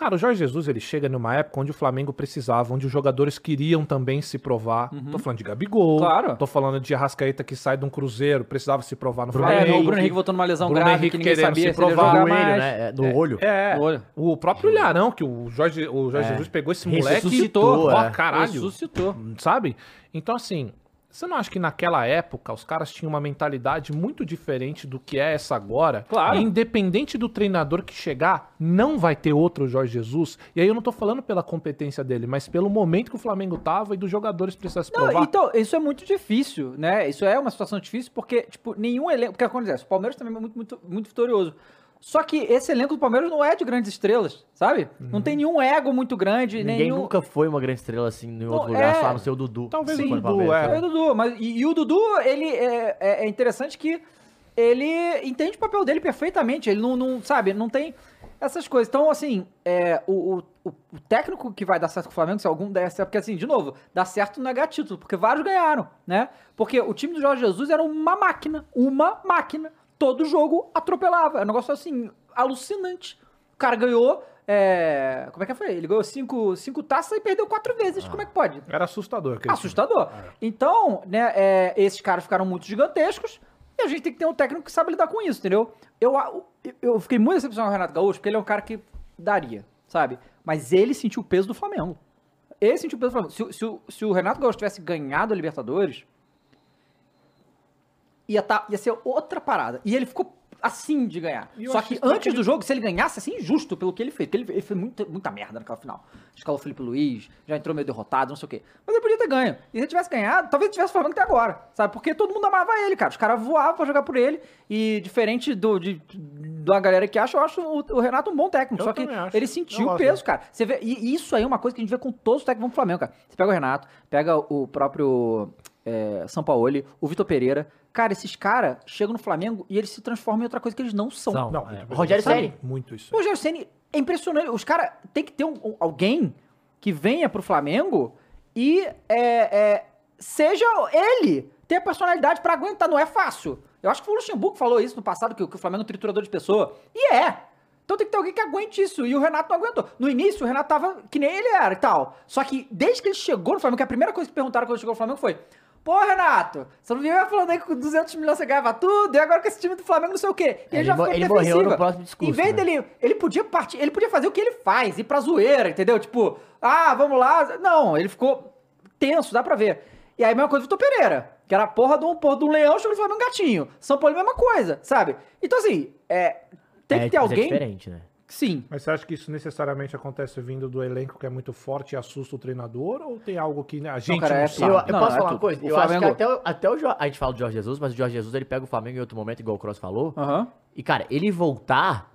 Cara, o Jorge Jesus ele chega numa época onde o Flamengo precisava, onde os jogadores queriam também se provar. Tô falando de Gabigol, Uhum. Claro. tô falando de Arrascaeta que sai de um Cruzeiro, precisava se provar no É, Flamengo. o Bruno Henrique voltou numa lesão Bruno grave Henrique que ninguém sabia se se provar. jogar Joelho, mais. né? É, No olho. É, Olha. o próprio Ilharão, que o Jorge, o Jorge Jesus pegou esse moleque Ressuscitou, e, ó, é. caralho, Ressuscitou. sabe? Então, assim, você não acha que naquela época os caras tinham uma mentalidade muito diferente do que é essa agora? Claro. E independente do treinador que chegar, não vai ter outro Jorge Jesus. E aí eu não tô falando pela competência dele, mas pelo momento que o Flamengo tava e dos jogadores precisam se Não, provar. então, isso é muito difícil, né? Isso é uma situação difícil porque, tipo, nenhum elenco. Porque acontece, o Palmeiras também é muito, muito, muito vitorioso. Só que esse elenco do Palmeiras não é de grandes estrelas, sabe? Não tem nenhum ego muito grande, Ninguém nenhum. nunca foi uma grande estrela assim em outro Não, lugar, é- só a não ser o Dudu. Talvez Sim, o Dudu, Palmeiras. é. É o Dudu, mas e, e o Dudu, ele é, é- é interessante que ele entende o papel dele perfeitamente. Ele não, não sabe, não tem essas coisas. Então, assim, é, o, o, o- técnico que vai dar certo com o Flamengo, se algum der certo, porque assim, de novo, dar certo não é ganhar título, porque vários ganharam, né? Porque o time do Jorge Jesus era uma máquina, uma máquina. Todo jogo atropelava. É um negócio assim, alucinante. O cara ganhou. é, como é que foi? Ele ganhou cinco, cinco taças e perdeu quatro vezes. Como é que pode? Era assustador. aquele time. Assustador. Então, né, é, esses caras ficaram muito gigantescos e a gente tem que ter um técnico que sabe lidar com isso, entendeu? Eu, eu fiquei muito decepcionado com o Renato Gaúcho, porque ele é um cara que daria, sabe? Mas ele sentiu o peso do Flamengo. Ele sentiu o peso do Flamengo. Se, o- se se o Renato Gaúcho tivesse ganhado a Libertadores, ia, tá, ia ser outra parada. E ele ficou assim de ganhar. Só que antes que ele- do jogo, se ele ganhasse, ser injusto pelo que ele fez. Porque ele, ele fez muita, muita merda naquela final. Escalou o Felipe Luiz, já entrou meio derrotado, não sei o quê. Mas ele podia ter ganho. E se ele tivesse ganhado, talvez ele tivesse falando até agora. Sabe? Porque todo mundo amava ele, cara. Os caras voavam pra jogar por ele. E diferente do, de, da galera que acha, eu acho o, o Renato um bom técnico. Eu só que acho. ele sentiu o peso, cara. Você vê, e isso aí é uma coisa que a gente vê com todos os técnicos do Flamengo, cara. Você pega o Renato, pega o próprio é, Sampaoli, o Vitor Pereira. Cara, esses caras chegam no Flamengo e eles se transformam em outra coisa que eles não são. São. Não, É. tipo, Rogério Ceni. Muito isso. O Rogério Ceni é impressionante. Os caras tem que ter um- um- alguém que venha pro Flamengo e é, é, seja ele ter a personalidade pra aguentar. Não é fácil. Eu acho que o Luxemburgo falou isso no passado, que, o- que o Flamengo é um triturador de pessoa. E é. Então tem que ter alguém que aguente isso. E o Renato não aguentou. No início, o Renato tava que nem ele era e tal. Só que desde que ele chegou no Flamengo, que a primeira coisa que perguntaram quando ele chegou no Flamengo foi: Pô, Renato, você não vinha falando aí que com 200 milhões você ganhava tudo, e agora com esse time do Flamengo não sei o quê. E Ele já mo- ficou ele morreu no próximo discurso, Em vez né? dele, ele podia partir, ele podia fazer o que ele faz, ir pra zoeira, entendeu? Tipo, ah, vamos lá. Não, ele ficou tenso, dá pra ver. E aí a mesma coisa do Vitor Pereira, que era a porra de um, porra de um leão, chegou no Flamengo gatinho. São Paulo é mesma coisa, sabe? Então assim, é, tem É, que ter é alguém... diferente, né? Sim. Mas você acha que isso necessariamente acontece vindo do elenco que é muito forte e assusta o treinador? Ou tem algo que né, a gente cara, não é- sabe? Eu, Não, eu não, posso é falar uma tudo. coisa? O eu acho que Flamengo- até, o- até o Jo- A gente fala do Jorge Jesus, mas o Jorge Jesus ele pega o Flamengo em outro momento, igual o Cross falou. Aham. E, cara, ele voltar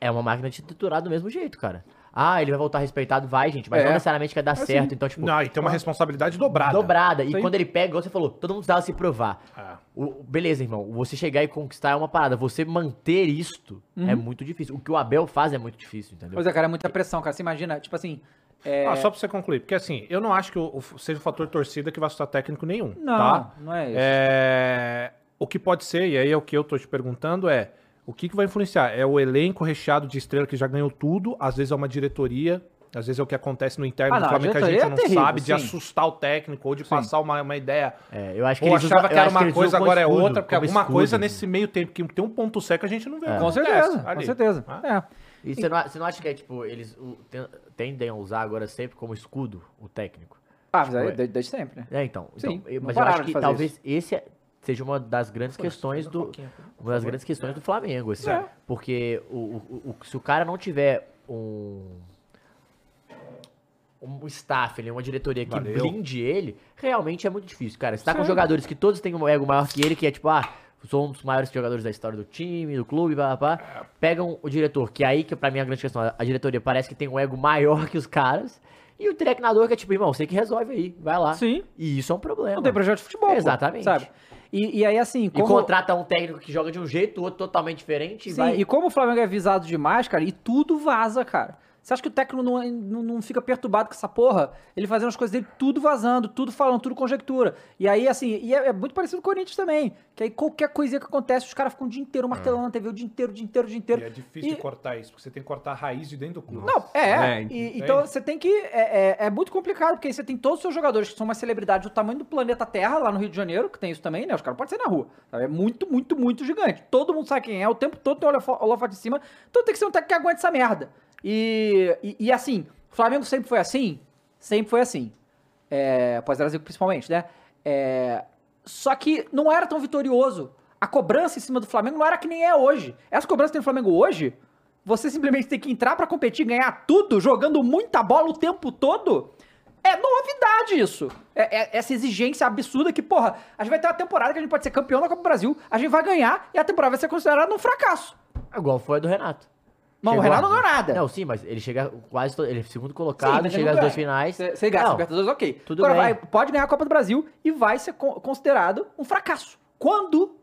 é uma máquina de triturar do mesmo jeito, cara. Ah, ele vai voltar respeitado, vai, gente, mas É. não necessariamente quer dar certo. Então, tipo, Não, e tem uma responsabilidade dobrada. dobrada. E Sim. quando ele pega, igual você falou, todo mundo precisava se provar. É. O- beleza, irmão, você chegar e conquistar é uma parada. Você manter isto é muito difícil. O que o Abel faz é muito difícil, entendeu? Pois é, cara, é muita pressão, cara. Você imagina, tipo assim... É... Ah, só pra você concluir, porque assim, eu não acho que o, o- seja o fator torcida que vai assustar técnico nenhum, Não, tá? não é isso. É, o que pode ser, e aí é o que eu tô te perguntando, é o que, que vai influenciar? É o elenco recheado de estrela que já ganhou tudo, às vezes é uma diretoria, às vezes é o que acontece no interno Ah, do não, Flamengo que a gente diretoria não é terrível, sabe, de sim. assustar o técnico ou de passar uma, uma ideia. É, eu acho que Ou eles achava usam- que era uma eles coisa, agora é escudo, outra, porque alguma escudo. coisa nesse meio tempo que tem um ponto que a gente não vê. que Com certeza, com ali. certeza. Ah. É. E você não, você não acha que é tipo, eles tendem a usar agora sempre como escudo o técnico? Ah, mas aí, Ué. desde, desde sempre, né? É, então. então, Sim, mas eu acho de que talvez esse é- seja uma das grandes questões do. Uma das grandes questões do Flamengo, assim. É. Porque o, o- o- se o cara não tiver um. um staff, uma diretoria que Valeu. blinde ele, realmente é muito difícil, cara. Você tá com Sim. jogadores que todos têm um ego maior que ele, que é tipo, ah, sou um dos maiores jogadores da história do time, do clube, pá, pá, pá. Pegam o diretor, que aí, que pra mim é a grande questão, a diretoria parece que tem um ego maior que os caras, e o treinador que é tipo, irmão, você que resolve aí, vai lá. Sim. E isso é um problema. Não tem projeto de futebol. pô, Exatamente. sabe? E, e aí, assim, E como... contrata um técnico que joga de um jeito, o outro totalmente diferente, e Sim, vai... e como o Flamengo é visado demais, cara, e tudo vaza, cara. Você acha que o técnico não, não, não fica perturbado com essa porra? Ele fazendo as coisas dele tudo vazando, tudo falando, tudo conjectura. E aí, assim, e é, é muito parecido com o Corinthians também. Que aí qualquer coisinha que acontece, os caras ficam o dia inteiro martelando na TV, o dia inteiro, o dia inteiro, o dia inteiro. E é difícil E- de cortar isso, porque você tem que cortar a raiz de dentro do clube. Não, é. É, e- então você tem que. É, é- é muito complicado, porque aí você tem todos os seus jogadores que são uma celebridade do tamanho do planeta Terra, lá no Rio de Janeiro, que tem isso também, né? Os caras podem sair na rua. sabe? É muito, muito, muito gigante. Todo mundo sabe quem é, o tempo todo tem o holofote de cima. Então tem que ser um técnico que aguente essa merda. E, e, e assim, o Flamengo sempre foi assim? Sempre foi assim. É, Pós-Brasil principalmente, né? É, só que não era tão vitorioso. A cobrança em cima do Flamengo não era que nem é hoje. Essa cobrança que tem no Flamengo hoje, você simplesmente tem que entrar pra competir, ganhar tudo, jogando muita bola o tempo todo. É novidade isso. É, é- essa exigência absurda que, porra, a gente vai ter uma temporada que a gente pode ser campeão da Copa do Brasil, a gente vai ganhar e a temporada vai ser considerada um fracasso. Igual foi a do Renato. Mas o Renato a- não ganhou nada. Não, sim, mas ele chega quase todo, ele é segundo Sim, colocado, mas chega às duas finais. Você você ganha a Não, Libertadores, ok. tudo Agora bem. vai, pode ganhar a Copa do Brasil e vai ser con- considerado um fracasso. Quando?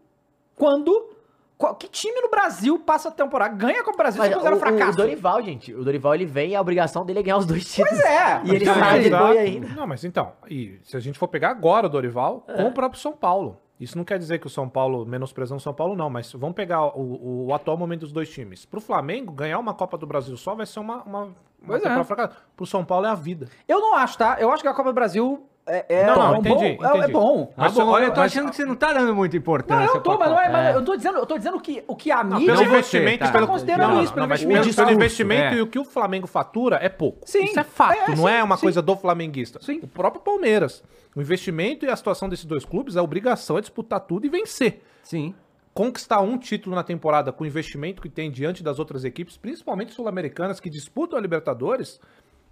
Quando? qual- que time no Brasil passa a temporada, ganha a Copa do Brasil e Mas se o, um o fracasso? Dorival, gente, o Dorival ele vem e a obrigação dele é ganhar os dois títulos. Pois é. E ele sai de Exato. ainda. Não, mas então, e se a gente for pegar agora o Dorival, É. com o próprio São Paulo. Isso não quer dizer que o São Paulo, menosprezando o São Paulo, não, mas vamos pegar o, o atual momento dos dois times. Pro Flamengo, ganhar uma Copa do Brasil só vai ser uma, uma, uma Pois é. fracassada. Pro São Paulo é a vida. Eu não acho, tá? Eu acho que a Copa do Brasil é, é, Não, não, um entendi, bom, é- é, entendi. bom. Ah, bom, olha, eu tô mas- achando que você não tá dando muita Não, importância. eu tô, mas, não é, mas eu tô dizendo, eu tô dizendo que o que a Não, mídia pelo investimento tá. pelo Tá considerando não, não, isso, pelo não, mas investimento. pelo, investimento é. e o que o Flamengo fatura é pouco. Sim, Isso é fato, é, não é sim, uma sim. coisa do flamenguista. Sim. O próprio Palmeiras. O investimento e a situação desses dois clubes, a obrigação é disputar tudo e vencer. Sim. Conquistar um título na temporada com o investimento que tem diante das outras equipes, principalmente sul-americanas que disputam a Libertadores,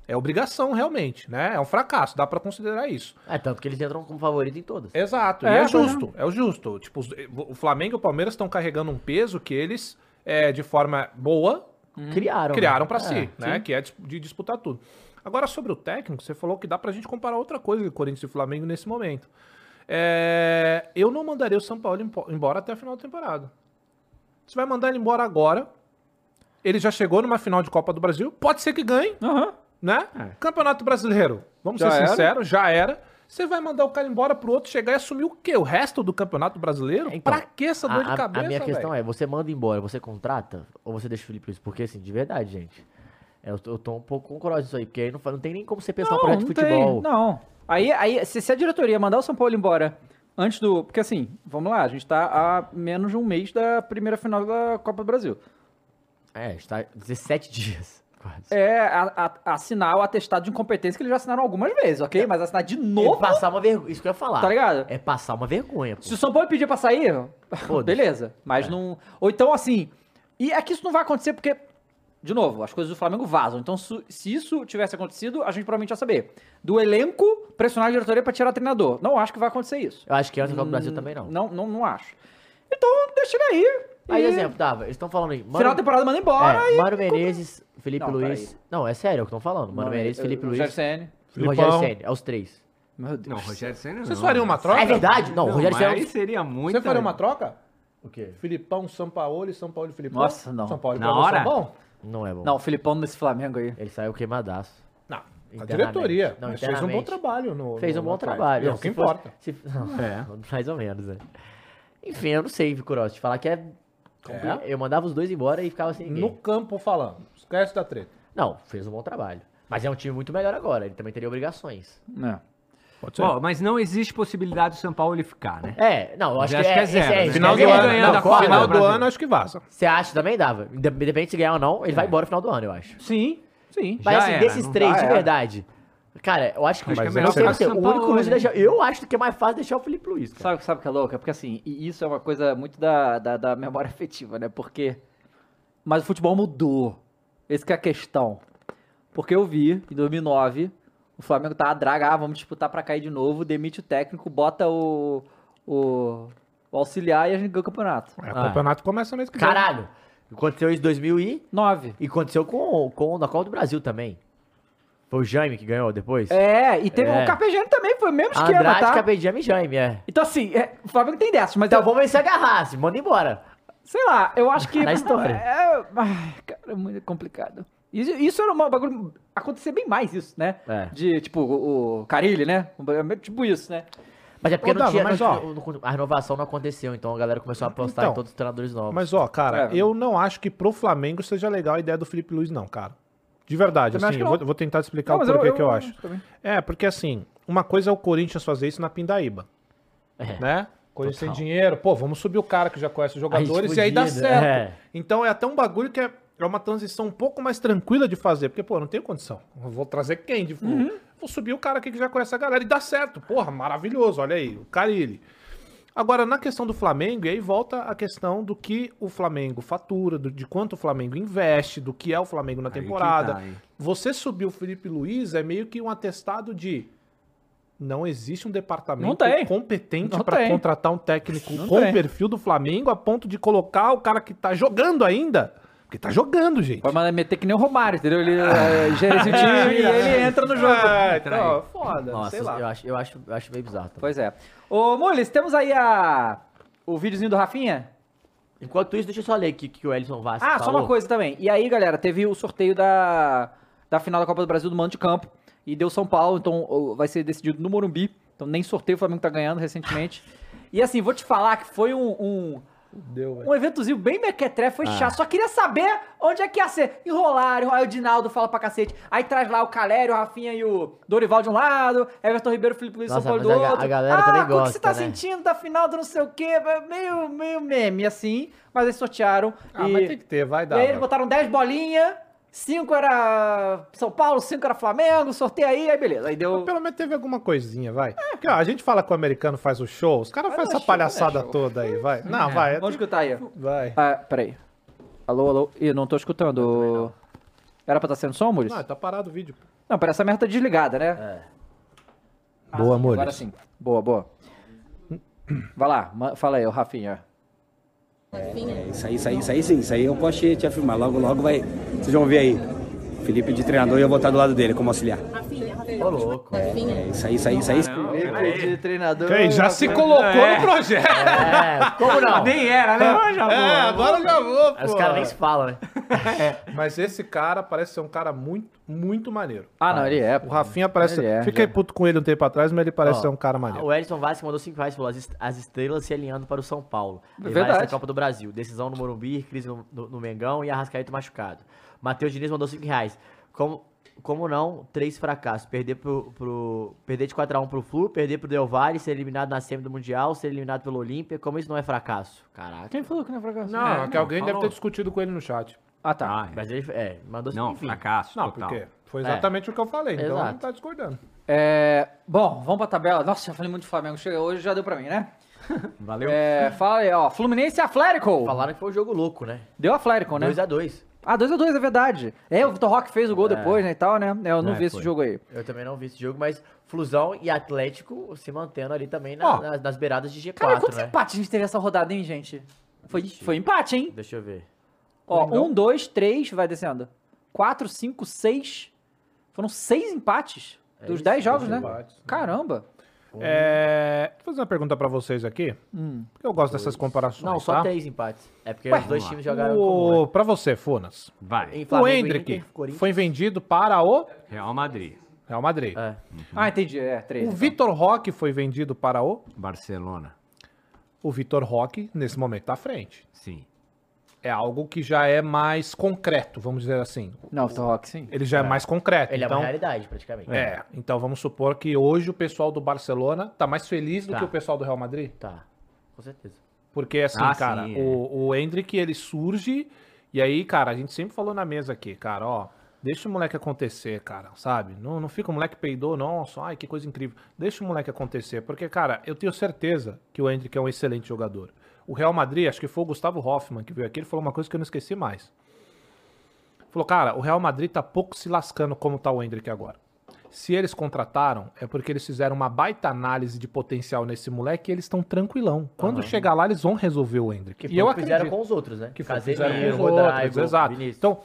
é obrigação realmente, né? É um fracasso, dá pra considerar isso. É, tanto que eles entram como favorito em todas. Exato, É, e é pois justo, é o justo. Tipo, os- o Flamengo e o Palmeiras estão carregando um peso que eles, é, de forma boa, Criaram. criaram né? pra É, si, né? sim. Que é de disputar tudo. Agora, sobre o técnico, você falou que dá pra gente comparar outra coisa de Corinthians e Flamengo nesse momento. É, eu não mandaria o São Paulo embora até a final da temporada. Você vai mandar ele embora agora. Ele já chegou numa final de Copa do Brasil. Pode ser que ganhe, Aham. Né? É. Campeonato Brasileiro, vamos Já ser era. sinceros, já era. Você vai mandar o cara embora pro outro chegar e assumir o quê? O resto do Campeonato Brasileiro? Então, pra que essa A, dor de a- cabeça, a minha questão é, você manda embora, você contrata ou você deixa o Felipe Luiz? Porque assim, de verdade, gente, eu, tô- eu tô um pouco cross isso aí, porque aí não, não tem nem como você pensar um projeto de não futebol. Tem, não. Aí, aí se, se a diretoria mandar o São Paulo embora antes do. Porque assim, vamos lá, a gente tá a menos de um mês da primeira final da Copa do Brasil. É, está 17 dias, quase. É a, a- assinar o atestado de incompetência que eles já assinaram algumas vezes, ok? Mas assinar de É novo, passar uma vergonha, isso que eu ia falar. tá ligado? É passar uma vergonha, pô. Se o São Paulo pedir pra sair, beleza. Mas não. Ou então, assim. E é que isso não vai acontecer porque. De novo, as coisas do Flamengo vazam. Então, se isso tivesse acontecido, a gente provavelmente ia saber. Do elenco, pressionar a diretoria pra tirar o treinador. Não acho que vai acontecer isso. Eu acho que antes do Hum, Brasil também não. Não, não, não acho. Então, deixa ele aí. Aí, E exemplo, Dava, eles estão falando aí. Mano, Final da temporada manda embora. é, e... Mano Menezes, Felipe Não, Luiz. peraí. Não, é sério é o que estão falando. Mano Menezes, Felipe Luiz Rogério Ceni. e Rogério. Senna. É os três. Meu Deus. Não, Rogério Senna não. Vocês fariam uma troca? É verdade? Não, o Rogério Senna. aí seria muito. Você faria uma troca? O quê? Filipão, São Paulo e São Paulo e Filipão? Nossa, não. São Paulo e Na Paulo hora? são bom? Não é bom. Não, o Filipão nesse Flamengo aí. Ele saiu queimadaço. Não. A Internamente. diretoria. Não, mas fez um bom internamente. trabalho no. Fez um no bom Atlético. trabalho. É Não, o que se fosse- importa. se- não, É. Mais ou menos, né? Enfim, eu não sei, Cross. Te falar que é. É? Eu mandava os dois embora e ficava sem ninguém. No campo falando. Esquece da treta. Não, fez um bom trabalho. Mas é um time muito melhor agora. Ele também teria obrigações. É. Pode Bom, mas não existe possibilidade do São Paulo ele ficar, né? É, não, eu acho, Eu que, acho que é esse zero, né? Final é do zero. ano, ganhando a final do Brasil. ano, acho que vaza. Você acha também dava? Independente se ganhar ou não, ele vai embora no final do ano, eu acho. Sim, sim. Mas Já assim, era, desses não três, de era. verdade. Cara, eu acho que. Acho que é melhor você, com o único luxo né? deixar. Eu acho que é mais fácil deixar o Felipe Luiz, cara. Sabe, sabe o que é louco? É porque assim, e isso é uma coisa muito da, da, da memória afetiva, né? Porque. Mas o futebol mudou. Essa que é a questão. Porque eu vi, em 2009, Flamengo tá a draga, ah, vamos disputar pra cair de novo, demite o técnico, bota o, o, o auxiliar e a gente ganha o campeonato. É, o Ah. campeonato começa mês que. Caralho! Aconteceu isso em 2000 e... E aconteceu com, com na Copa do Brasil também. Foi o Jaime que ganhou depois? É, e teve É. o Carpegiani também, foi o mesmo esquema, Andrade, tá? Capediame e Jaime, é. Então assim, é, o Flamengo tem dessas, mas Então eu, vamos ver se agarrasse. Manda embora. sei lá, eu acho que... Na história. É, ai, cara, é muito complicado. Isso, isso era uma bagulho... Acontecia bem mais isso, né? É. De, tipo, o, o Carilli, né? Tipo isso, né? Mas é porque Ô, não Dava, tinha. mas, ó. a renovação não aconteceu, então a galera começou a apostar Então, em todos os treinadores novos. Mas, ó, cara, É. eu não acho que pro Flamengo seja legal a ideia do Felipe Luiz, não, cara. De verdade, Também assim, eu vou, vou tentar te explicar Não, o mas eu- porquê eu- que eu acho. também. É, porque assim, uma coisa é o Corinthians fazer isso na Pindaíba, É. né? Corinthians Total. tem dinheiro, pô, vamos subir o cara que já conhece os jogadores gente e aí dá certo. é. Então é até um bagulho que é, é uma transição um pouco mais tranquila de fazer, porque, pô, eu não tenho condição. Eu vou trazer quem? De, Uhum. Vou subir o cara aqui que já conhece a galera e dá certo. Porra, maravilhoso, olha aí, o Carilli. Agora, na questão do Flamengo, e aí volta a questão do que o Flamengo fatura, do- de quanto o Flamengo investe, do que é o Flamengo na temporada. tá? Você subir o Felipe Luiz é meio que um atestado de não existe um departamento competente para contratar um técnico Não com o perfil do Flamengo a ponto de colocar o cara que tá jogando ainda. Porque tá jogando, gente. Pode mandar meter que nem o Romário, entendeu? Ele é, gerencia o time e ele entra no jogo. É, então, foda, Nossa, sei lá. eu acho, eu, acho, eu acho meio bizarro. também. Pois é. Ô, Mules, temos aí a... o videozinho do Rafinha? Enquanto isso, deixa eu só ler o que, que o Elison Vasco Ah, só falou. uma coisa também. E aí, galera, teve o sorteio da, da final da Copa do Brasil do Mano de Campo. E deu São Paulo, então vai ser decidido no Morumbi. Então nem sorteio o Flamengo tá ganhando recentemente. E assim, vou te falar que foi um, um, Deu, um eventozinho bem mequetrefe, Ah. foi chato. Só queria saber onde é que ia ser. Enrolaram, aí o Dinaldo fala pra cacete. Aí traz lá o Calério, o Rafinha e o Dorival de um lado, Everton Ribeiro, Felipe Luiz, São Paulo do a outro. a galera ah, também o que você tá né? sentindo da final do não sei o quê? Meio, meio meme, assim. Mas eles sortearam. Ah, e... mas tem que ter, vai E dar. aí eles botaram 10 bolinhas, 5 era São Paulo, 5 era Flamengo, sorteio aí, aí beleza. Aí deu. Pelo menos teve alguma coisinha, vai. Porque, ó, a gente fala que o americano faz o show, os caras fazem não é essa show, não é palhaçada show. toda aí, vai. Não, vai. Vamos escutar aí. Vai. Ah, peraí. Alô, alô. Ih, não tô escutando. Era pra estar sendo som, Muris? Não, tá parado o vídeo. Não, parece essa merda tá desligada, né? É. Ah, Boa, sim, Muris. Agora sim. Boa, boa. Vai lá, fala aí, o Rafinha. É, isso aí, isso aí, isso aí sim, isso aí eu posso te afirmar. Logo, logo vai. Vocês vão ver aí. Felipe de treinador e eu vou estar do lado dele como auxiliar. Ô, louco. É, isso aí, isso aí, isso aí. de treinador. Que aí, já se colocou no projeto. É, como não? Nem era, né? Mas já É, agora já vou, Aí Os pô. caras nem se falam, né? Mas esse cara parece ser um cara muito, muito maneiro. Ah, não, ele é. O pô. Rafinha parece. Ele é, Fiquei já. puto com ele um tempo atrás, mas ele parece Ó, ser um cara maneiro. O Edson Vasco mandou 5 reais e falou: as, est- as estrelas se alinhando para o São Paulo. Levar Verdade. essa Copa do Brasil. Decisão no Morumbi, crise no, no, no Mengão e Arrascaeta machucado. Matheus Diniz mandou 5 reais. Como, como não? Três fracassos. Perder, pro, pro, perder de 4x1 pro Flu, perder pro Del Valle, ser eliminado na semi do Mundial, ser eliminado pelo Olímpia. Como isso não é fracasso? Caraca. Quem falou que não é fracasso? Não, é que alguém deve falou. ter discutido com ele no chat. Ah, tá. Ah, Mas ele é, mandou não, enfim. fracasso Não, total. porque foi exatamente o que eu falei, então Exato. não tá discordando. É, bom, vamos pra tabela. Nossa, já falei muito do Flamengo. Chega hoje, já deu pra mim, né? Valeu. É, fala aí, ó. Fluminense e Atlético. Falaram que foi um jogo louco, né? Deu Atlético, né? 2x2. Ah, 2x2, é verdade. É, o Vitor Roque fez o gol É. depois, né, e tal, né? É, Eu não É, vi esse foi. jogo aí. Eu também não vi esse jogo, mas Flusão e Atlético se mantendo ali também na- Ó. nas, nas beiradas de G4, Cara, quantos né? empates a gente teve essa rodada, hein, gente? Foi, foi empate, hein? Deixa eu ver. Ó, Coringão. um, dois, três, vai descendo. Quatro, cinco, seis. Foram seis empates É dos isso, dez jogos, né? empates, né? É, Vou fazer uma pergunta pra vocês aqui, Hum. porque eu gosto dessas comparações. Não, só tá? três empates. É porque Ué, os dois times jogaram comum, O... né? Pra você, Funas. Vai. O Hendrick foi vendido para o Real Madrid. Real Madrid. É. Ah, entendi. É, três. O então. Vitor Roque foi vendido para o. Barcelona. O Vitor Roque, nesse momento, tá à frente. Sim. É algo que já é mais concreto, vamos dizer assim. Não, Vitor Roque, sim. Ele já é, mais concreto. Ele então, é uma realidade, praticamente. é, então vamos supor que hoje o pessoal do Barcelona tá mais feliz do Tá. que o pessoal do Real Madrid? Tá. Com certeza. Porque assim, Ah, cara, sim, é. o, o Hendrick, ele surge e aí, cara, a gente sempre falou na mesa aqui, cara, ó, deixa o moleque acontecer, cara, sabe? Não, não fica o moleque peidou, nossa, ai, que coisa incrível. Deixa o moleque acontecer, porque, cara, eu tenho certeza que o Hendrick é um excelente jogador. O Real Madrid, acho que foi o Gustavo Hoffmann que veio aqui, ele falou uma coisa que eu não esqueci mais. Falou, cara, o Real Madrid tá pouco se lascando como tá o Hendrick agora. Se eles contrataram, é porque eles fizeram uma baita análise de potencial nesse moleque e eles estão tranquilão. Quando chegar lá, eles vão resolver o Hendrick. Que e eu fizeram acredito com os outros, né? que fizeram com os outros, Rodrigo, exato. Vinícius. Então,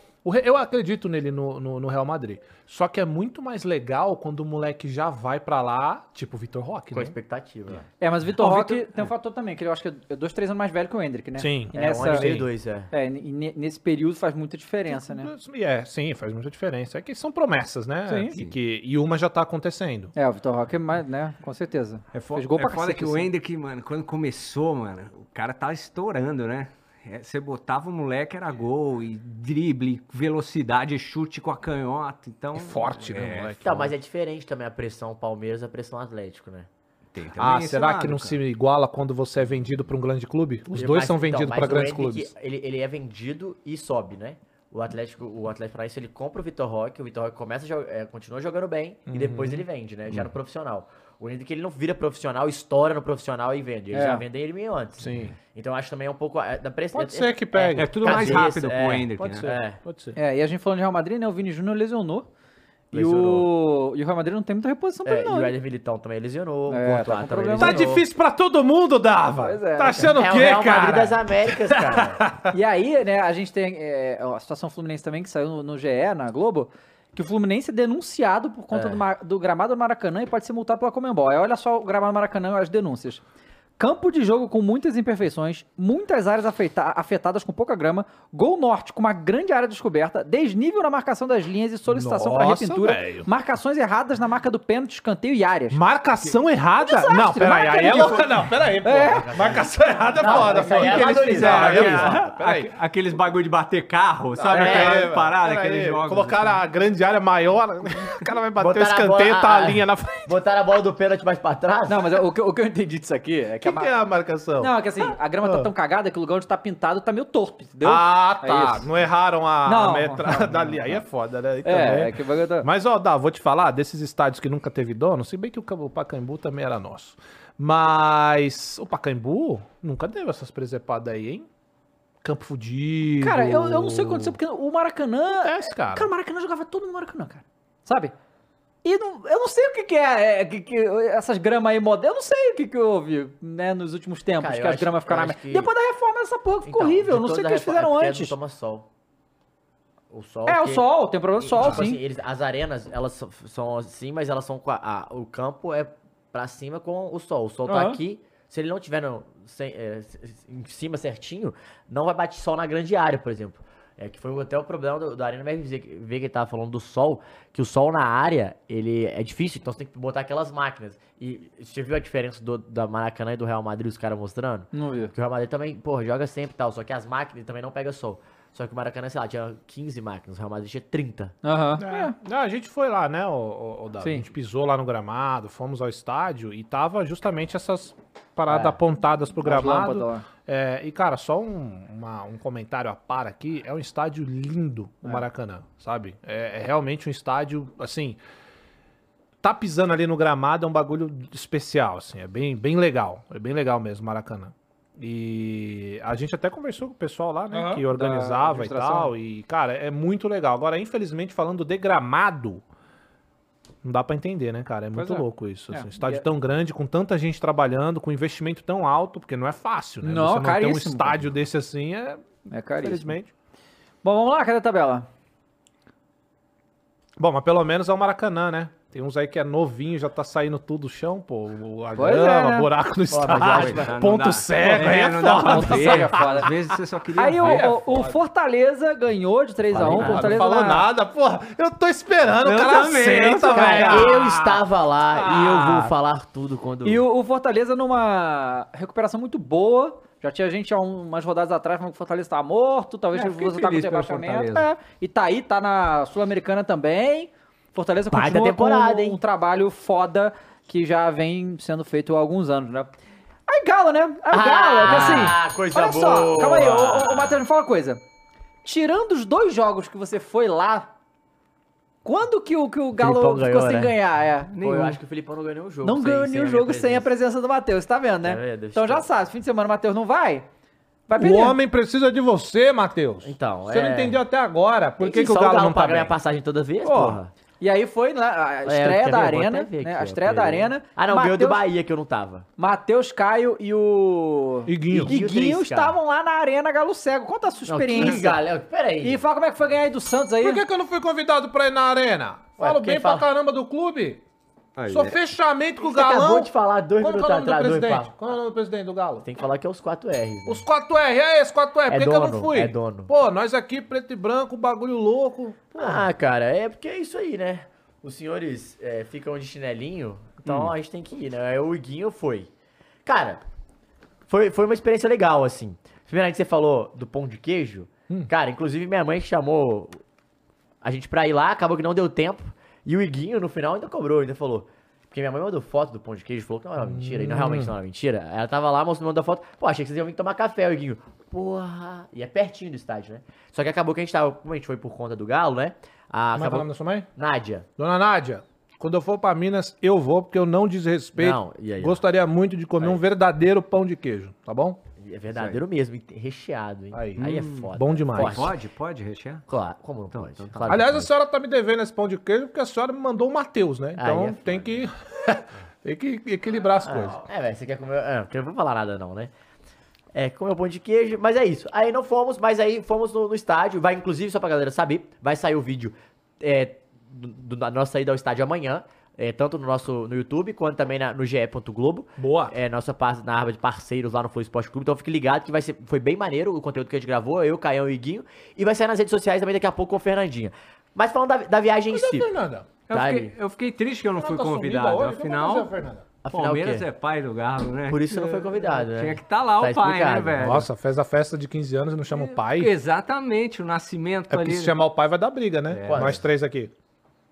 eu acredito nele no, no, no Real Madrid. Só que é muito mais legal quando o moleque já vai pra lá, tipo o Vitor Roque, com né? expectativa. É, mas o Vitor Ó, o Roque Vitor- tem um fator também, que eu acho que é dois, três anos mais velho que o Hendrick, né? Sim. E É, nessa, um ano e dois, é. é, e ne- nesse período faz muita diferença, né? É, sim, faz muita diferença. É que são promessas, né? Sim. E, que, e uma já tá acontecendo. É, o Vitor Roque é mais, né? Com certeza. É, fo Fez gol é pra foda cacete, que o assim. Hendrick, mano, quando começou, mano, o cara tava estourando, né? É, Você botava o moleque, era gol, e drible, velocidade, chute com a canhota, então... É forte, né, é, moleque? Então, mas é diferente também a pressão Palmeiras e a pressão Atlético, né? tem Ah, será lado, que não cara. se iguala quando você é vendido pra um grande clube? Os dois Mas, são então, vendidos mas pra o grandes clubes. Ele, ele é vendido e sobe, né? O Atlético, o Atlético Paranaense, ele compra o Vitor Roque, o Vitor Roque começa é, continua jogando bem e depois ele vende, né? Já no profissional. O Hendrick, ele não vira profissional, estoura no profissional e vende. Eles É. já vendem ele meio antes. Sim. Então acho também é um pouco é, da pressão. Pode ser que pegue. É tudo mais cabeça, rápido é, pro Hendrick, Pode né? ser, É. pode ser. É, e a gente falando de Real Madrid, né? O Vini Júnior lesionou. E Lesionou. o, e o Real Madrid não tem muita reposição pra É, ele, e não. o hein? Éder Militão também lesionou, É, o tá Courtois com também problema. Tá lesionou. difícil pra todo mundo, Dava. Pois é. Tá achando É o o quê, Real Madrid das cara? Américas, cara. E aí, né, a gente tem é, a situação Fluminense também, que saiu no, no GE, na Globo, que o Fluminense é denunciado por conta É. do, do gramado do Maracanã e pode ser multado pela Comembol. Aí olha só o gramado do Maracanã e as denúncias. Campo de jogo com muitas imperfeições, muitas áreas afeta- afetadas com pouca grama, gol norte com uma grande área descoberta, desnível na marcação das linhas e solicitação para repintura, velho. marcações erradas na marca do pênalti, escanteio e áreas. Marcação errada? não, peraí, aí é louca, não, peraí, pô. Marcação errada é Não, foda, pô. é O que eles amadorismo, fizeram? é Aqueles-. Aque- Aqueles bagulho de bater carro, sabe? É, Aquela parada, aqueles jogos. Colocaram a grande área maior, o cara vai bater o Botaram a escanteio, bola- tá a linha na frente. Botaram a bola do pênalti mais pra trás? Não, mas o que, o que eu entendi disso aqui é que, que, a, que é a marcação? Não, é que assim, a grama tá tão cagada que o lugar onde tá pintado tá meio torto, entendeu? Ah, É tá. isso. não erraram a, Não. a metrada dali. Aí é foda, né? É, é que bagulho tá... Mas, ó, Dá, vou te falar, desses estádios que nunca teve dono, se bem que o Pacaembu também era nosso. Mas o Pacaembu nunca deu essas presepadas aí, hein? Campo fudido. Cara, eu, eu não sei o que aconteceu, porque o Maracanã. Acontece, cara. Cara, o Maracanã jogava todo no Maracanã, cara. Sabe? E não- eu não sei o que, que é, é, que, que- essas gramas aí modernas. Eu não sei o que, que houve, né, nos últimos tempos, Cara, que as acho- gramas ficaram que- Depois da reforma dessa porra ficou Então, horrível. Eu não sei o que eles fizeram é antes. Não toma sol. O sol. É, o sol, tem problema do sol, tipo sim. assim, eles- as arenas, elas são assim, mas elas são a, a- o campo é pra cima com o sol. O sol tá Aham. aqui. Se ele não tiver no- sem- é, em cima certinho, não vai bater sol na grande área, por exemplo. É que foi até o problema do, da Arena MRV, que ver que ele tava falando do sol, que o sol na área, ele é difícil, então você tem que botar aquelas máquinas. E você viu a diferença do, da Maracanã e do Real Madrid, os caras mostrando? Não vi. Porque o Real Madrid também, porra, joga sempre e tal, só que as máquinas também não pegam sol. Só que o Maracanã, sei lá, tinha 15 máquinas, o Real Madrid tinha 30. Aham. É. Não, a gente foi lá, né, o, o, o Davi? Sim. A gente pisou lá no gramado, fomos ao estádio e tava justamente essas paradas É. apontadas pro As gramado. É, e, cara, só um, uma- um comentário a par aqui. É um estádio lindo, o Maracanã, sabe? É, é realmente um estádio, assim... Tá pisando ali no gramado é um bagulho especial, assim. É bem, bem legal. É bem legal mesmo, Maracanã. E a gente até conversou com o pessoal lá, né? Aham, que organizava e tal. E, cara, é muito legal. Agora, infelizmente, falando de gramado... Não dá pra entender, né, cara? É muito é. louco isso. É. assim. Um estádio é- tão grande, com tanta gente trabalhando, com investimento tão alto, porque não é fácil, né? Não, Você não ter um estádio desse assim é. É caríssimo. Infelizmente. Bom, vamos lá, cadê a tabela? Bom, mas pelo menos é o Maracanã, né? Tem uns aí que é novinho, já tá saindo tudo do chão, pô. o- A Pois é, grama, né? buraco no estádio, ponto dá. cego, É, aí é não dá pra foda. ver. é foda. Às vezes você só queria Aí o, ver. o- o Fortaleza ganhou de 3x1. Falei Fortaleza Não falou na- nada, porra. Eu tô esperando, Eu o cara aceita, também. velho. Cara, eu Ah. estava lá e eu Ah. vou falar tudo quando. E o, o Fortaleza numa recuperação muito boa. Já tinha gente há um- umas rodadas atrás falando que o Fortaleza tá morto, talvez É, o Fortaleza tá com rebaixamento. Fortaleza. É, e tá aí, tá na Sul-Americana também. Fortaleza Baita continua temporada, com hein? um trabalho foda que já vem sendo feito há alguns anos, né? Aí Galo, né? Aí o Galo, é que assim... Ah, coisa olha só, boa. calma aí, ô, ô, ô Matheus, me fala uma coisa. Tirando os dois jogos que você foi lá, quando que o, que o Galo Filipão ficou ganhou, sem né? ganhar? É. Pô, eu acho que o Filipão não ganhou nenhum jogo. Não sem- ganhou nenhum minha jogo sem a presença. do Matheus, tá vendo, né? Tá vendo? Então já sabe, fim de semana o Matheus não vai, vai O homem precisa de você, Matheus. Então, Você não é- entendeu até agora. Por que, Tem que o só Galo não tá pagar bem? a passagem toda vez, Porra. porra? E aí foi né, a estreia quer da ver? Arena, ver né, aqui, a ó, estreia da. Arena. Ah, não, ganhou do Bahia, que eu não tava. Matheus Caio e o Iguinho. Iguinho, Iguinho 3K. estavam lá na Arena Galo Cego. Conta a sua Não, que experiência. galera, peraí. E fala como é que foi ganhar aí do Santos aí. Por que, que eu não fui convidado pra ir na arena? Ué, Falo bem fala- pra caramba do clube. Aí, Sou é. fechamento com o Você acabou Galão. de falar dois Qual que é o minutos nome do atrás, dois presidente? Qual é o nome do presidente do Galo? Tem que falar que é os 4 R's. Né? Os 4R, é esse 4R, por É que, que eu não fui? é dono. Pô, nós aqui, preto e branco, bagulho louco. Ah, cara, é porque é isso aí, né? Os senhores é, ficam de chinelinho, então Hum. a gente tem que ir, né? O Iguinho foi. Cara, foi, foi uma experiência legal, assim. Primeiramente, você falou do pão de queijo. Hum. Cara, inclusive minha mãe chamou a gente pra ir lá, acabou que não deu tempo. E o Iguinho, no final, ainda cobrou, ainda falou. Porque minha mãe mandou foto do pão de queijo, falou que não era mentira, e não, realmente não era mentira. Ela tava lá, mostrou, mandou foto. Pô, achei que vocês iam vir tomar café, o Iguinho. Porra! E é pertinho do estádio, né? Só que acabou que a gente tava, como a gente foi por conta do Galo, né? A, Como é que é o acabou... nome da sua mãe? Nádia. Dona Nádia, quando eu for pra Minas, eu vou, porque eu não desrespeito. Não, e aí? Gostaria muito de comer Aí. um verdadeiro pão de queijo, tá bom? É verdadeiro mesmo, e recheado, hein? Aí. Aí, é Hum, foda. bom demais. Forte. Pode, pode rechear? Claro, como não Então, pode? então tá. Claro que Aliás, a pode. senhora tá me devendo esse pão de queijo porque a senhora me mandou o Matheus, né? Então Aí é tem que tem que equilibrar as coisas. É, velho, você quer comer. É, porque eu não vou falar nada, não, né? É, comer um pão de queijo, mas é isso. Aí não fomos, mas aí fomos no, no estádio. Vai, inclusive, só pra galera saber, vai sair o vídeo é, do- do- da nossa ida ao estádio amanhã. É, tanto no nosso no YouTube quanto também na- no ge.globo. Boa. É, nossa parte na aba de parceiros lá no Flow Esporte Clube. Então fique ligado que vai ser, foi bem maneiro o conteúdo que a gente gravou, eu, Caião e o Iguinho. E vai sair nas redes sociais também daqui a pouco com o Fernandinha. Mas falando da, da viagem em Cadê a si. Fernanda? Eu Tá fiquei, eu fiquei triste que eu não fui tá convidado. hoje? Afinal, Fernanda? Afinal, o Palmeiras é pai do Galo, né? Por isso você não foi convidado, né? Tinha que estar lá Tá o pai, né, explicado. velho? Nossa, fez a festa de 15 anos e não chama o pai. É Exatamente, o nascimento porque ali. se chamar o pai vai dar briga, né? É. Nós três aqui.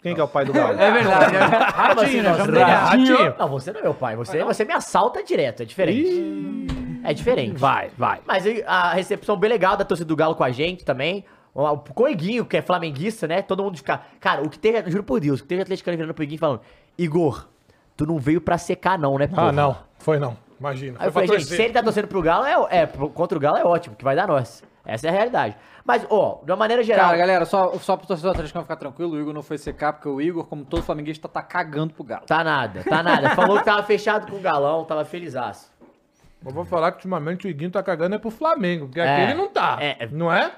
Quem que é o pai do Galo? É verdade. Ratinho, né? você, Ratinho. Não, você não é meu pai. Você, você me assalta direto. É diferente. É diferente. Vai, vai. Mas a recepção bem legal da torcida do Galo com a gente também. O Coiguinho, que é flamenguista, né? Todo mundo fica. Cara, o que teve, juro por Deus, o que teve atleticano virando pro Iguinho falando: Igor, tu não veio pra secar, não, né? porra?" Ah, não. Foi não. Imagina. Aí eu Foi falei, gente, torcer. se ele tá torcendo pro Galo, é, é, contra o Galo é ótimo, que vai dar nós. Essa é a realidade. Mas, ó, de uma maneira geral. Cara, galera, só, só pro torcedor atlético ficar tranquilo, o Igor não foi secar, porque o Igor, como todo flamenguista, tá cagando pro Galo. Tá nada, tá nada. Falou que tava fechado com o galão, tava felizaço. Eu vou falar que ultimamente o Iguinho tá cagando é pro Flamengo, porque É. aqui ele não tá. É. Não é?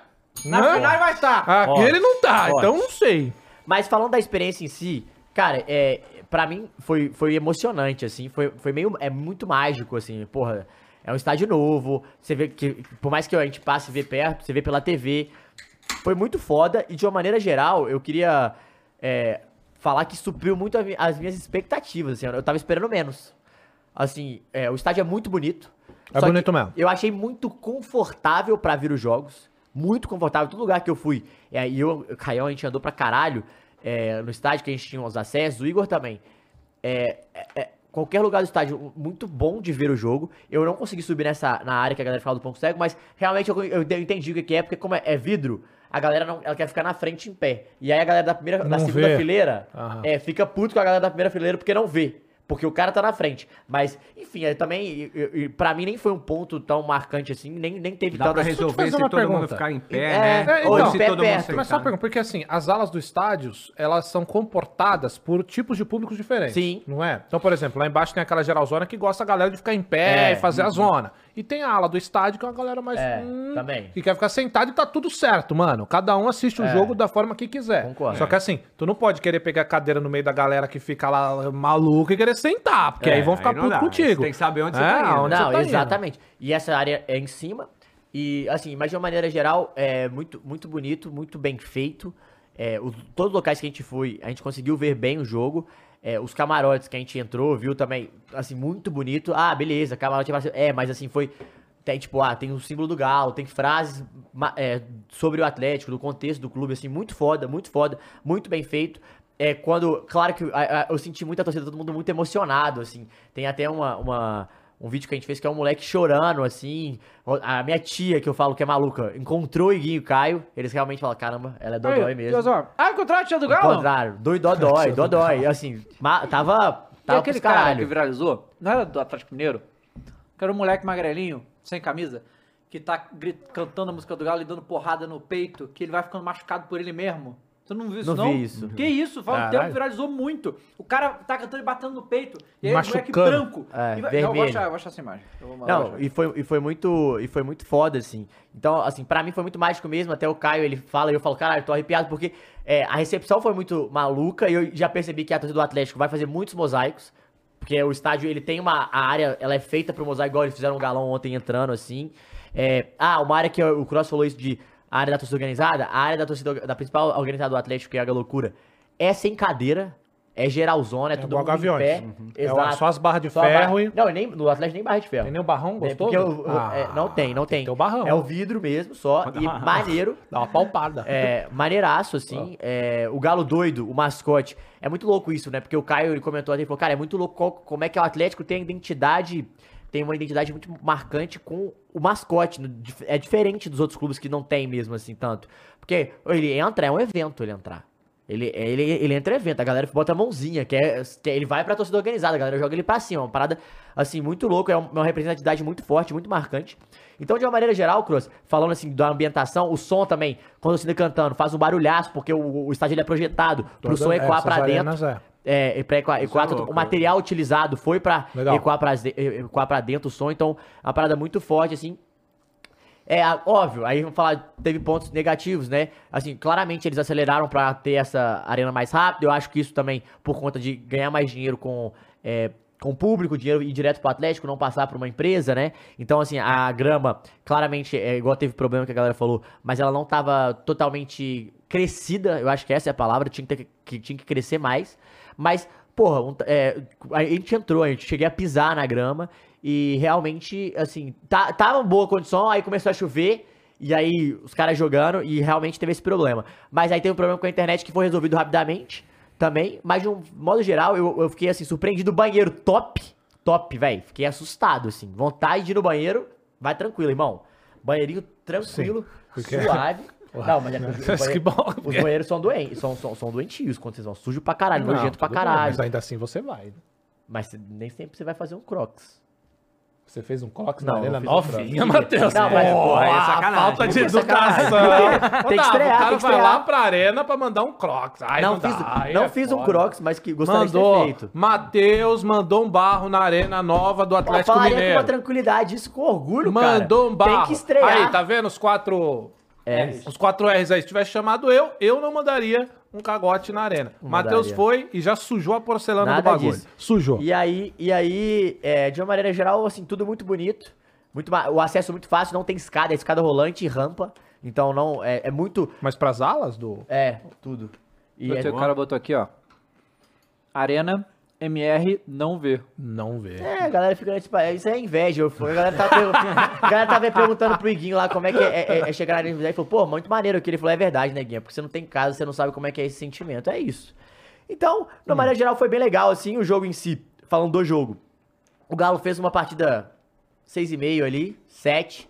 Na Não? final ele vai estar. Aqui Forte, ele não tá, forte. então não sei. Mas falando da experiência em si, cara, é, pra mim foi, foi emocionante, assim, foi, foi meio, é muito mágico, assim, porra, é um estádio novo, você vê que, por mais que a gente passe e vê perto, você vê pela TV, foi muito foda, e de uma maneira geral, eu queria é, falar que supriu muito as minhas expectativas, assim, eu tava esperando menos. Assim, é, o estádio é muito bonito. É bonito mesmo. Eu achei muito confortável pra vir os jogos. Muito confortável. Todo lugar que eu fui. É, e eu, o Caião, a gente andou pra caralho é, no estádio, que a gente tinha os acessos. O Igor também. É, é, é, qualquer lugar do estádio, muito bom de ver o jogo. Eu não consegui subir nessa, na área que a galera fala do ponto cego, mas realmente eu, eu entendi o que é, porque como é, é vidro, a galera não, ela quer ficar na frente em pé. E aí a galera da primeira, da Não segunda vê. fileira Aham. é, fica puto com a galera da primeira fileira porque não vê. Porque o cara tá na frente. Mas, enfim, é, também, pra mim nem foi um ponto tão marcante assim, nem, nem teve Dá tanto pra assim. resolver se uma todo mundo pergunta. ficar em pé, É, né? é, Ou então. se Pé todo mundo perto. sentar. Mas só uma pergunta, porque assim, as alas do estádios, elas são comportadas por tipos de públicos diferentes. Sim. Não é? Então, por exemplo, lá embaixo tem aquela geralzona que gosta a galera de ficar em pé É, e fazer a zona. E tem a ala do estádio que é uma galera mais. É, também. Que quer ficar sentado e tá tudo certo, mano. Cada um assiste o É. jogo da forma que quiser. Concordo. Só que assim, tu não pode querer pegar a cadeira no meio da galera que fica lá maluco e querer sentar, porque É, aí vão ficar aí não puto dá. contigo. Você tem que saber onde você É, tá indo. onde Não, você tá indo. exatamente. E essa área é em cima. E, assim, mas de uma maneira geral, é muito, muito bonito, muito bem feito. É, os- todos os locais que a gente foi, a gente conseguiu ver bem o jogo. É, os camarotes que a gente entrou, viu também, assim, muito bonito. Ah, beleza, camarote vazio. É, mas assim, foi. Tem, tipo, ah, tem o símbolo do Galo, tem frases é, sobre o Atlético, do contexto do clube, assim, muito foda, muito foda, muito bem feito. É, quando, claro que a- a- eu senti muita torcida, todo mundo muito emocionado, assim. Tem até uma, uma- um vídeo que a gente fez que é um moleque chorando, assim. A minha tia, que eu falo que é maluca, encontrou o Iguinho e o Caio. Eles realmente falam, caramba, ela é dodói mesmo. Ah, encontraram a tia do Galo? Encontraram, doi, dodói, dodói. Assim, ma- tava. E tava aquele cara caralho. que viralizou, não era do Atlético Mineiro? Que era um moleque magrelinho, sem camisa, que tá grit- cantando a música do Galo e dando porrada no peito, que ele vai ficando machucado por ele mesmo. Você não viu isso, Não não? vi isso. Que isso? Um Caralho. tempo viralizou muito. O cara tá cantando e batendo no peito. E aí o moleque Machucando. branco. É, E vai- Não, eu vou vermelho. achar, eu vou achar essa imagem. Eu Não, e foi, e foi muito e foi muito foda, assim. Então, assim, pra mim foi muito mágico mesmo. Até o Caio, ele fala e eu falo, caralho, tô arrepiado, porque é, a recepção foi muito maluca e eu já percebi que a torcida do Atlético vai fazer muitos mosaicos. Porque o estádio, ele tem uma a área, ela é feita pro mosaico, igual eles fizeram um galão ontem entrando, assim. É, ah, uma área que o Cross falou isso de a área da torcida organizada. A área da torcida, da principal organizada do Atlético, que é a Loucura, é sem cadeira. É geralzona, é, tudo igual mundo Gaviões. pé. Uhum. É Exato. só as barras de Só a barra- ferro e- Não, nem, no Atlético nem barra de ferro. Tem nem o Barrão, É, gostou? o- Ah, é, não tem, não tem. ter o barrão. É o vidro mesmo, só. E maneiro. Dá uma palpada. É, maneiraço, assim. É, o Galo doido, o mascote. É muito louco isso, né? Porque o Caio ele comentou ali, ele falou, cara, é muito louco como é que o Atlético tem a identidade. Tem uma identidade muito marcante com o mascote. É diferente dos outros clubes que não tem mesmo, assim, tanto. Porque ele entra, é um evento ele entrar. Ele, ele, ele entra em evento, a galera bota a mãozinha, que é, que ele vai pra torcida organizada, a galera joga ele pra cima. Uma parada, assim, muito louco, é um- uma representatividade muito forte, muito marcante. Então, de uma maneira geral, Cruz, falando assim da ambientação, o som também, quando a torcida cantando, faz um barulhaço, porque o, o estádio ele é projetado pro som ecoar essas pra dentro. é. É, e ecoar, ecoar é louco, o material utilizado foi ze- ecoar pra dentro o som, então, é uma parada muito forte, assim. É, óbvio, aí vamos falar, teve pontos negativos, né? Assim, claramente eles aceleraram pra ter essa arena mais rápida. Eu acho que isso também por conta de ganhar mais dinheiro com, é, com o público, dinheiro ir direto pro Atlético, não passar pra uma empresa, né? Então, assim, a grama, claramente, é igual teve problema que a galera falou, mas ela não tava totalmente crescida, eu acho que essa é a palavra, tinha que, ter, que tinha que crescer mais. Mas, porra, um- é, a gente entrou, a gente cheguei a pisar na grama e realmente, assim, tá, tava em boa condição, aí começou a chover. E aí, os caras jogando, e realmente teve esse problema. Mas aí teve um problema com a internet que foi resolvido rapidamente também. Mas de um modo geral, eu, eu fiquei assim, surpreendido. Banheiro top, top, velho. Fiquei assustado, assim. Vontade de ir no banheiro, vai tranquilo, irmão. Banheirinho tranquilo, porque- suave. Não, mas é porque os, Mas banhe- os banheiros são doentes, são, são, são doentios quando vocês vão. Sujo pra caralho, Não, nojento pra tudo bem, caralho. Mas ainda assim você vai. Mas cê- nem sempre você vai fazer um crocs. Você fez um Crocs na arena novinha. Matheus. Não, mas, Pô, porra, é sacanagem. falta de Pô, educação. Tem que estrear, O cara vai lá pra arena pra mandar um Crocs. Ai, não não, fiz, dá, não é fiz um crocs, mas que gostaria de ter Mandou. feito. Matheus mandou um barro na arena nova do Pô, Atlético falaria com Mineiro. uma tranquilidade, isso com orgulho, cara. Mandou um barro. Tem que estrear. Aí, tá vendo os quatro... R's. Os quatro R's aí. Se tivesse chamado eu, eu não mandaria um cagote na arena. Matheus foi e já sujou a porcelana Nada do bagulho. disso. Sujou. E aí, e aí é, de uma maneira geral, assim, tudo muito bonito. Muito, o acesso muito fácil, não tem escada, é escada rolante e rampa. Então não, é, é muito. Mas pras alas do... É, tudo. E é, o cara botou aqui, ó. Arena MR não vê. Não vê. é, a galera fica tipo, é, isso é inveja. Eu fui, a galera tava, pergun- a galera tava perguntando pro Iguinho lá como é que é, é- é chegar na arena. Ele falou, pô, muito maneiro que ele falou, é verdade, né, Guinha? Porque você não tem casa, você não sabe como é que é esse sentimento. É isso. Então, de uma maneira geral, foi bem legal, assim, o jogo em si. Falando do jogo. O Galo fez uma partida 6,5 ali, 7.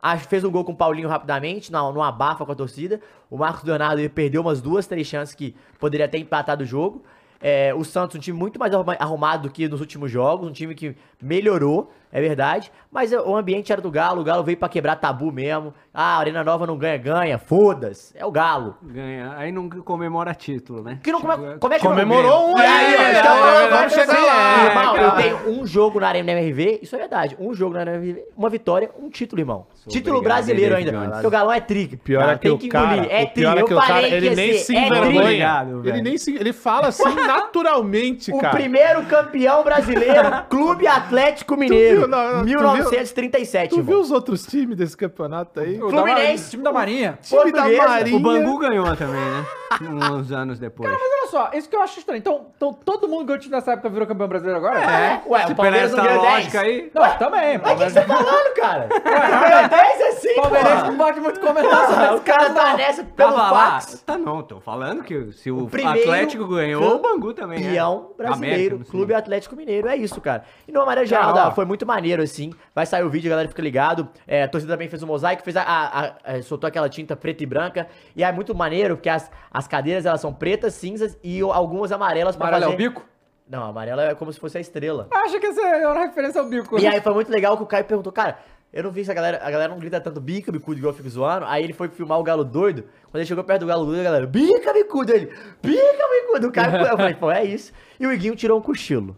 Acho fez um gol com o Paulinho rapidamente, não, abafa com a torcida. O Marcos Leonardo ele perdeu umas duas, três chances que poderia ter empatado o jogo. É, o Santos, um time muito mais arruma- arrumado do que nos últimos jogos, um time que melhorou, é verdade. Mas é, o ambiente era do Galo, o Galo veio pra quebrar tabu mesmo. Ah, a Arena Nova não ganha, ganha, foda-se. É o Galo. Ganha. Aí não comemora título, né? Que não come, Tipo, como é que não- Comemorou um E aí, ó, aí, então, é, vamos chegar lá. Irmão, eu tenho um jogo na Arena MRV, isso é verdade. Um jogo na Arena MRV, uma vitória, um título, irmão. título obrigado, brasileiro ainda. Porque o galão é tri. Pior é que Tem o cara, É o pior é Eu que o falei que ele ia nem ser. se É envergonha. Ele nem se, ele fala assim naturalmente, O cara. primeiro campeão brasileiro, Clube Atlético Mineiro, viu, não, não, tu viu- 1937, Tu viu os outros times desse campeonato aí? O Fluminense. Time da Marinha. time da. Marinha. O Bangu ganhou também, né? Uns anos depois. Olha só, isso que eu acho estranho. Então, então todo mundo que eu tive nessa época virou campeão brasileiro agora? É, ué, Se o Palmeiras não ganhou lógica 10. aí. Não, também. Mas o que você tá falando, cara? Ganhou 10 é sim, O Palmeirense pô. não pode muito comentar sobre O esse cara caso, tá nessa pelo fax. Tá não, tô falando que se o, Atlético ganhou, o Bangu também. é. Campeão brasileiro. Clube Atlético Mineiro, é isso, cara. E de uma maneira geral, Cara, foi muito maneiro, assim. Vai sair o vídeo, a galera fica ligado. É, a torcida também fez um mosaico, fez a, a- a- é, soltou aquela tinta preta e branca. E é muito maneiro, porque as, as cadeiras, elas são pretas, cinzas e algumas amarelas pra Amarelo é fazer... o bico? Não, amarela é como se fosse a estrela. Acha que essa é uma referência ao bico. E aí foi muito legal que o Caio perguntou, cara, Eu não vi se a galera, a galera não grita tanto bica, bicudo, igual eu fico zoando. Aí ele foi filmar o galo doido. Quando ele chegou perto do galo doido, a galera, bica, bicudo. Ele, bica, bicudo. O cara, eu falei, pô, é isso. E o Iguinho tirou um cochilo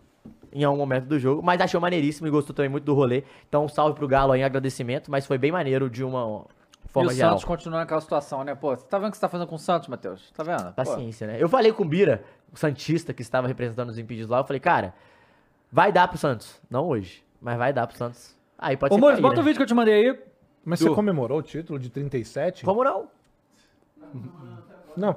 em algum momento do jogo, mas achou maneiríssimo e gostou também muito do rolê. Então, um salve pro Galo aí, em agradecimento, mas foi bem maneiro de uma E forma o geral. Santos continua naquela situação, né? Pô, você tá vendo o que você tá fazendo com o Santos, Matheus? Tá vendo? Pô. Paciência, né? Eu falei com o Bira, o Santista, que estava representando os impedidos lá, eu falei, cara, vai dar pro Santos. Não hoje, mas vai dar pro Santos. Aí pode Ô, ser Mores, cair, bota né? o vídeo que eu te mandei aí. Mas Du. você comemorou o título de 37? Como não? Não,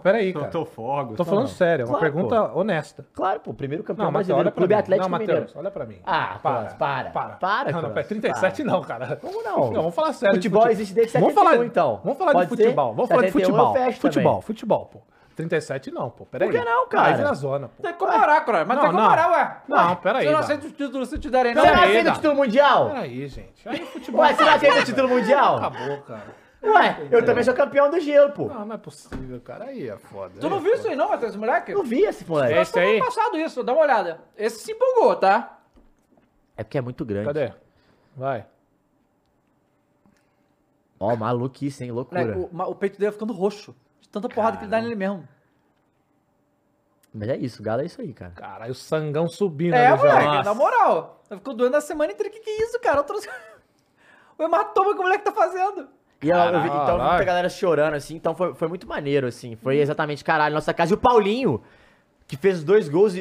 peraí, cara. Soltou fogos. Tô falando sério, é uma Claro, pergunta honesta. Claro, pô, primeiro campeão Não, Matheus, brasileiro, olha pra Clube mim. Atlético não, Mineiro. Matheus, olha pra mim. Ah, Cross, para. Para. Para, Não, não, Cross, pera, 37 não, cara. Como não? Não, vamos falar sério. de Futebol fute- existe desde Vamos 71, falar, então. Vamos falar Pode de ser? futebol. Vamos falar de 71 eu futebol. fecho futebol, também. futebol, pô. 37 não, pô. Peraí. Por que não, cara? Aí vira zona, pô. Tem que comemorar, Croy. Mas Não, tem que não. comemorar, ué. Não, peraí, Você não Dá. aceita os títulos se te derem, não? Você não Peraí, aceita o título mundial? Peraí, gente. Aí futebol. Ué, você não aceita o título mundial? Acabou, cara. Ué, eu também sou campeão do gelo, pô. Não, não é possível, cara. Aí é foda. Tu não é viu isso aí não, Matheus, esse moleque? Não vi esse moleque. É. Esse Esse aí? passado isso, dá uma olhada. Esse se empolgou, tá? É porque é muito grande. Cadê? Vai. Ó, maluquice, hein? Loucura. Moleque, o, ma- o peito dele ficando roxo. De tanta porrada que ele dá nele mesmo. Mas é isso, Galo é isso aí, cara. Caralho, o sangão subindo É, ali já. moleque, Nossa. na moral. Ficou doendo a semana inteira. Que que é isso, cara? Eu trouxe... O hematoma que o moleque tá fazendo. E eu, eu vi, então, Caralho. muita galera chorando, assim, então foi, foi muito maneiro, assim. Foi exatamente, caralho, nossa casa. E o Paulinho, que fez os dois gols,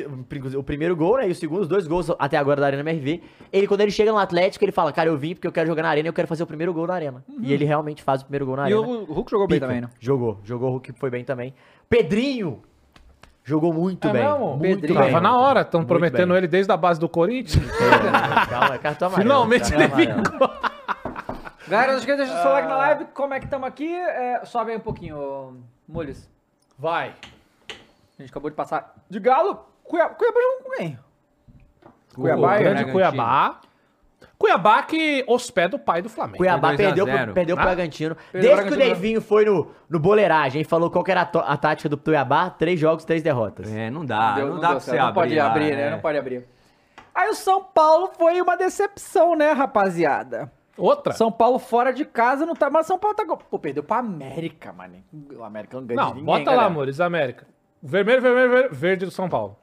o primeiro gol, né, e o segundo, os dois gols até agora da Arena MRV. Ele, quando ele chega no Atlético, ele fala, cara, eu vim porque eu quero jogar na Arena e eu quero fazer o primeiro gol na Arena. E ele realmente faz o primeiro gol na Uhum. E Arena. o, o Hulk jogou bem Pica. também, né? Jogou, jogou, o Hulk foi bem também. Pedrinho, jogou muito É bem. mesmo? Muito Pedrinho. bem. Tava na hora, estão prometendo bem. ele desde a base do Corinthians. Calma, é cartão amarelo. Finalmente cartão ele amarelo. Galera, não esqueça de deixar o seu like na live. Como é que estamos aqui? É, sobe aí um pouquinho, Mules. Vai. A gente acabou de passar de Galo. Cuiabá, Cuiabá jogou com quem? Cuiabá e grande Bragantino. Cuiabá. Cuiabá que hospeda o pai do Flamengo. Cuiabá 2 a perdeu, 0. pro, perdeu pro Ah? Bragantino. Perdeu Desde que o Bragantino. Deivinho foi no, no boleiragem e falou qual que era a, a tática do Cuiabá, três jogos, três derrotas. É, não dá, Deu- não, não dá pra você certo. Não abrir. pode lá, abrir, né? é. Não pode abrir. Aí o São Paulo foi uma decepção, né, rapaziada? Outra? São Paulo fora de casa não tá. Mas São Paulo tá. Pô, perdeu pra América, mano. O América não ganha Não, de ninguém. bota lá, galera. amores, América. Vermelho, vermelho, ver- verde do São Paulo.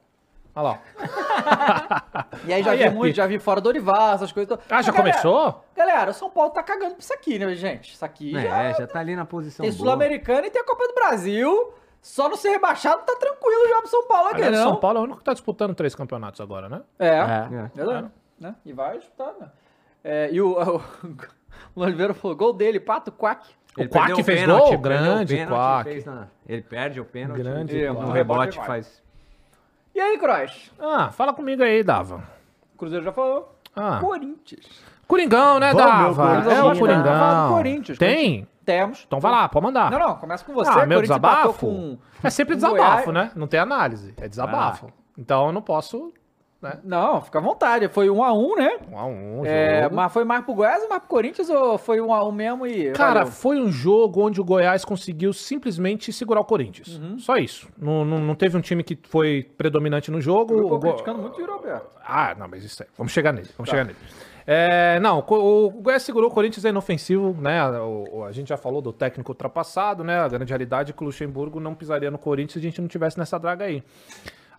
Olha lá. ó. E aí já Aí vi é muito, já vi fora do Orival, essas coisas. Ah, já galera, começou? Galera, o São Paulo tá cagando pra isso aqui, né, gente? Isso aqui já. É, já tá ali na posição Tem. Sul-Americana e tem a Copa do Brasil. Só não ser rebaixado tá tranquilo já pro São Paulo aqui, Aliás, não? São Paulo é o único que tá disputando três campeonatos agora, né? É. É. É. Verdade. Né? E vai disputar, né? É, e o, o, o Oliveira falou, gol dele, Pato Quack. O Quack fez pênalti, gol? Grande pênalti, Quack. fez na- Ele perde o pênalti. Grande e no rebote faz. E aí, Croix? Ah, fala comigo aí, Dava. Cruzeiro já falou. Ah. Corinthians. Coringão, né, meu Dava? Corinthians. É o do Coringão. Corinthians. Tem? Temos. Então vai lá, pode mandar. Não, não, começa com você. ah, meu desabafo? com- É sempre desabafo, Goiás. né? Não tem análise. É desabafo. Então eu não posso, né? Não, fica à vontade. Foi um a um, né? Um a um, É, mas foi mais pro Goiás ou mais pro Corinthians ou foi um a um mesmo e. Cara, valeu? foi um jogo onde o Goiás conseguiu simplesmente segurar o Corinthians. Uhum. Só isso. Não, não, não teve um time que foi predominante no jogo. eu tô criticando muito o Yuri Alberto. Ah, não, mas isso aí. Vamos chegar nele. Tá. Vamos chegar nele. É, não, o, Goiás segurou o Corinthians é inofensivo, né? O- a gente já falou do técnico ultrapassado, né? A grande realidade é que o Luxemburgo não pisaria no Corinthians se a gente não tivesse nessa draga aí.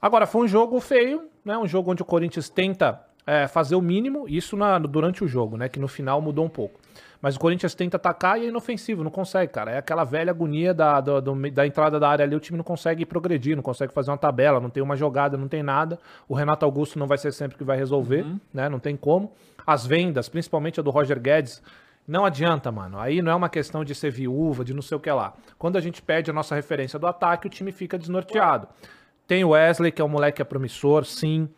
Agora, foi um jogo feio, né? Um jogo onde o Corinthians tenta é, fazer o mínimo, isso na- durante o jogo, né? Que no final mudou um pouco. Mas o Corinthians tenta atacar e é inofensivo, não consegue, cara. É aquela velha agonia da, da entrada da área ali, o time não consegue progredir, não consegue fazer uma tabela, não tem uma jogada, não tem nada. O Renato Augusto não vai ser sempre que vai resolver, né? Não tem como. As vendas, principalmente a do Roger Guedes, não adianta, mano. Aí não é uma questão de ser viúva, de não sei o que lá. Quando a gente perde a nossa referência do ataque, o time fica desnorteado. Tem o Wesley, que é um moleque que é promissor, sim.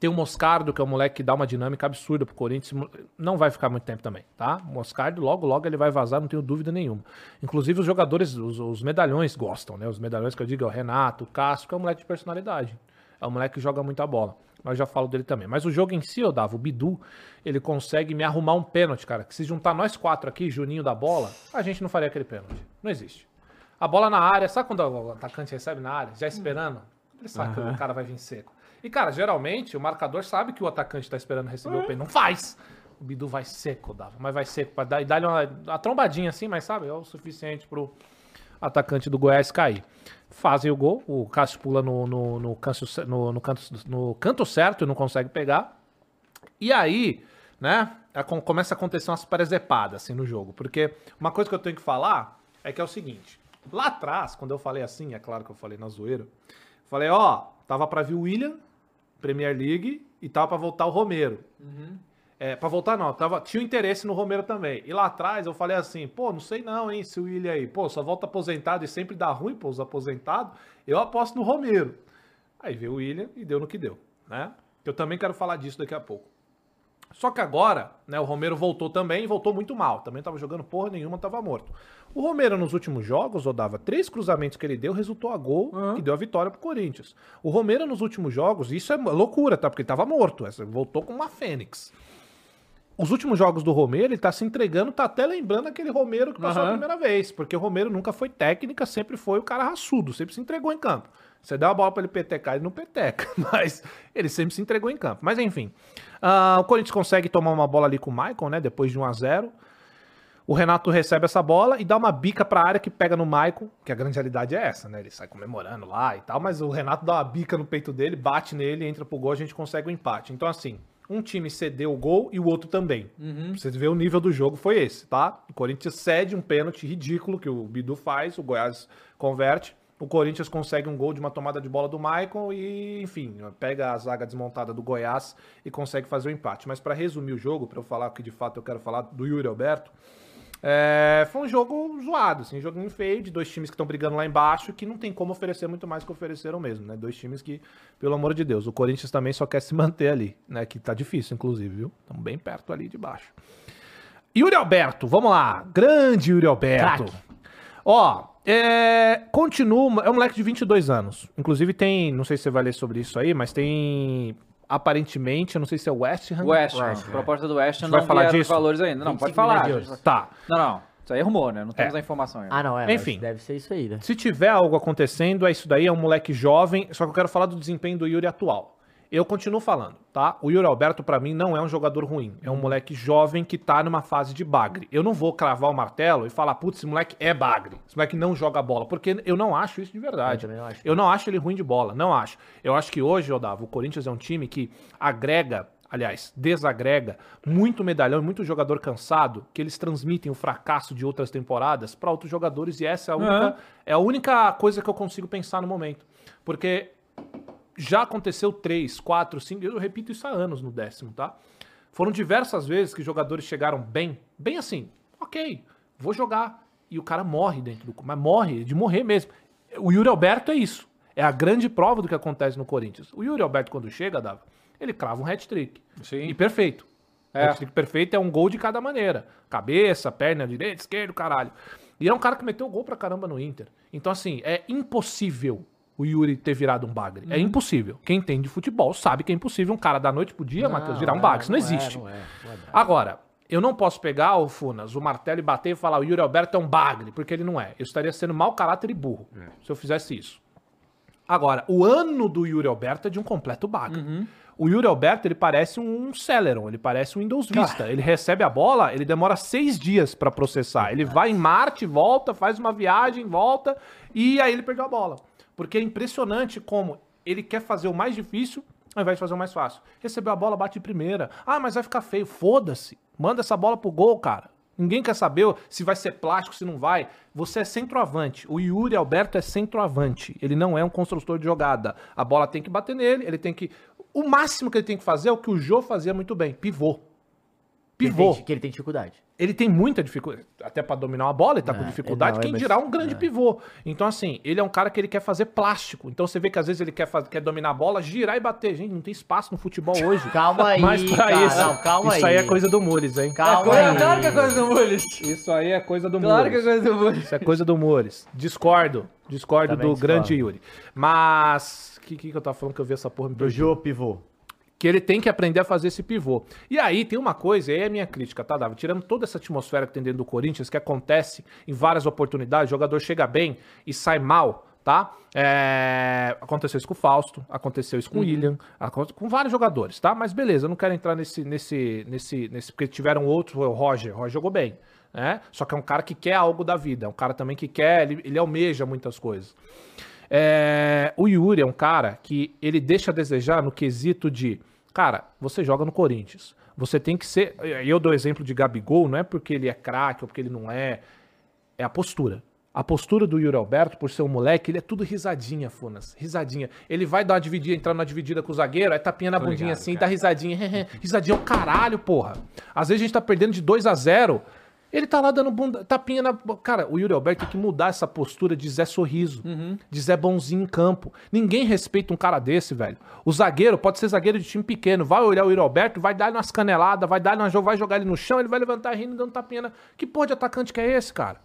Tem o Moscardo, que é um moleque que dá uma dinâmica absurda pro Corinthians. Não vai ficar muito tempo também, tá? O Moscardo, logo, logo ele vai vazar, não tenho dúvida nenhuma. Inclusive, os jogadores, os, os medalhões gostam, né? Os medalhões que eu digo é o Renato, o Cássio, que é um moleque de personalidade. É um moleque que joga muita bola. Mas já falo dele também. Mas o jogo em si, eu dava, o Bidu, ele consegue me arrumar um pênalti, cara. Que se juntar nós quatro aqui, Juninho da bola, a gente não faria aquele pênalti. Não existe. A bola na área, sabe quando o atacante recebe na área, já esperando? Ele sabe que o cara vai vir seco. E, cara, geralmente o marcador sabe que o atacante tá esperando receber o pênalti. Não faz! O Bidu vai seco, Dava, mas vai seco. Pra dar, e dar-lhe uma, uma trombadinha assim, mas sabe, é o suficiente pro atacante do Goiás cair. Fazem o gol, o Cássio pula no, no, no, canto, ce- no, no canto, no canto certo e não consegue pegar. E aí, né, começa a acontecer umas presepadas assim no jogo. Porque uma coisa que eu tenho que falar é que é o seguinte: lá atrás, quando eu falei assim, é claro que eu falei na zoeira, falei, ó, tava pra vir o William, Premier League, e tava pra voltar o Romero. É, pra voltar não, tava, tinha um interesse no Romero também. E lá atrás eu falei assim, pô, não sei não, hein, se o William aí, pô, só volta aposentado e sempre dá ruim, pô, os aposentados, eu aposto no Romero. Aí veio o William e deu no que deu, né? Eu também quero falar disso daqui a pouco. Só que agora, né, o Romero voltou também e voltou muito mal. Também tava jogando porra nenhuma, tava morto. O Romero nos últimos jogos, rodava três cruzamentos que ele deu, resultou a gol que deu a vitória pro Corinthians. O Romero nos últimos jogos, isso é loucura, tá? Porque ele tava morto. Voltou com uma fênix. Os últimos jogos do Romero, ele tá se entregando, tá até lembrando aquele Romero que passou a Aham. primeira vez. Porque o Romero nunca foi técnica, sempre foi o cara raçudo, sempre se entregou em campo. Você dá a bola pra ele petecar, ele não peteca. Mas ele sempre se entregou em campo. Mas enfim. Ah, o Corinthians consegue tomar uma bola ali com o Michael, né? Depois de 1 a 0 O Renato recebe essa bola e dá uma bica pra área que pega no Michael, que a grande realidade é essa, né? Ele sai comemorando lá e tal, mas o Renato dá uma bica no peito dele, bate nele, entra pro gol, a gente consegue o empate. Então, assim, um time cedeu o gol e o outro também. Pra Vocês verem o nível do jogo foi esse, tá? O Corinthians cede um pênalti ridículo que o Bidu faz, o Goiás converte. O Corinthians consegue um gol de uma tomada de bola do Michael e, enfim, pega a zaga desmontada do Goiás e consegue fazer o empate. Mas pra resumir o jogo, pra eu falar o que de fato eu quero falar do Yuri Alberto, é, foi um jogo zoado, assim, um joguinho feio de dois times que estão brigando lá embaixo que não tem como oferecer muito mais que ofereceram mesmo, né? Dois times que, pelo amor de Deus, o Corinthians também só quer se manter ali, né? Que tá difícil, inclusive, viu? Estão bem perto ali de baixo. Yuri Alberto, vamos lá. Grande Yuri Alberto. Craque. Ó, é, continua, é um moleque de 22 anos. Inclusive tem, não sei se você vai ler sobre isso aí, mas tem aparentemente, eu não sei se é West Ham. West Ham. Proposta do West Ham gente vai não falar disso? valores ainda. Não, 25 pode falar. Tá. Não, não. Isso aí é rumor, né? Não temos É. a informação ainda. Ah, não, é. Enfim. Enfim. Deve ser isso aí, né? Se tiver algo acontecendo, é isso daí, é um moleque jovem, só que eu quero falar do desempenho do Yuri atual. Eu continuo falando, tá? O Yuri Alberto, pra mim, não é um jogador ruim. É um moleque jovem que tá numa fase de bagre. Eu não vou cravar o martelo e falar, putz, esse moleque é bagre. Esse moleque não joga bola. Porque eu não acho isso de verdade. Eu não acho. Eu não acho ele ruim de bola, não acho. Eu acho que hoje, Odavo, o Corinthians é um time que agrega, aliás, desagrega muito medalhão, e muito jogador cansado, que eles transmitem o fracasso de outras temporadas para outros jogadores e essa é a única, é a única coisa que eu consigo pensar no momento. Porque já aconteceu três, quatro, cinco, eu repito isso há anos no décimo, tá? Foram diversas vezes que jogadores chegaram bem, bem assim, ok, vou jogar. E o cara morre dentro do. Mas morre, de morrer mesmo. O Yuri Alberto é isso. É a grande prova do que acontece no Corinthians. O Yuri Alberto, quando chega, Dava, ele crava um hat-trick. Sim. E perfeito. É. Hat-trick perfeito é um gol de cada maneira. Cabeça, perna, direita, esquerda, caralho. E é um cara que meteu gol pra caramba no Inter. Então, assim, é impossível o Yuri ter virado um bagre. Uhum. É impossível. Quem entende de futebol sabe que é impossível um cara da noite pro dia, Matheus, virar um bagre. Isso não, existe. não é, não é. Agora, eu não posso pegar, o Funas, o martelo e bater e falar o Yuri Alberto é um bagre, porque ele não é. Eu estaria sendo mau caráter e burro se eu fizesse isso. Agora, o ano do Yuri Alberto é de um completo bagre. O Yuri Alberto, ele parece um Celeron, ele parece um Windows Vista. Ele recebe a bola, ele demora seis dias pra processar. Ele vai em Marte, volta, faz uma viagem, volta, e aí ele perdeu a bola. Porque é impressionante como ele quer fazer o mais difícil ao invés de fazer o mais fácil. Recebeu a bola, bate de primeira. Ah, mas vai ficar feio. Foda-se. Manda essa bola pro gol, cara. Ninguém quer saber se vai ser plástico, se não vai. Você é centroavante. O Yuri Alberto é centroavante. Ele não é um construtor de jogada. A bola tem que bater nele, ele tem que. O máximo que ele tem que fazer é o que o Jô fazia muito bem: pivô. Que ele Pivô. tem- Que ele tem dificuldade. Ele tem muita dificuldade. Até pra dominar uma bola, ele tá com É, dificuldade. não, é, Quem mas- dirá um grande é. pivô. Então, assim, ele é um cara que ele quer fazer plástico. Então você vê que às vezes ele quer, faz- quer dominar a bola, girar e bater. Gente, não tem espaço no futebol hoje. Calma aí, Mas pra cara. isso, Não, calma isso aí aí. é coisa do Mures, hein? Calma Claro, aí. claro que é coisa do Mules. Isso aí é coisa do Claro que é Mures. coisa do Mules. Isso é coisa do Mures. Discordo. Discordo Também do discordo. grande Yuri. Mas. O que, que que eu tava falando que eu vi essa porra me Do? Jô pivô. Que ele tem que aprender a fazer esse pivô. E aí tem uma coisa, e aí é a minha crítica, tá, Davi? Tirando toda essa atmosfera que tem dentro do Corinthians, que acontece em várias oportunidades, o jogador chega bem e sai mal, tá? É, aconteceu isso com o Fausto, aconteceu isso com o William, aconte- com vários jogadores, tá? Mas beleza, eu não quero entrar nesse, nesse, nesse, nesse porque tiveram outros, o Roger, o Roger jogou bem, né? Só que é um cara que quer algo da vida, é um cara também que quer, ele, ele almeja muitas coisas. É, o Yuri é um cara que ele deixa a desejar no quesito de, cara, você joga no Corinthians, você tem que ser, eu dou exemplo de Gabigol, não é porque ele é craque ou porque ele não é, é a postura. A postura do Yuri Alberto, por ser um moleque, ele é tudo risadinha, Funas. Risadinha. Ele vai dar uma dividida, entrar na dividida com o zagueiro, aí tapinha na bundinha ligado, assim, cara. dá risadinha. risadinha é o caralho, porra. Às vezes a gente tá perdendo de 2 a 0 ele tá lá dando bunda, tapinha na. Cara, o Yuri Alberto tem que mudar essa postura de Zé Sorriso, de Zé Bonzinho em campo. Ninguém respeita um cara desse, velho. O zagueiro pode ser zagueiro de time pequeno, vai olhar o Yuri Alberto, vai dar umas caneladas, vai dar, vai jogar ele no chão, ele vai levantar rindo, dando tapinha. Na... Que porra de atacante que é esse, cara?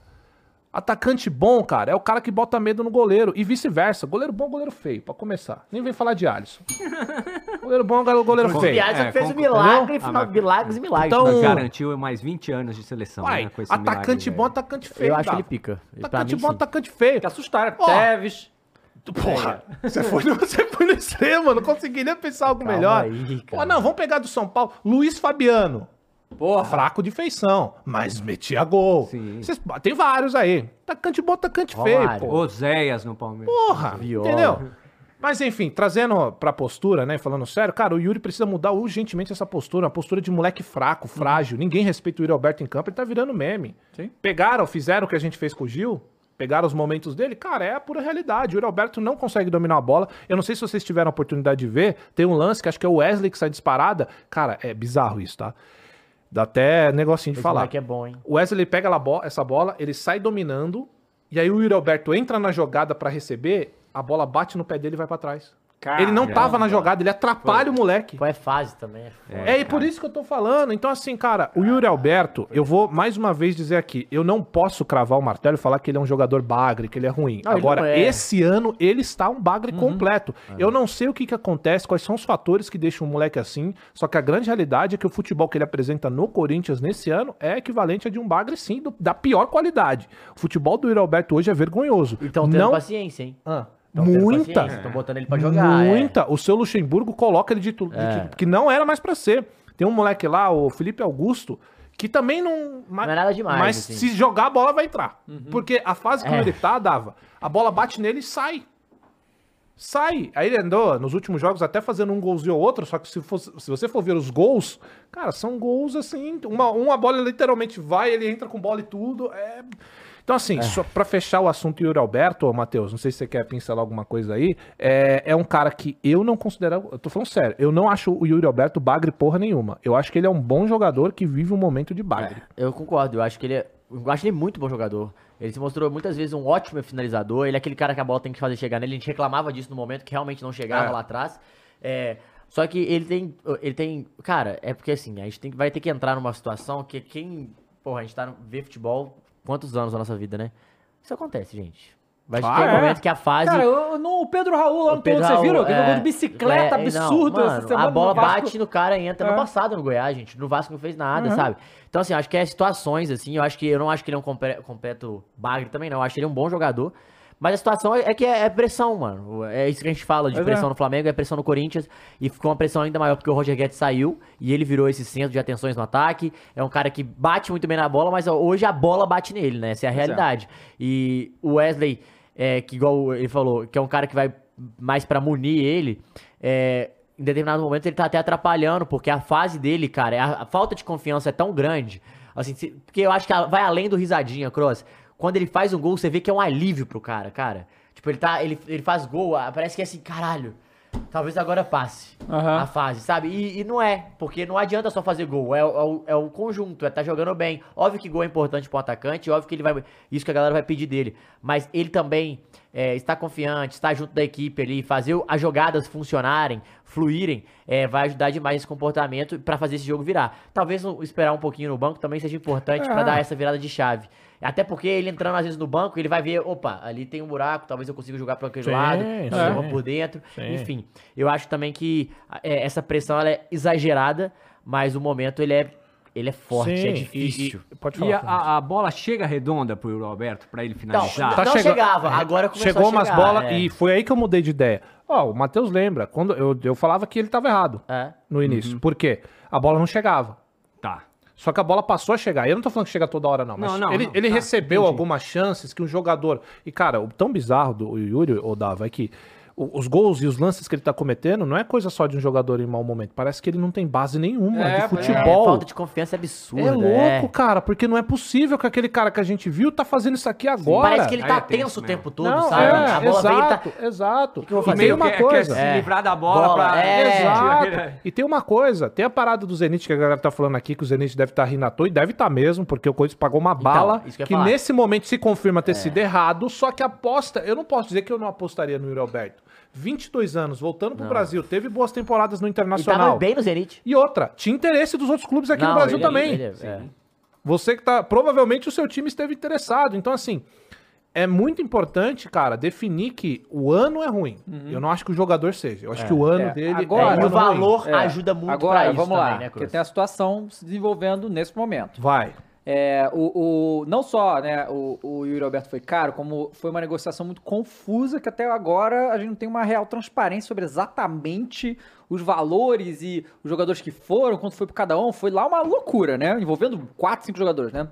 Atacante bom, cara, é o cara que bota medo no goleiro. E vice-versa. Goleiro bom, goleiro feio, pra começar. Nem vem falar de Alisson. goleiro bom, goleiro O feio. Viagem é, fez um milagre, Ah, mas- milagres e milagres. Então- Mas garantiu mais 20 anos de seleção, Uai, né? com esse atacante milagre, bom, velho. atacante feio. eu acho que ele pica. Atacante mim, bom, sim. atacante feio. Que assustaram. Ó. Teves. Porra, você foi, no, você foi no extremo, não conseguiria pensar algo Calma melhor. aí, cara. Pô, não, vamos pegar do São Paulo. Luiz Fabiano. Porra. Fraco de feição, mas metia gol. Sim. Vocês- tem vários aí. Atacante bom, atacante feio, pô. Oséias no Palmeiras. Porra, Viola. entendeu? Mas enfim, trazendo pra postura, né, falando sério, cara, o Yuri precisa mudar urgentemente essa postura, uma postura de moleque fraco, frágil. Ninguém respeita o Yuri Alberto em campo, ele tá virando meme. Sim. Pegaram, fizeram o que a gente fez com o Gil, pegaram os momentos dele, cara, é a pura realidade. O Yuri Alberto não consegue dominar a bola. Eu não sei se vocês tiveram a oportunidade de ver, tem um lance que acho que é o Wesley que sai disparada. Cara, é bizarro isso, tá? Dá até negocinho de Esse falar. é bom, hein? O Wesley pega essa bola, ele sai dominando, e aí o Yuri Alberto entra na jogada pra receber, a bola bate no pé dele e vai pra trás. Ele não tava na jogada, ele atrapalha o moleque. Pô, é fase também. É foda. É, e por isso que eu tô falando. Então, assim, cara, o Yuri Alberto, eu vou mais uma vez dizer aqui, eu não posso cravar o martelo e falar que ele é um jogador bagre, que ele é ruim. Não, Agora, é. esse ano, ele está um bagre completo. Eu não sei o que que acontece, quais são os fatores que deixam um moleque assim, só que a grande realidade é que o futebol que ele apresenta no Corinthians nesse ano é equivalente a de um bagre, sim, do- da pior qualidade. O futebol do Yuri Alberto hoje é vergonhoso. Então tendo não... paciência, hein? Ah, Tão tendo muita. Estão botando ele pra jogar. é. Muita. O seu Luxemburgo coloca ele de tudo. Que não era mais pra ser. Tem um moleque lá, o Felipe Augusto, que também não. ma- Não é nada demais, Mas assim. se jogar, a bola vai entrar. Porque a fase como É. ele tá, dava. A bola bate nele e sai. Sai. Aí ele andou nos últimos jogos até fazendo um golzinho ou outro, só que se, fosse- se você for ver os gols, cara, são gols assim. Uma, uma bola literalmente vai, ele entra com bola e tudo. É. Então, assim, só pra fechar o assunto Yuri Alberto, ô, Matheus, não sei se você quer pincelar alguma coisa aí, é, é um cara que eu não considero, eu tô falando sério, eu não acho o Yuri Alberto bagre porra nenhuma. Eu acho que ele é um bom jogador que vive um momento de bagre. Eu concordo, eu acho que ele é. Eu acho ele muito bom jogador. Ele se mostrou muitas vezes um ótimo finalizador. Ele é aquele cara que a bola tem que fazer chegar nele. A gente reclamava disso no momento que realmente não chegava É. lá atrás. É, só que ele tem. Ele tem. Cara, é porque assim, a gente tem, vai ter que entrar numa situação que quem. Porra, a gente tá vê futebol quantos anos da nossa vida, né? Isso acontece, gente. Vai Ah, ter um é? momento que a fase. Cara, eu, no, o Pedro Raul lá no Pedro todo, vocês viram? Raul, Ele jogou é, de bicicleta é, absurdo não, essa mano, semana. A bola no bate no cara e entra. É. No passado no Goiás, gente. No Vasco não fez nada, sabe? Então, assim, acho que é situações, assim. Eu acho que eu não acho que ele é um completo bagre também, não. Eu acho que ele é um bom jogador. Mas a situação é, é que é, é pressão, mano. É isso que a gente fala de pressão é. no Flamengo, é pressão no Corinthians. E ficou uma pressão ainda maior porque o Roger Guedes saiu e ele virou esse centro de atenções no ataque. É um cara que bate muito bem na bola, mas hoje a bola bate nele, né? Essa é a realidade. E o Wesley, é, que igual ele falou, que é um cara que vai mais pra munir ele, é, em determinado momento ele tá até atrapalhando, porque a fase dele, cara, a, a falta de confiança é tão grande, assim, se- porque eu acho que vai além do risadinha, Cross. Quando ele faz um gol, você vê que é um alívio pro cara, cara. Tipo, ele tá, ele, ele faz gol, parece que é assim, caralho, talvez agora passe Aham. a fase, sabe? E, e não é, porque não adianta só fazer gol, é, o- é o, é o conjunto, é tá jogando bem. Óbvio que gol é importante pro atacante, óbvio que ele vai. Isso que a galera vai pedir dele. Mas ele também é, está confiante, está junto da equipe ali, fazer as jogadas funcionarem, fluírem, é, vai ajudar demais esse comportamento pra fazer esse jogo virar. Talvez esperar um pouquinho no banco também seja importante pra É. dar essa virada de chave. Até porque ele entrando às vezes no banco, ele vai ver, opa, ali tem um buraco, talvez eu consiga jogar para aquele Sim, lado, sim. não joga por dentro. Sim. Enfim, eu acho também que é, essa pressão ela é exagerada, mas o momento ele é ele é forte, Sim, é e- difícil. e- pode E falar. a, Fernando. a- a bola chega redonda pro Yuri Alberto pra ele Não, finalizar? Tá não chegando- chegava, agora começou Chegou a umas chegar, bolas é. e foi aí que eu mudei de ideia. Ó, o Matheus lembra, quando eu, eu falava que ele tava errado É. no início. Por quê? A bola não chegava. Só que a bola passou a chegar. E eu não tô falando que chega toda hora, não. Mas Não, não, ele, não. ele Tá, recebeu entendi. algumas chances que um jogador. E, cara, o tão bizarro do Yuri, o Dava, é que os gols e os lances que ele tá cometendo não é coisa só de um jogador em mau momento. Parece que ele não tem base nenhuma É, de É, futebol. falta de confiança absurda. É louco, cara, porque não é possível que aquele cara que a gente viu tá fazendo isso aqui agora. Parece que ele tá é tenso tenso o tempo todo, não, sabe? é, a bola ele tá... exato, exato. que eu vou E tem uma que- coisa. quer É. se livrar da bola, Bola, pra... é. Exato. E tem uma coisa, tem a parada do Zenit que a galera tá falando aqui, que o Zenit deve estar rindo à toa, e deve estar mesmo, porque o Corinthians pagou uma bala, isso que que nesse momento se confirma ter sido errado, só que a aposta, eu não posso dizer que eu não apostaria no Yuri Alberto. 22 anos, voltando pro Brasil, teve boas temporadas no Ele Internacional. tava bem no Zenit. E outra, tinha interesse dos outros clubes aqui no Não, Brasil ele- também. ele- é. Você que tá. Provavelmente o seu time esteve interessado. Então, assim, é muito importante, cara, definir que o ano é ruim. Eu não acho que o jogador seja. Eu acho que o ano É, dele agora- é e o ruim. valor É, ajuda muito Agora, pra isso vamos também, lá, né, porque Cruz? tem a situação se desenvolvendo nesse momento. Vai. É, o, o- não só né, o, o Yuri Alberto foi caro, como foi uma negociação muito confusa, que até agora a gente não tem uma real transparência sobre exatamente os valores e os jogadores que foram, quanto foi por cada um. Foi lá uma loucura, né? Envolvendo quatro, cinco jogadores, né?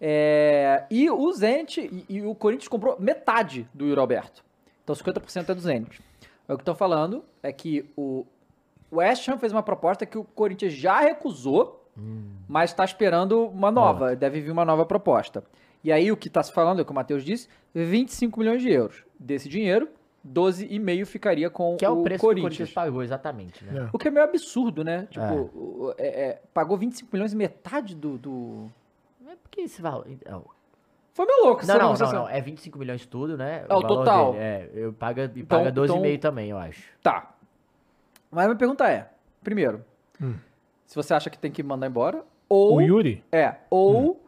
É, e o Zenit e, e o Corinthians comprou metade do Yuri Alberto. Então 50% é do Zenit. É o que estão falando é que o West Ham fez uma proposta que o Corinthians já recusou, mas está esperando uma nova. Deve vir uma nova proposta. E aí o que está se falando, é o que o Matheus disse, 25 milhões de euros. Desse dinheiro, 12,5 ficaria com Que é o, o preço que o Corinthians. Corinthians pagou, exatamente, né? O que é meio absurdo, né? Tipo, É. o- é- é, pagou 25 milhões e metade do... do... Não é porque esse valor... Não, Foi meio louco essa não, não, negociação. não, é 25 milhões tudo, né? É o valor total. dele. É, eu paga, e Então- paga 12,5 então- também, eu acho. Tá. Mas a minha pergunta é, primeiro, Hum. Se você acha que tem que mandar embora, ou... O Yuri? É, ou...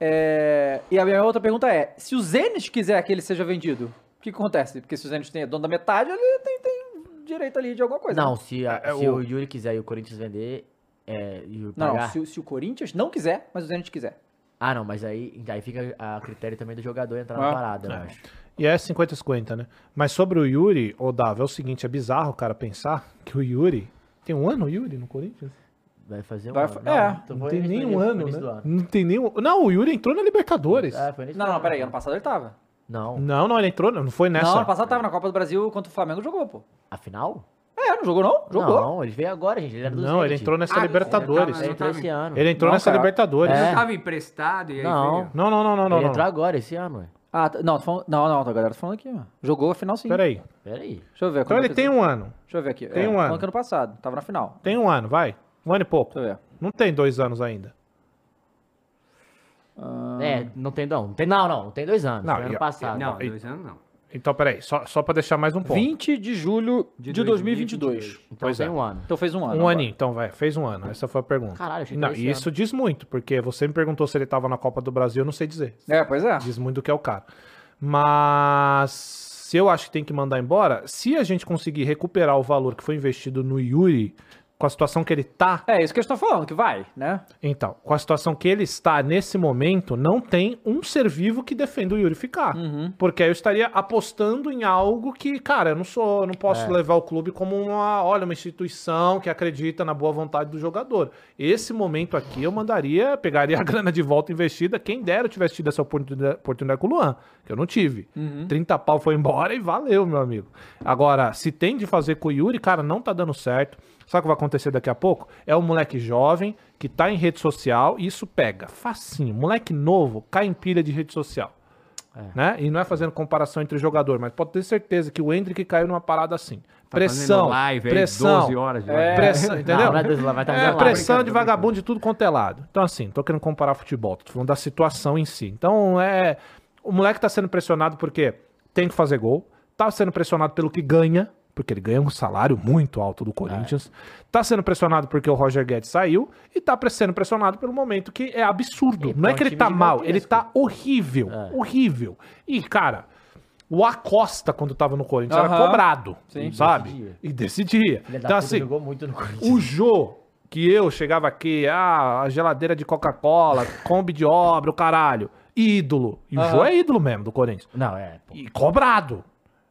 é, e a minha outra pergunta é, se o Zenit quiser que ele seja vendido, o que, que acontece? Porque se o Zenit tem é dono da metade, ele tem, tem direito ali de alguma coisa. Não, né? se, a- É, é se o- o Yuri quiser e o Corinthians vender é, e o Não, pagar... se, o- se o Corinthians não quiser, mas o Zenit quiser. Ah, não, mas aí, aí fica a critério também do jogador entrar Ah, na parada, eu é. acho. E é 50-50, né? Mas sobre o Yuri, ô Dava, é o seguinte, é bizarro o cara pensar que o Yuri... Tem um ano o Yuri no Corinthians? Vai fazer um Vai ano. fa- Não, é, então Não tem nem um ano, início né? do ano. Não tem nem um... Não, o Yuri entrou na Libertadores. É, foi Não, não, peraí, ano passado ele tava. Não, Não, não, ele entrou, não foi nessa. Não, ano passado tava na Copa do Brasil contra o Flamengo jogou, pô. afinal? É, não jogou não? Jogou. Não, ele veio agora, gente. Ele era do Não, ele entrou nessa Ah, Libertadores. ele Ele entrou esse ano. Ele entrou Não, nessa cara. Libertadores. Ele É. tava emprestado e aí Não. veio. Não, não, não, não, não. ele não. entrou agora, esse ano, ué. Ah, tá- não, tô falando, não, não, a galera tá falando aqui, ó. Jogou a final sim. Peraí. Pera aí. Deixa eu ver. Então quando ele tem um ano. Deixa eu ver aqui. tem é, um falando ano. que ano passado, tava na final. Tem um ano, vai. Um ano e pouco. Deixa eu ver. Não tem dois anos ainda. Ah, É, não tem não. Não, tem, não, não, não tem dois anos. Não, foi ano passado. Não, dois anos não. Então, peraí, só, só pra deixar mais um ponto. 20 de julho de, De 2022. Então Pois tem é. um ano. Então fez um ano. Um agora. aninho, então vai, fez um ano. Essa foi a pergunta. Caralho, achei que Não, e isso diz muito, porque você me perguntou se ele tava na Copa do Brasil, eu não sei dizer. É, pois é. Diz muito do que é o cara. Mas se eu acho que tem que mandar embora, se a gente conseguir recuperar o valor que foi investido no Yuri, com a situação que ele tá, É isso que eu estou falando, que vai, né? então, com a situação que ele está nesse momento, não tem um ser vivo que defenda o Yuri ficar. Uhum. Porque aí eu estaria apostando em algo que, cara, eu não sou, eu não posso levar o clube como uma, olha, uma instituição que acredita na boa vontade do jogador. Esse momento aqui eu mandaria, pegaria a grana de volta investida, quem dera eu tivesse tido essa oportunidade, oportunidade com o Luan, que eu não tive. 30 pau foi embora e valeu, meu amigo. Agora, se tem de fazer com o Yuri, cara, não tá dando certo. Sabe o que vai acontecer daqui a pouco? É um moleque jovem que tá em rede social e isso pega. Facinho. Moleque novo cai em pilha de rede social. Né? E não é fazendo comparação entre jogador, mas pode ter certeza que o Hendrick caiu numa parada assim. Tá pressão, live aí, pressão, 12 horas de É. pressão, entendeu? Não, é Deus, lá vai estar É, fazendo pressão de vagabundo de tudo quanto é lado. Então, assim, tô querendo comparar futebol, tô falando da situação em si. Então, é. O moleque tá sendo pressionado porque tem que fazer gol, tá sendo pressionado pelo que ganha, porque ele ganha um salário muito alto do Corinthians, tá sendo pressionado porque o Roger Guedes saiu, e tá pre- sendo pressionado pelo momento que é absurdo. Não é que ele time tá mal, ele gigantesco. tá horrível, horrível. E, cara. O Acosta, quando tava no Corinthians, era cobrado, Sim. sabe? Decidia. E decidia. Da Então, assim, muito no Corinthians. o Jô que eu chegava aqui, ah, a geladeira de Coca-Cola, Kombi de obra, o caralho. Ídolo. E o. Jô é ídolo mesmo do Corinthians. Não, é. pô. E cobrado.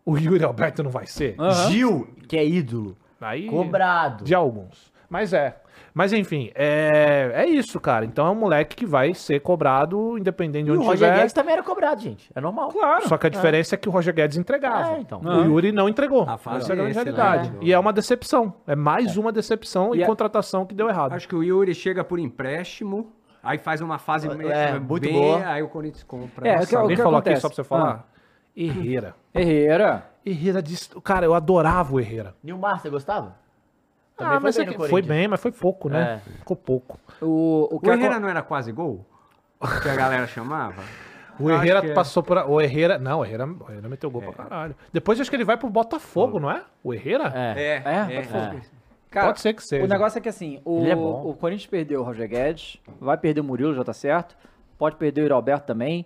O Yuri Alberto não vai ser. Aham. Gil, que é ídolo. Aí, Cobrado. de alguns. Mas é. Mas enfim, é, é isso, cara. Então é um moleque que vai ser cobrado independente de E o onde Roger estiver. Guedes também era cobrado, gente. É normal. Claro. Só que a diferença é. que o Roger Guedes entregava. É, então. O Yuri não entregou. A fase Essa é a grande é realidade. excelente. E é uma decepção. É mais uma decepção e, E a- contratação que deu errado. Acho que o Yuri chega por empréstimo, aí faz uma fase É, muito bem, boa. aí o Corinthians compra. É, Nossa, o que- Alguém que falou acontece? aqui só pra você falar? Herrera. Herrera. Herrera disse. Cara, eu adorava o Herrera. Nilmar, você gostava? Também Ah, mas foi é bem que no foi bem, mas foi pouco, né? Ficou pouco. O, o que O Herrera não era quase gol? Que a galera chamava? O Eu acho Herrera que é. passou por. O Herrera. Não, o Herrera, o Herrera meteu gol pra caralho. Depois acho que ele vai pro Botafogo, não é? O Herrera? É. É, é. Cara, Pode ser que seja. O negócio é que assim, o, é o Corinthians perdeu o Roger Guedes, vai perder o Murilo, já tá certo. Pode perder o Alberto também.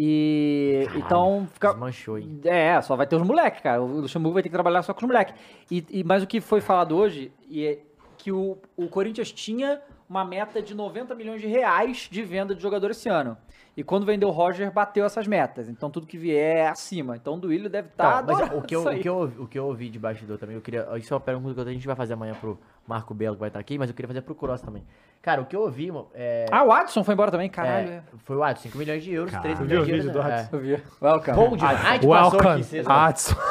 E então fica. Desmanchou aí. É, só vai ter os moleques, cara. O Luxemburgo vai ter que trabalhar só com os moleques. E, e- mas o que foi falado hoje é que o, o Corinthians tinha uma meta de 90 milhões de reais de venda de jogador esse ano. E quando vendeu o Roger, bateu essas metas. Então tudo que vier é acima. Então o Duílio deve estar. Então, mas o que, eu, o, que eu, o que eu ouvi de bastidor também, eu queria. Isso é uma pergunta que a gente vai fazer amanhã pro Marco Belo, que vai estar aqui, mas eu queria fazer pro Cross também. Cara, o que eu ouvi, mano, é. Ah, o Adson foi embora também, caralho. é, é. foi o Adson, 5 milhões de euros, 13 viu milhões o de euros. do né? Adson? Eu vi. Welcome. É. Bom demais. A gente passou Welcome. Adson. Bom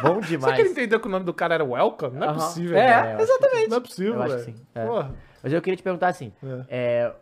Será que ele demais. entendeu que o nome do cara era Welcome? Não é Aham. possível. É, exatamente. Não é possível, Eu acho que sim, é. Porra. Mas eu queria te perguntar assim: é,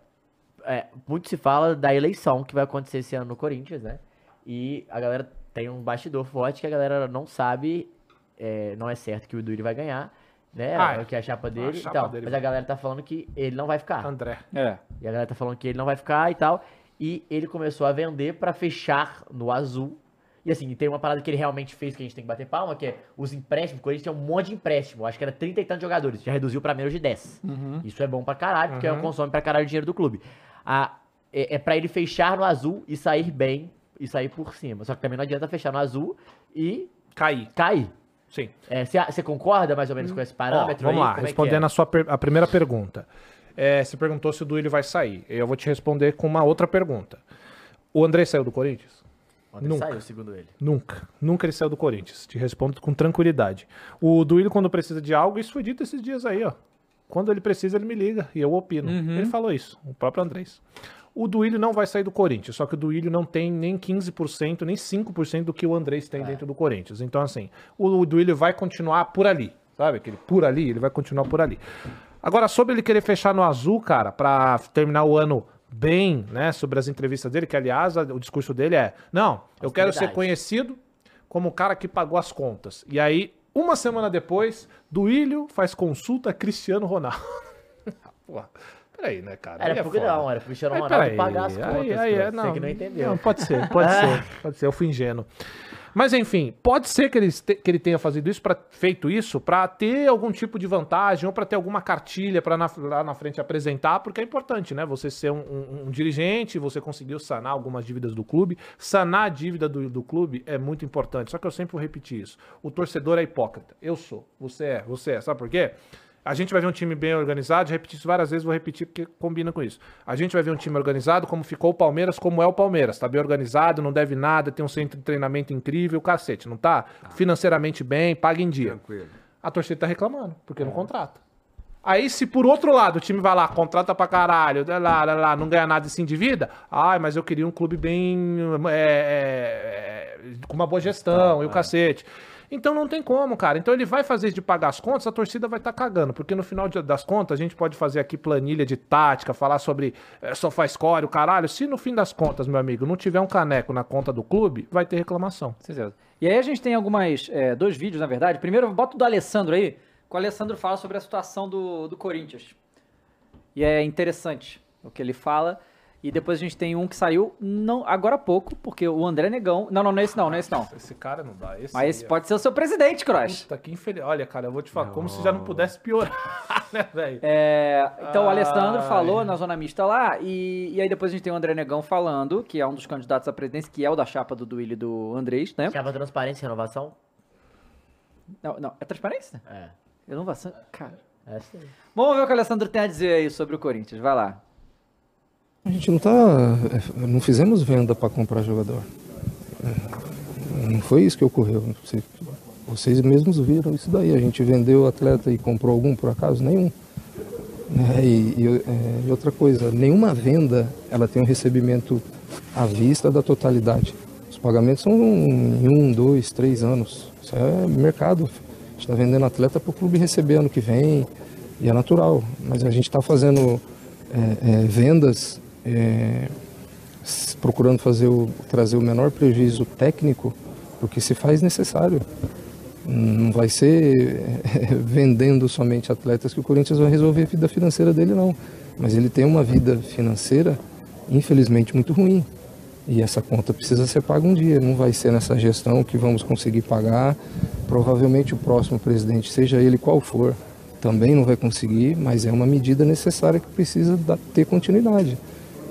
é, muito se fala da eleição que vai acontecer esse ano no Corinthians, né? E a galera tem um bastidor forte que a galera não sabe, é, não é certo que o Duílio vai ganhar, né? Ah, é. que é a chapa dele. chapa então, dele mas a galera tá falando que ele não vai ficar. André. É. E a galera tá falando que ele não vai ficar e tal. E ele começou a vender pra fechar no azul. E assim, tem uma parada que ele realmente fez que a gente tem que bater palma, que é os empréstimos. O Corinthians tem um monte de empréstimo. Acho que era 30 e tantos jogadores. Já reduziu pra menos de 10. Isso é bom pra caralho, porque Uhum. consome pra caralho o dinheiro do clube. A, é, é pra ele fechar no azul e sair bem e sair por cima. Só que também não adianta fechar no azul e Caí. cair. Sim. É, Você você concorda mais ou menos com esse Ó, parâmetro vamos aí? lá, Como é respondendo é? a sua a primeira pergunta. É, você perguntou se o Duílio vai sair. Eu vou te responder com uma outra pergunta. O André saiu do Corinthians? Ontem nunca. saiu, segundo ele. Nunca. Nunca ele saiu do Corinthians. Te respondo com tranquilidade. O Duílio, quando precisa de algo, isso foi dito esses dias aí, ó. Quando ele precisa, ele me liga e eu opino. Ele falou isso, o próprio Andrés. O Duílio não vai sair do Corinthians, só que o Duílio não tem nem 15%, nem 5% do que o Andrés tem dentro do Corinthians. Então, assim, o Duílio vai continuar por ali, sabe? Aquele por ali, ele vai continuar por ali. Agora, sobre ele querer fechar no azul, cara, pra terminar o ano bem, né, sobre as entrevistas dele, que aliás, o discurso dele é: não, eu quero ser conhecido como o cara que pagou as contas. E aí, uma semana depois, Duílio faz consulta a Cristiano Ronaldo. Porra, peraí, né, cara? Era Aí é porque não, era pro Cristiano Aí, Ronaldo peraí, pagar as aí- contas. aí, é, Cross. Você que não entendeu. Não, pode ser, pode ser, pode ser, eu fui ingênuo. Mas enfim, pode ser que ele, que ele tenha fazido isso pra, feito isso para ter algum tipo de vantagem ou para ter alguma cartilha para lá na frente apresentar, porque é importante, né? Você ser um, um- um dirigente, você conseguiu sanar algumas dívidas do clube. Sanar a dívida do, do clube é muito importante. Só que eu sempre vou repetir isso. O torcedor é hipócrita. Eu sou. Você é. Você é. Sabe por quê? A gente vai ver um time bem organizado, já repeti isso várias vezes, vou repetir porque combina com isso. A gente vai ver um time organizado, como ficou o Palmeiras, como é o Palmeiras. Tá bem organizado, não deve nada, tem um centro de treinamento incrível, cacete, não tá? Financeiramente bem, paga em dia. Tranquilo. A torcida tá reclamando, porque não contrata. Aí, se por outro lado o time vai lá, contrata pra caralho, lá, lá, lá, não ganha nada e se endivida, ai, mas eu queria um clube bem. é, é, com uma boa gestão e o cacete. Então não tem como, cara. Então ele vai fazer de pagar as contas, a torcida vai estar cagando. Porque no final das contas, a gente pode fazer aqui planilha de tática, falar sobre é, sofá score, o caralho. Se no fim das contas, meu amigo, não tiver um caneco na conta do clube, vai ter reclamação. Certeza. E aí a gente tem algumas, é, dois vídeos, na verdade. Primeiro, bota o do Alessandro aí, que o Alessandro fala sobre a situação do, do Corinthians. E é interessante o que ele fala. E depois a gente tem um que saiu não, agora há pouco, porque o André Negão... Não, não, não é esse não, não é esse não. Esse cara não dá. Esse Mas esse ó. pode ser o seu presidente, Cross. Puta, que infeliz. Olha, cara, eu vou te falar, como se já não pudesse piorar, né, velho? É, então o Alessandro Ai. falou na zona mista lá, e, e aí depois a gente tem o André Negão falando, que é um dos candidatos à presidência, que é o da chapa do Duílio e do Andrés, né? Chapa Transparência e Renovação? Não, não, é transparência? É. Renovação. Cara, É sim. Vamos ver o que o Alessandro tem a dizer aí sobre o Corinthians. Vai lá. A gente não tá. é, Não fizemos venda para comprar jogador. É, Não foi isso que ocorreu. Você- Vocês mesmos viram isso daí. A gente vendeu atleta e comprou algum por acaso? Nenhum. É, e, e outra coisa, nenhuma venda ela tem um recebimento à vista da totalidade. Os pagamentos são em um, dois, três anos. Isso é mercado. A gente está vendendo atleta para o clube receber ano que vem e é natural. Mas a gente está fazendo é, é, vendas é, procurando fazer o, trazer o menor prejuízo técnico porque se faz necessário. Não vai ser é, vendendo somente atletas que o Corinthians vai resolver a vida financeira dele, não. Mas ele tem uma vida financeira, infelizmente, muito ruim. E essa conta precisa ser paga um dia. Não vai ser nessa gestão que vamos conseguir pagar. Provavelmente o próximo presidente, seja ele qual for, também não vai conseguir, mas é uma medida necessária que precisa ter continuidade.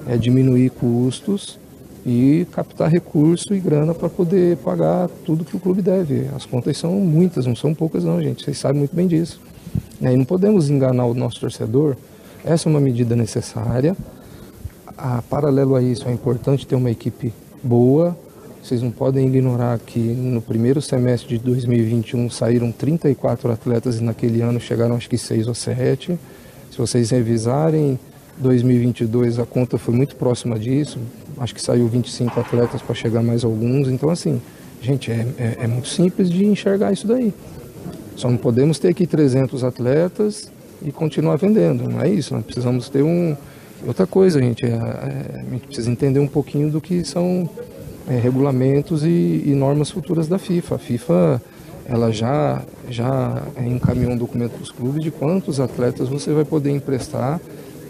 É diminuir custos e captar recurso e grana para poder pagar tudo que o clube deve. As contas são muitas, não são poucas não, gente. Vocês sabem muito bem disso. E aí não podemos enganar o nosso torcedor. Essa é uma medida necessária. A, paralelo a isso, é importante ter uma equipe boa. Vocês não podem ignorar que no primeiro semestre de 2021 saíram 34 atletas e naquele ano chegaram acho que 6 ou 7. Se vocês revisarem 2022, a conta foi muito próxima disso. Acho que saiu 25 atletas para chegar mais alguns. Então, assim, gente, é, é, é muito simples de enxergar isso daí. Só não podemos ter aqui 300 atletas e continuar vendendo. Não é isso. Nós precisamos ter um. Outra coisa, gente, é, é, a gente precisa entender um pouquinho do que são é, regulamentos e, e normas futuras da FIFA. A FIFA ela já, já encaminhou um documento para os clubes de quantos atletas você vai poder emprestar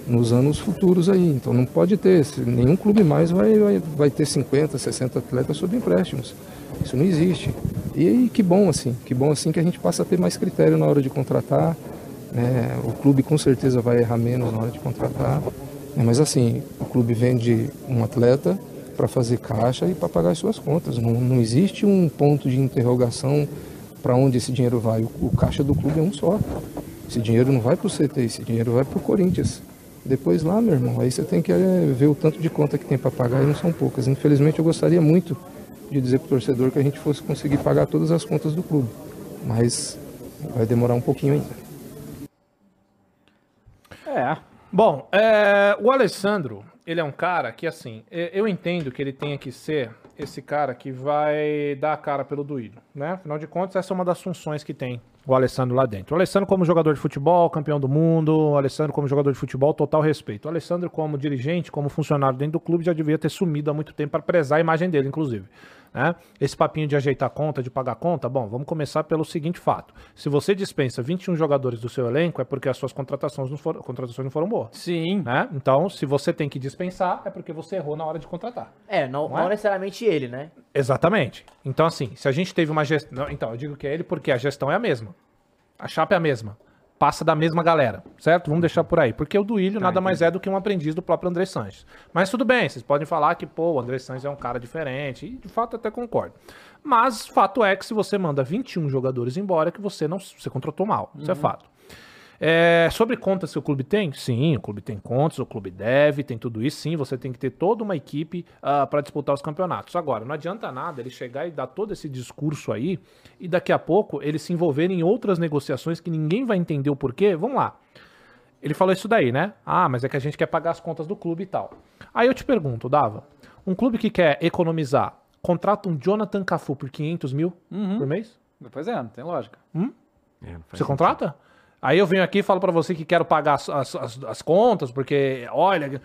nos anos futuros aí. Então não pode ter, nenhum clube mais vai, vai, vai ter 50, 60 atletas sob empréstimos. Isso não existe. E, aí, que bom assim, que bom assim que a gente passa a ter mais critério na hora de contratar. né? O clube com certeza vai errar menos na hora de contratar. né? Mas assim, o clube vende um atleta para fazer caixa e para pagar as suas contas. Não, não existe um ponto de interrogação para onde esse dinheiro vai. O, o caixa do clube é um só. Esse dinheiro não vai para o CT, esse dinheiro vai para o Corinthians. Depois lá, meu irmão, aí você tem que eh, ver o tanto de conta que tem para pagar e não são poucas. Infelizmente, eu gostaria muito de dizer para o torcedor que a gente fosse conseguir pagar todas as contas do clube. Mas vai demorar um pouquinho ainda. É. Bom, é, o Alessandro, ele é um cara que, assim, é, eu entendo que ele tenha que ser esse cara que vai dar a cara pelo Duílio, né? Afinal de contas, essa é uma das funções que tem o Alessandro lá dentro. O Alessandro como jogador de futebol, campeão do mundo, o Alessandro como jogador de futebol, total respeito. O Alessandro como dirigente, como funcionário dentro do clube, já devia ter sumido há muito tempo para prezar a imagem dele, inclusive. Né? Esse papinho de ajeitar conta, de pagar conta, bom, vamos começar pelo seguinte fato. Se você dispensa 21 jogadores do seu elenco, é porque as suas contratações não foram, contratações não foram boas. Sim. Né? Então, se você tem que dispensar, é porque você errou na hora de contratar. É, não, Não é? não necessariamente ele, né? Exatamente. Então, assim, se a gente teve uma gestão. Então, eu digo que é ele porque a gestão é a mesma. A chapa é a mesma. Passa da mesma galera, certo? Vamos deixar por aí. Porque o Duílio nada mais é do que um aprendiz do próprio André Sanches. Mas tudo bem, vocês podem falar que, pô, o André Sanches é um cara diferente. E de fato até concordo. Mas fato é que se você manda 21 jogadores embora, é que você não você contratou mal. Isso é fato. É, sobre contas que o clube tem? Sim, o clube tem contas, o clube deve, tem tudo isso. Sim, você tem que ter toda uma equipe para disputar os campeonatos. Agora, não adianta nada ele chegar e dar todo esse discurso aí e daqui a pouco ele se envolver em outras negociações que ninguém vai entender o porquê. Vamos lá. Ele falou isso daí, né? Ah, mas é que a gente quer pagar as contas do clube e tal. Aí eu te pergunto, Dava, um clube que quer economizar, contrata um Jonathan Cafu por 500 mil por mês? Pois é, não tem lógica. É, não Você sentido. contrata? Aí eu venho aqui e falo pra você que quero pagar as, as, as- as contas, porque, olha.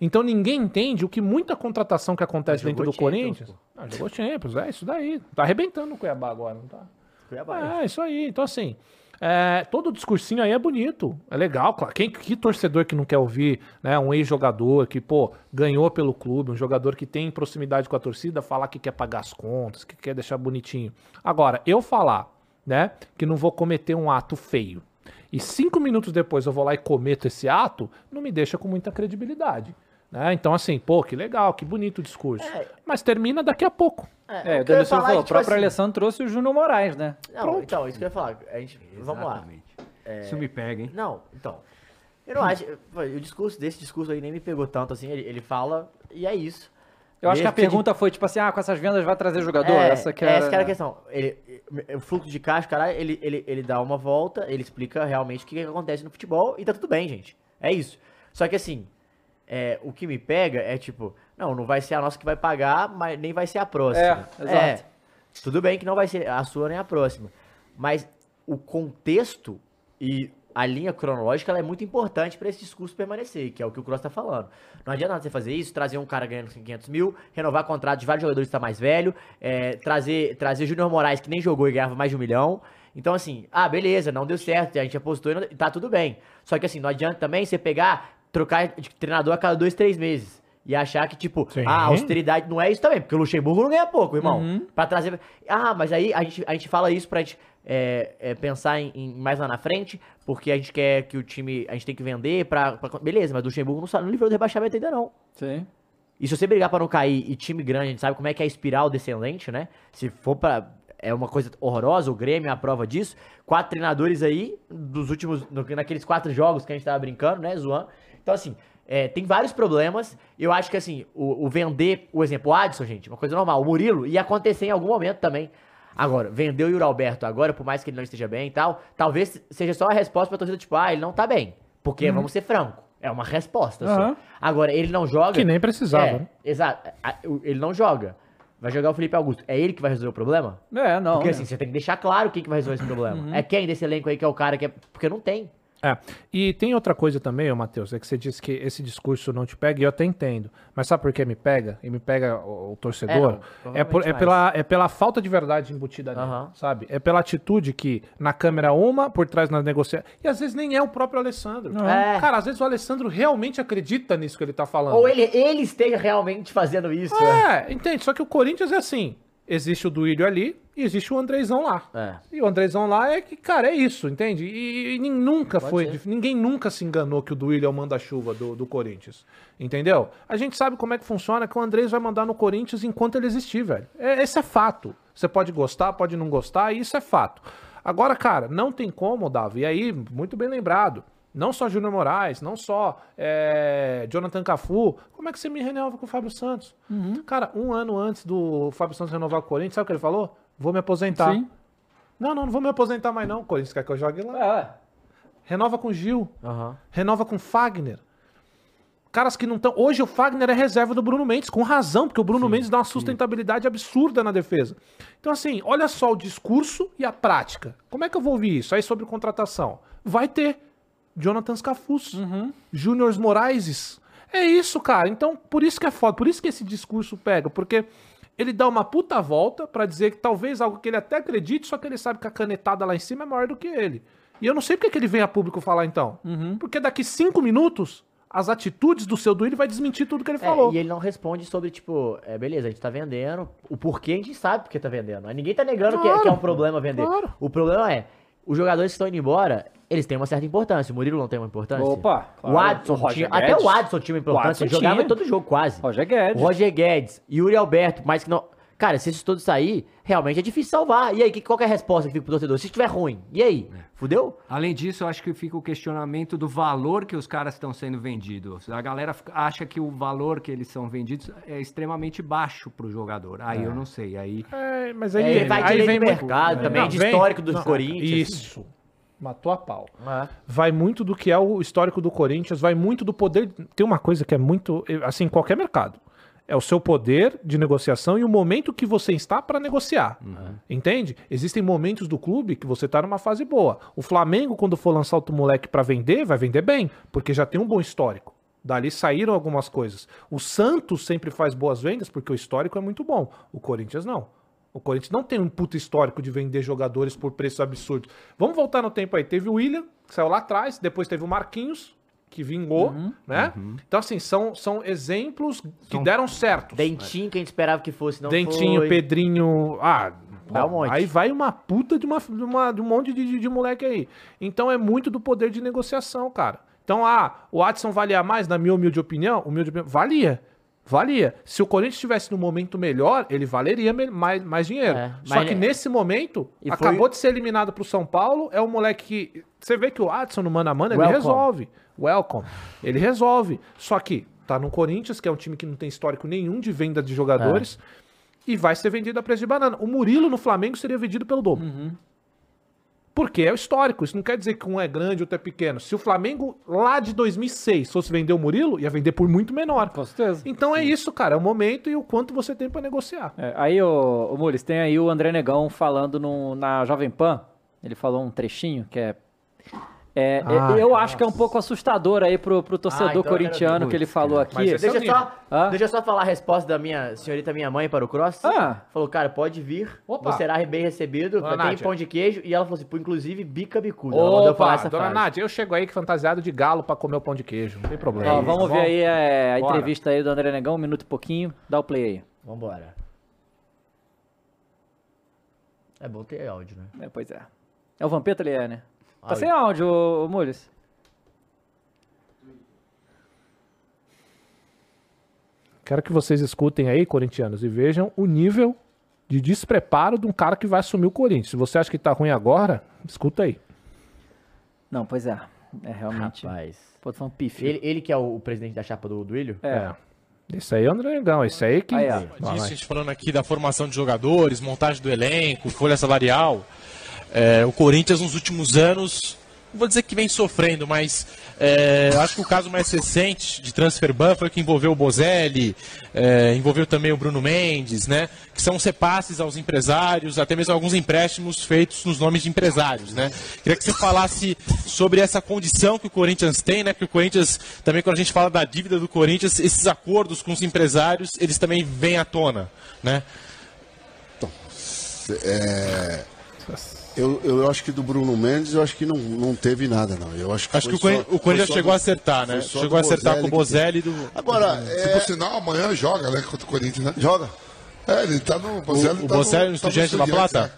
Então ninguém entende o que muita contratação que acontece dentro do Champions, Corinthians. Ah, jogou Champions, é isso daí. Tá arrebentando o Cuiabá agora, não tá? Cuiabá. É, isso aí. Então, assim, é, todo o discursinho aí é bonito. É legal, claro. Quem, que torcedor que não quer ouvir né, um ex-jogador que, pô, ganhou pelo clube, um jogador que tem proximidade com a torcida, falar que quer pagar as contas, que quer deixar bonitinho. Agora, eu falar, né, que não vou cometer um ato feio e cinco minutos depois eu vou lá e cometo esse ato, não me deixa com muita credibilidade. Né? Então, assim, pô, que legal, que bonito o discurso. É. Mas termina daqui a pouco. É, o o que ia Delicino falar falou, é o que, tipo próprio assim, Alessandro trouxe o Júnior Moraes, né? Não, então, isso que eu ia falar. A gente, vamos lá. Exatamente. Isso me pega, hein? Não, então. Eu não acho. O discurso desse discurso aí nem me pegou tanto assim. Ele, ele fala e é isso. Eu acho que a pergunta foi tipo assim, ah, com essas vendas vai trazer jogador? É, essa que é, era... essa que era a questão. Ele, o fluxo de caixa, cara, ele, ele, ele dá uma volta, ele explica realmente o que, acontece no futebol e tá tudo bem, gente. É isso. Só que assim, é, o que me pega é tipo, não, não vai ser a nossa que vai pagar, mas nem vai ser a próxima. É, exato. tudo bem que não vai ser a sua nem a próxima. Mas o contexto e a linha cronológica é muito importante para esse discurso permanecer, que é o que o Cross tá falando. Não adianta você fazer isso, trazer um cara ganhando 500 mil, renovar contrato de vários jogadores que tá mais velho, é, trazer, trazer Júnior Moraes, que nem jogou e ganhava mais de um milhão. Então, assim, ah, beleza, não deu certo, a gente apostou e não- tá tudo bem. Só que, assim, não adianta também você pegar, trocar de treinador a cada dois, três meses. E achar que, tipo, Sim. ah, austeridade não é isso também, porque o Luxemburgo não ganha pouco, irmão. Uhum. Pra trazer. Ah, mas aí a gente, a gente fala isso pra gente é, é, pensar em, em mais lá na frente, porque a gente quer que o time. A gente tem que vender pra. pra- beleza, mas o Luxemburgo não, não livrou do rebaixamento ainda não. Sim. E se você brigar pra não cair e time grande, a gente sabe como é que é a espiral descendente, né? Se for pra. É uma coisa horrorosa, o Grêmio é a prova disso. Quatro treinadores aí, dos últimos. naqueles quatro jogos que a gente tava brincando, né? Zoando. Então, assim, é, tem vários problemas. Eu acho que, assim, o, o vender, o exemplo, o Adson, gente, uma coisa normal. O Murilo ia acontecer em algum momento também. Agora, vender o Yuri Alberto agora, por mais que ele não esteja bem e tal, talvez seja só a resposta pra torcida, tipo, ah, ele não tá bem. Porque, vamos ser franco, é uma resposta só. Aham. Agora, ele não joga. Que nem precisava, É, né? Exato. Ele não joga. Vai jogar o Felipe Augusto. É ele que vai resolver o problema? É, não. Porque né? assim, você tem que deixar claro quem que vai resolver esse problema. É quem desse elenco aí que é o cara que é. Porque não tem. É. E tem outra coisa também, ô Matheus, é que você disse que esse discurso não te pega, e eu até entendo. Mas sabe por que me pega? E me pega o, o torcedor? É, É, por- é pela, é pela falta de verdade embutida nele, Aham. sabe? É pela atitude que na câmera uma, por trás na negociação. E às vezes nem é o próprio Alessandro. É. Cara, às vezes o Alessandro realmente acredita nisso que ele tá falando. Ou ele, ele esteja realmente fazendo isso. né? É, entende? Só que o Corinthians é assim. Existe o Duílio ali e existe o Andrezão lá. É. E o Andrezão lá é que, cara, é isso, entende? E, e nunca foi. ser. Ninguém nunca se enganou que o Duílio é o manda-chuva do, do Corinthians. Entendeu? A gente sabe como é que funciona, que o Andrés vai mandar no Corinthians enquanto ele existir, velho. É, esse é fato. Você pode gostar, pode não gostar, e isso é fato. Agora, cara, não tem como, Davi. E aí, muito bem lembrado. Não só Júnior Moraes, não só é, Jonathan Cafu. Como é que você me renova com o Fábio Santos? Cara, um ano antes do Fábio Santos renovar com o Corinthians, sabe o que ele falou? Vou me aposentar. Sim. Não, não, não vou me aposentar mais não. O Corinthians quer que eu jogue lá. É. Renova com Gil, Aham. renova com Fagner. Caras que não estão. Hoje o Fagner é reserva do Bruno Mendes, com razão, porque o Bruno Mendes dá uma sustentabilidade absurda na defesa. Então, assim, olha só o discurso e a prática. Como é que eu vou ouvir isso? Aí sobre contratação. Vai ter Jonathan Scafus, Júnior Moraes. É isso, cara. Então, por isso que é foda, por isso que esse discurso pega, porque ele dá uma puta volta pra dizer que talvez algo que ele até acredite, só que ele sabe que a canetada lá em cima é maior do que ele. E eu não sei porque que ele vem a público falar então. Porque daqui cinco minutos, as atitudes do seu Duílio vai desmentir tudo que ele É, falou. e ele não responde sobre, tipo, é, beleza, a gente tá vendendo. O porquê a gente sabe porque tá vendendo. Ninguém tá negando que, é- Claro, que é um problema vender. claro. O problema é, os jogadores que estão indo embora, eles têm uma certa importância. O Murilo não tem uma importância. Opa, o claro. Adson, O tinha, até o Adson tinha uma importância. Ele jogava em todo jogo, quase. Roger Guedes. Roger Guedes, Yuri Alberto, mas que não. Cara, se esses todos sair, realmente é difícil salvar. E aí, que, qual que é a resposta que fica pro torcedor? Se estiver ruim, e aí? Fudeu? Além disso, eu acho que fica o questionamento do valor que os caras estão sendo vendidos. A galera acha que o valor que eles são vendidos é extremamente baixo pro jogador. Aí eu não sei. Aí É, mas É, aí, vai aí direito vem mercado também, Não, de vem- histórico do não, Corinthians. Isso. Matou a pau. É. vai muito do que é o histórico do Corinthians, vai muito do poder. Tem uma coisa que é muito. Assim, em qualquer mercado. É o seu poder de negociação e o momento que você está para negociar. Entende? Existem momentos do clube que você está numa fase boa. O Flamengo, quando for lançar outro moleque para vender, vai vender bem, porque já tem um bom histórico. Dali saíram algumas coisas. O Santos sempre faz boas vendas porque o histórico é muito bom. O Corinthians não. O Corinthians não tem um puto histórico de vender jogadores por preços absurdos. Vamos voltar no tempo aí. Teve o William, que saiu lá atrás, depois teve o Marquinhos, que vingou, né? Então, assim, são, são exemplos que deram certo. Dentinho, que a gente esperava que fosse, não Dentinho, foi. Pedrinho. Ah, Dá um monte. aí vai uma puta de, uma, de, uma- de um monte de, de- de moleque aí. Então é muito do poder de negociação, cara. Então, ah, o Adson valia mais, na minha humilde opinião? Humilde opinião valia. Valia. Se o Corinthians estivesse no momento melhor, ele valeria mais, mais dinheiro. É, Só que nesse momento, E acabou foi- de ser eliminado pro São Paulo. É um moleque que. Você vê que o Adson no mano a mano, ele Welcome. resolve. Welcome. Ele resolve. Só que tá no Corinthians, que é um time que não tem histórico nenhum de venda de jogadores. E vai ser vendido a preço de banana. O Murilo no Flamengo seria vendido pelo dobro. Porque é o histórico. Isso não quer dizer que um é grande, outro é pequeno. Se o Flamengo lá de 2006 fosse vender o Murilo, ia vender por muito menor. Com certeza. Então é isso, cara. É o momento e o quanto você tem pra negociar. É, aí, ô, ô Mules, tem aí o André Negão falando no- na Jovem Pan. Ele falou um trechinho que é. É, Ah, eu acho que é um pouco assustador aí pro, pro torcedor Ah, então corintiano ver. que ele falou aqui. É o Deixa eu, só, deixa só falar a resposta da minha senhorita minha mãe para o Cross. Ah. Falou, cara, pode vir, Opa. você será bem recebido, Dona tem Nádia. pão de queijo. E ela falou assim, inclusive bica bicuda. Ela mandou falar essa dona frase. Nádia, eu chego aí fantasiado de galo pra comer o pão de queijo. Não tem problema. Ó, vamos ver aí é, a Bora. entrevista aí do André Negão, um minuto e pouquinho. Dá o play aí. Vambora. É bom ter áudio, né? É, pois é. É o Vampeta, ele é, né? Tá sem áudio, ô, Mules. Quero que vocês escutem aí, corintianos, e vejam o nível de despreparo de um cara que vai assumir o Corinthians. Se você acha que tá ruim agora, escuta aí. Não, pois é. É realmente. Rapaz. Pô, tô falando pífio. Ele, ele que é o, o presidente da chapa do Duílio? É. Esse aí é o André Negão, esse aí que. Aí, ó. Disso, a gente falando aqui da formação de jogadores, montagem do elenco, folha salarial. É, o Corinthians nos últimos anos, não vou dizer que vem sofrendo, mas é, acho que o caso mais recente de transfer ban foi que envolveu o Bozelli, é, envolveu também o Bruno Mendes, né? Que são repasses aos empresários, até mesmo alguns empréstimos feitos nos nomes de empresários, né? Queria que você falasse sobre essa condição que o Corinthians tem, né? Porque o Corinthians, também quando a gente fala da dívida do Corinthians, esses acordos com os empresários, eles também vêm à tona, né? É, eu, eu acho que do Bruno Mendes, eu acho que não, não teve nada, não. Eu acho que, Acho que o Corinthians, chegou do- a acertar, né? Chegou a acertar com o Bozelli do. Agora, Se é, por sinal, amanhã joga, né? Contra o Corinthians, né? joga. É, ele tá no. Bozelli o tá Bozelli no tá Estudiante de La Estudiantes, Plata? né?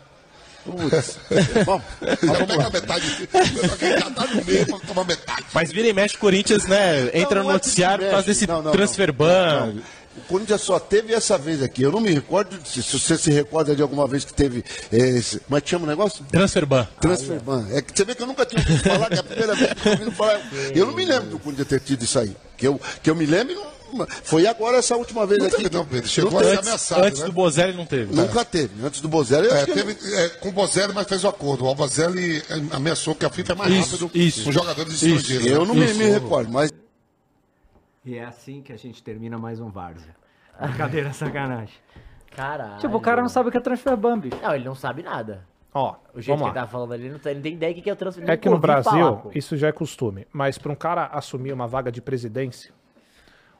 Putz. Bom, Já pega a metade. Já tá no meio pra tomar metade. Mas vira e mexe o Corinthians, né? Entra Não, no é noticiário por causa desse Não, não, transfer não. ban. Não, O Corinthians só teve essa vez aqui. Eu não me recordo, se, se você se recorda de alguma vez que teve. Esse, como é que chama o negócio? Transfer ban. Transfer ban. É que você vê que eu nunca tinha ouvido falar, que é a primeira vez que eu ouvi falar. Eu não me lembro do Corinthians ter tido isso aí. Que eu, que eu me lembro, não- foi agora essa última vez Não aqui. teve, não, Pedro. Chegou Não a ser teve. Antes, ameaçado, antes né? do Bozelli não teve. Nunca teve. Antes do Bozelli, eu É, teve é, com o Bozelli, mas fez o acordo. O Alvazelli é, ameaçou que a FIFA é mais Isso, rápido isso. com jogadores Isso. estrangeiros. eu né? não me, Isso. me recordo, mas E é assim que a gente termina mais um Várzea. Brincadeira, sacanagem. Caralho. Tipo, o cara não sabe o que é transfer ban, bicho. Não, ele não sabe nada. Ó, O jeito vamos que lá. ele tá falando ali, ele não, tá- tem ideia do que é o transfer. É que no falar, Brasil, pô. isso já é costume. Mas para um cara assumir uma vaga de presidência,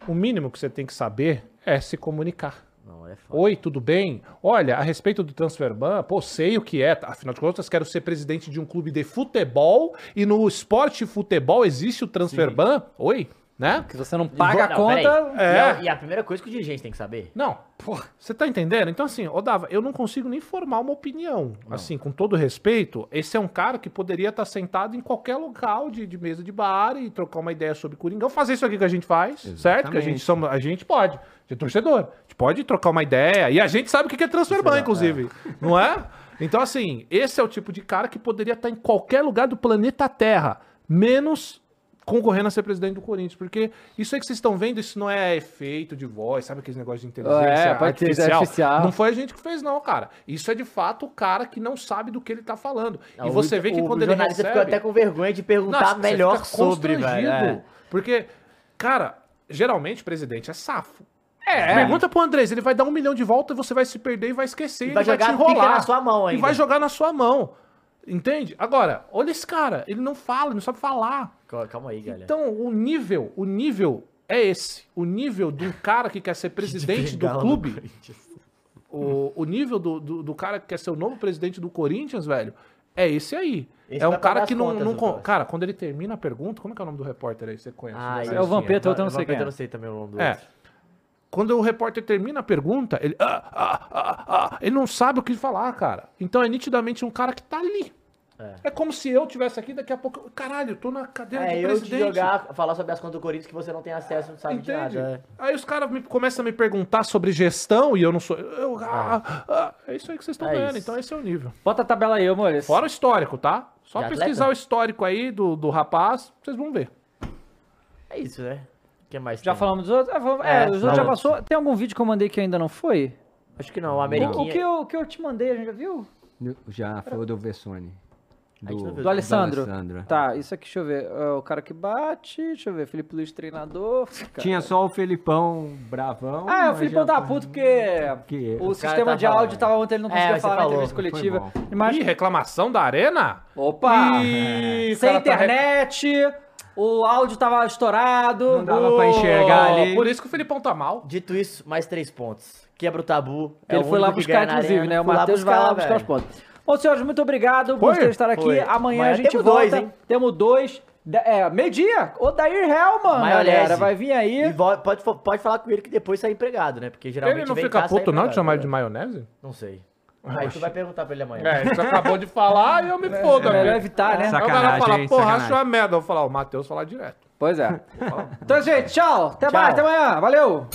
o mínimo que você tem que saber é se comunicar. Não, é foda. Oi, tudo bem? Olha, a respeito do transfer ban, pô, sei o que é. Afinal de contas, quero ser presidente de um clube de futebol e no esporte futebol existe o transfer ban? Oi, né? Que você não paga a Não, conta. É. E, a, e a primeira coisa que o dirigente tem que saber. Não, porra, você tá entendendo? Então, assim, ô Dava, eu não consigo nem formar uma opinião. Assim, com todo respeito, esse é um cara que poderia estar sentado em qualquer local de, de mesa de bar e trocar uma ideia sobre Coringão, fazer isso aqui que a gente faz, certo? Que a gente, somos, a gente pode, de torcedor. A gente pode trocar uma ideia. E a gente sabe o que é transfer ban, inclusive. Não é? Então, assim, esse é o tipo de cara que poderia estar em qualquer lugar do planeta Terra, menos concorrendo a ser presidente do Corinthians, porque isso aí que vocês estão vendo, isso não é efeito de voz, sabe aqueles negócios de inteligência É, artificial? artificial. Não foi a gente que fez não, cara. Isso é de fato o cara que não sabe do que ele tá falando. Não, e o- você vê que o quando ele recebe... ficou até com vergonha de perguntar você melhor sobre, velho. é. Porque, cara, geralmente presidente é safo. É. Pergunta pro Andrés, ele vai dar um milhão de volta e você vai se perder e vai esquecer. E vai jogar te a pica enrolar. na sua mão E ainda. vai jogar na sua mão. Entende? Agora, olha esse cara, ele não fala, ele não sabe falar. Cal- Calma aí, galera. Então, o nível, o nível é esse. O nível de um cara que quer ser presidente do clube, o, o nível do, do, do cara que quer ser o novo presidente do Corinthians, velho, é esse aí. Esse é um cara que não. não con- cara, quando ele termina a pergunta, como é que é o nome do repórter aí? Você conhece? Ah, Dessa É o listinha? Vampeta, eu não sei é. Eu não sei também o nome do É. outro. Quando o repórter termina a pergunta, ele. Ah, ah, ah, ah, ele não sabe o que falar, cara. Então é nitidamente um cara que tá ali. É. como se eu tivesse aqui, daqui a pouco. eu- Caralho, eu tô na cadeira É, de eu te jogar, falar sobre as contas do Corinthians que você não tem acesso, não sabe Entende? de nada. é. Aí os caras me- começam a me perguntar sobre gestão e eu não sou. eu- ah, ah, é isso aí que vocês estão É vendo, isso. então esse é o nível. Bota a tabela aí, amores. Fora o histórico, tá? Só De atleta? pesquisar o histórico aí do, do rapaz, vocês vão ver. É isso, né? O que mais Já tem? falamos dos outros? É, falamos- é, É, os outros já passou. Tem algum vídeo que eu mandei que ainda não foi? Acho que não, o O, Ameriquinha... o que eu, o que eu te mandei, a gente já viu? Já foi o do Vessone. Do. Do Alessandro. Alessandro. Tá, isso aqui, deixa eu ver. É o cara que bate, deixa eu ver. Felipe Luiz, treinador. Tinha só o Felipão bravão. Ah, o tava foi- puto porque Que- o o sistema cara de áudio tava ontem, ele não É, conseguia você falar na falou. entrevista coletiva. Imagina- Ih, reclamação da arena? Opa! Ih, Sem cara tá rec- internet, o áudio tava estourado. Não dava pra enxergar ali. Por isso que o Filipão tá mal. Dito isso, mais três pontos. Quebra o tabu. é ele o foi lá buscar, inclusive, né? O Matheus vai lá buscar os pontos. Bom, senhores, muito obrigado por estar aqui. Foi. Amanhã Amanhã a gente temos volta. dois, hein? Temos dois. É, meio-dia. O Dair Hellman, Maionese. galera. Vai vir aí. E pode, pode falar com ele que depois sai empregado, né? Porque geralmente Ele não vem fica cá, puto não de empregado, chamar né? ele de maionese? Não sei. Aí tu vai perguntar pra ele amanhã. É, você acabou de falar e eu me fodo. É melhor né? evitar, né? Aí o cara Sacanagem, fala, hein? porra, Sacanagem. acho uma merda. Eu vou falar, o Matheus falar direto. Pois é. então, gente, tchau. Até Tchau. mais, até amanhã. Valeu.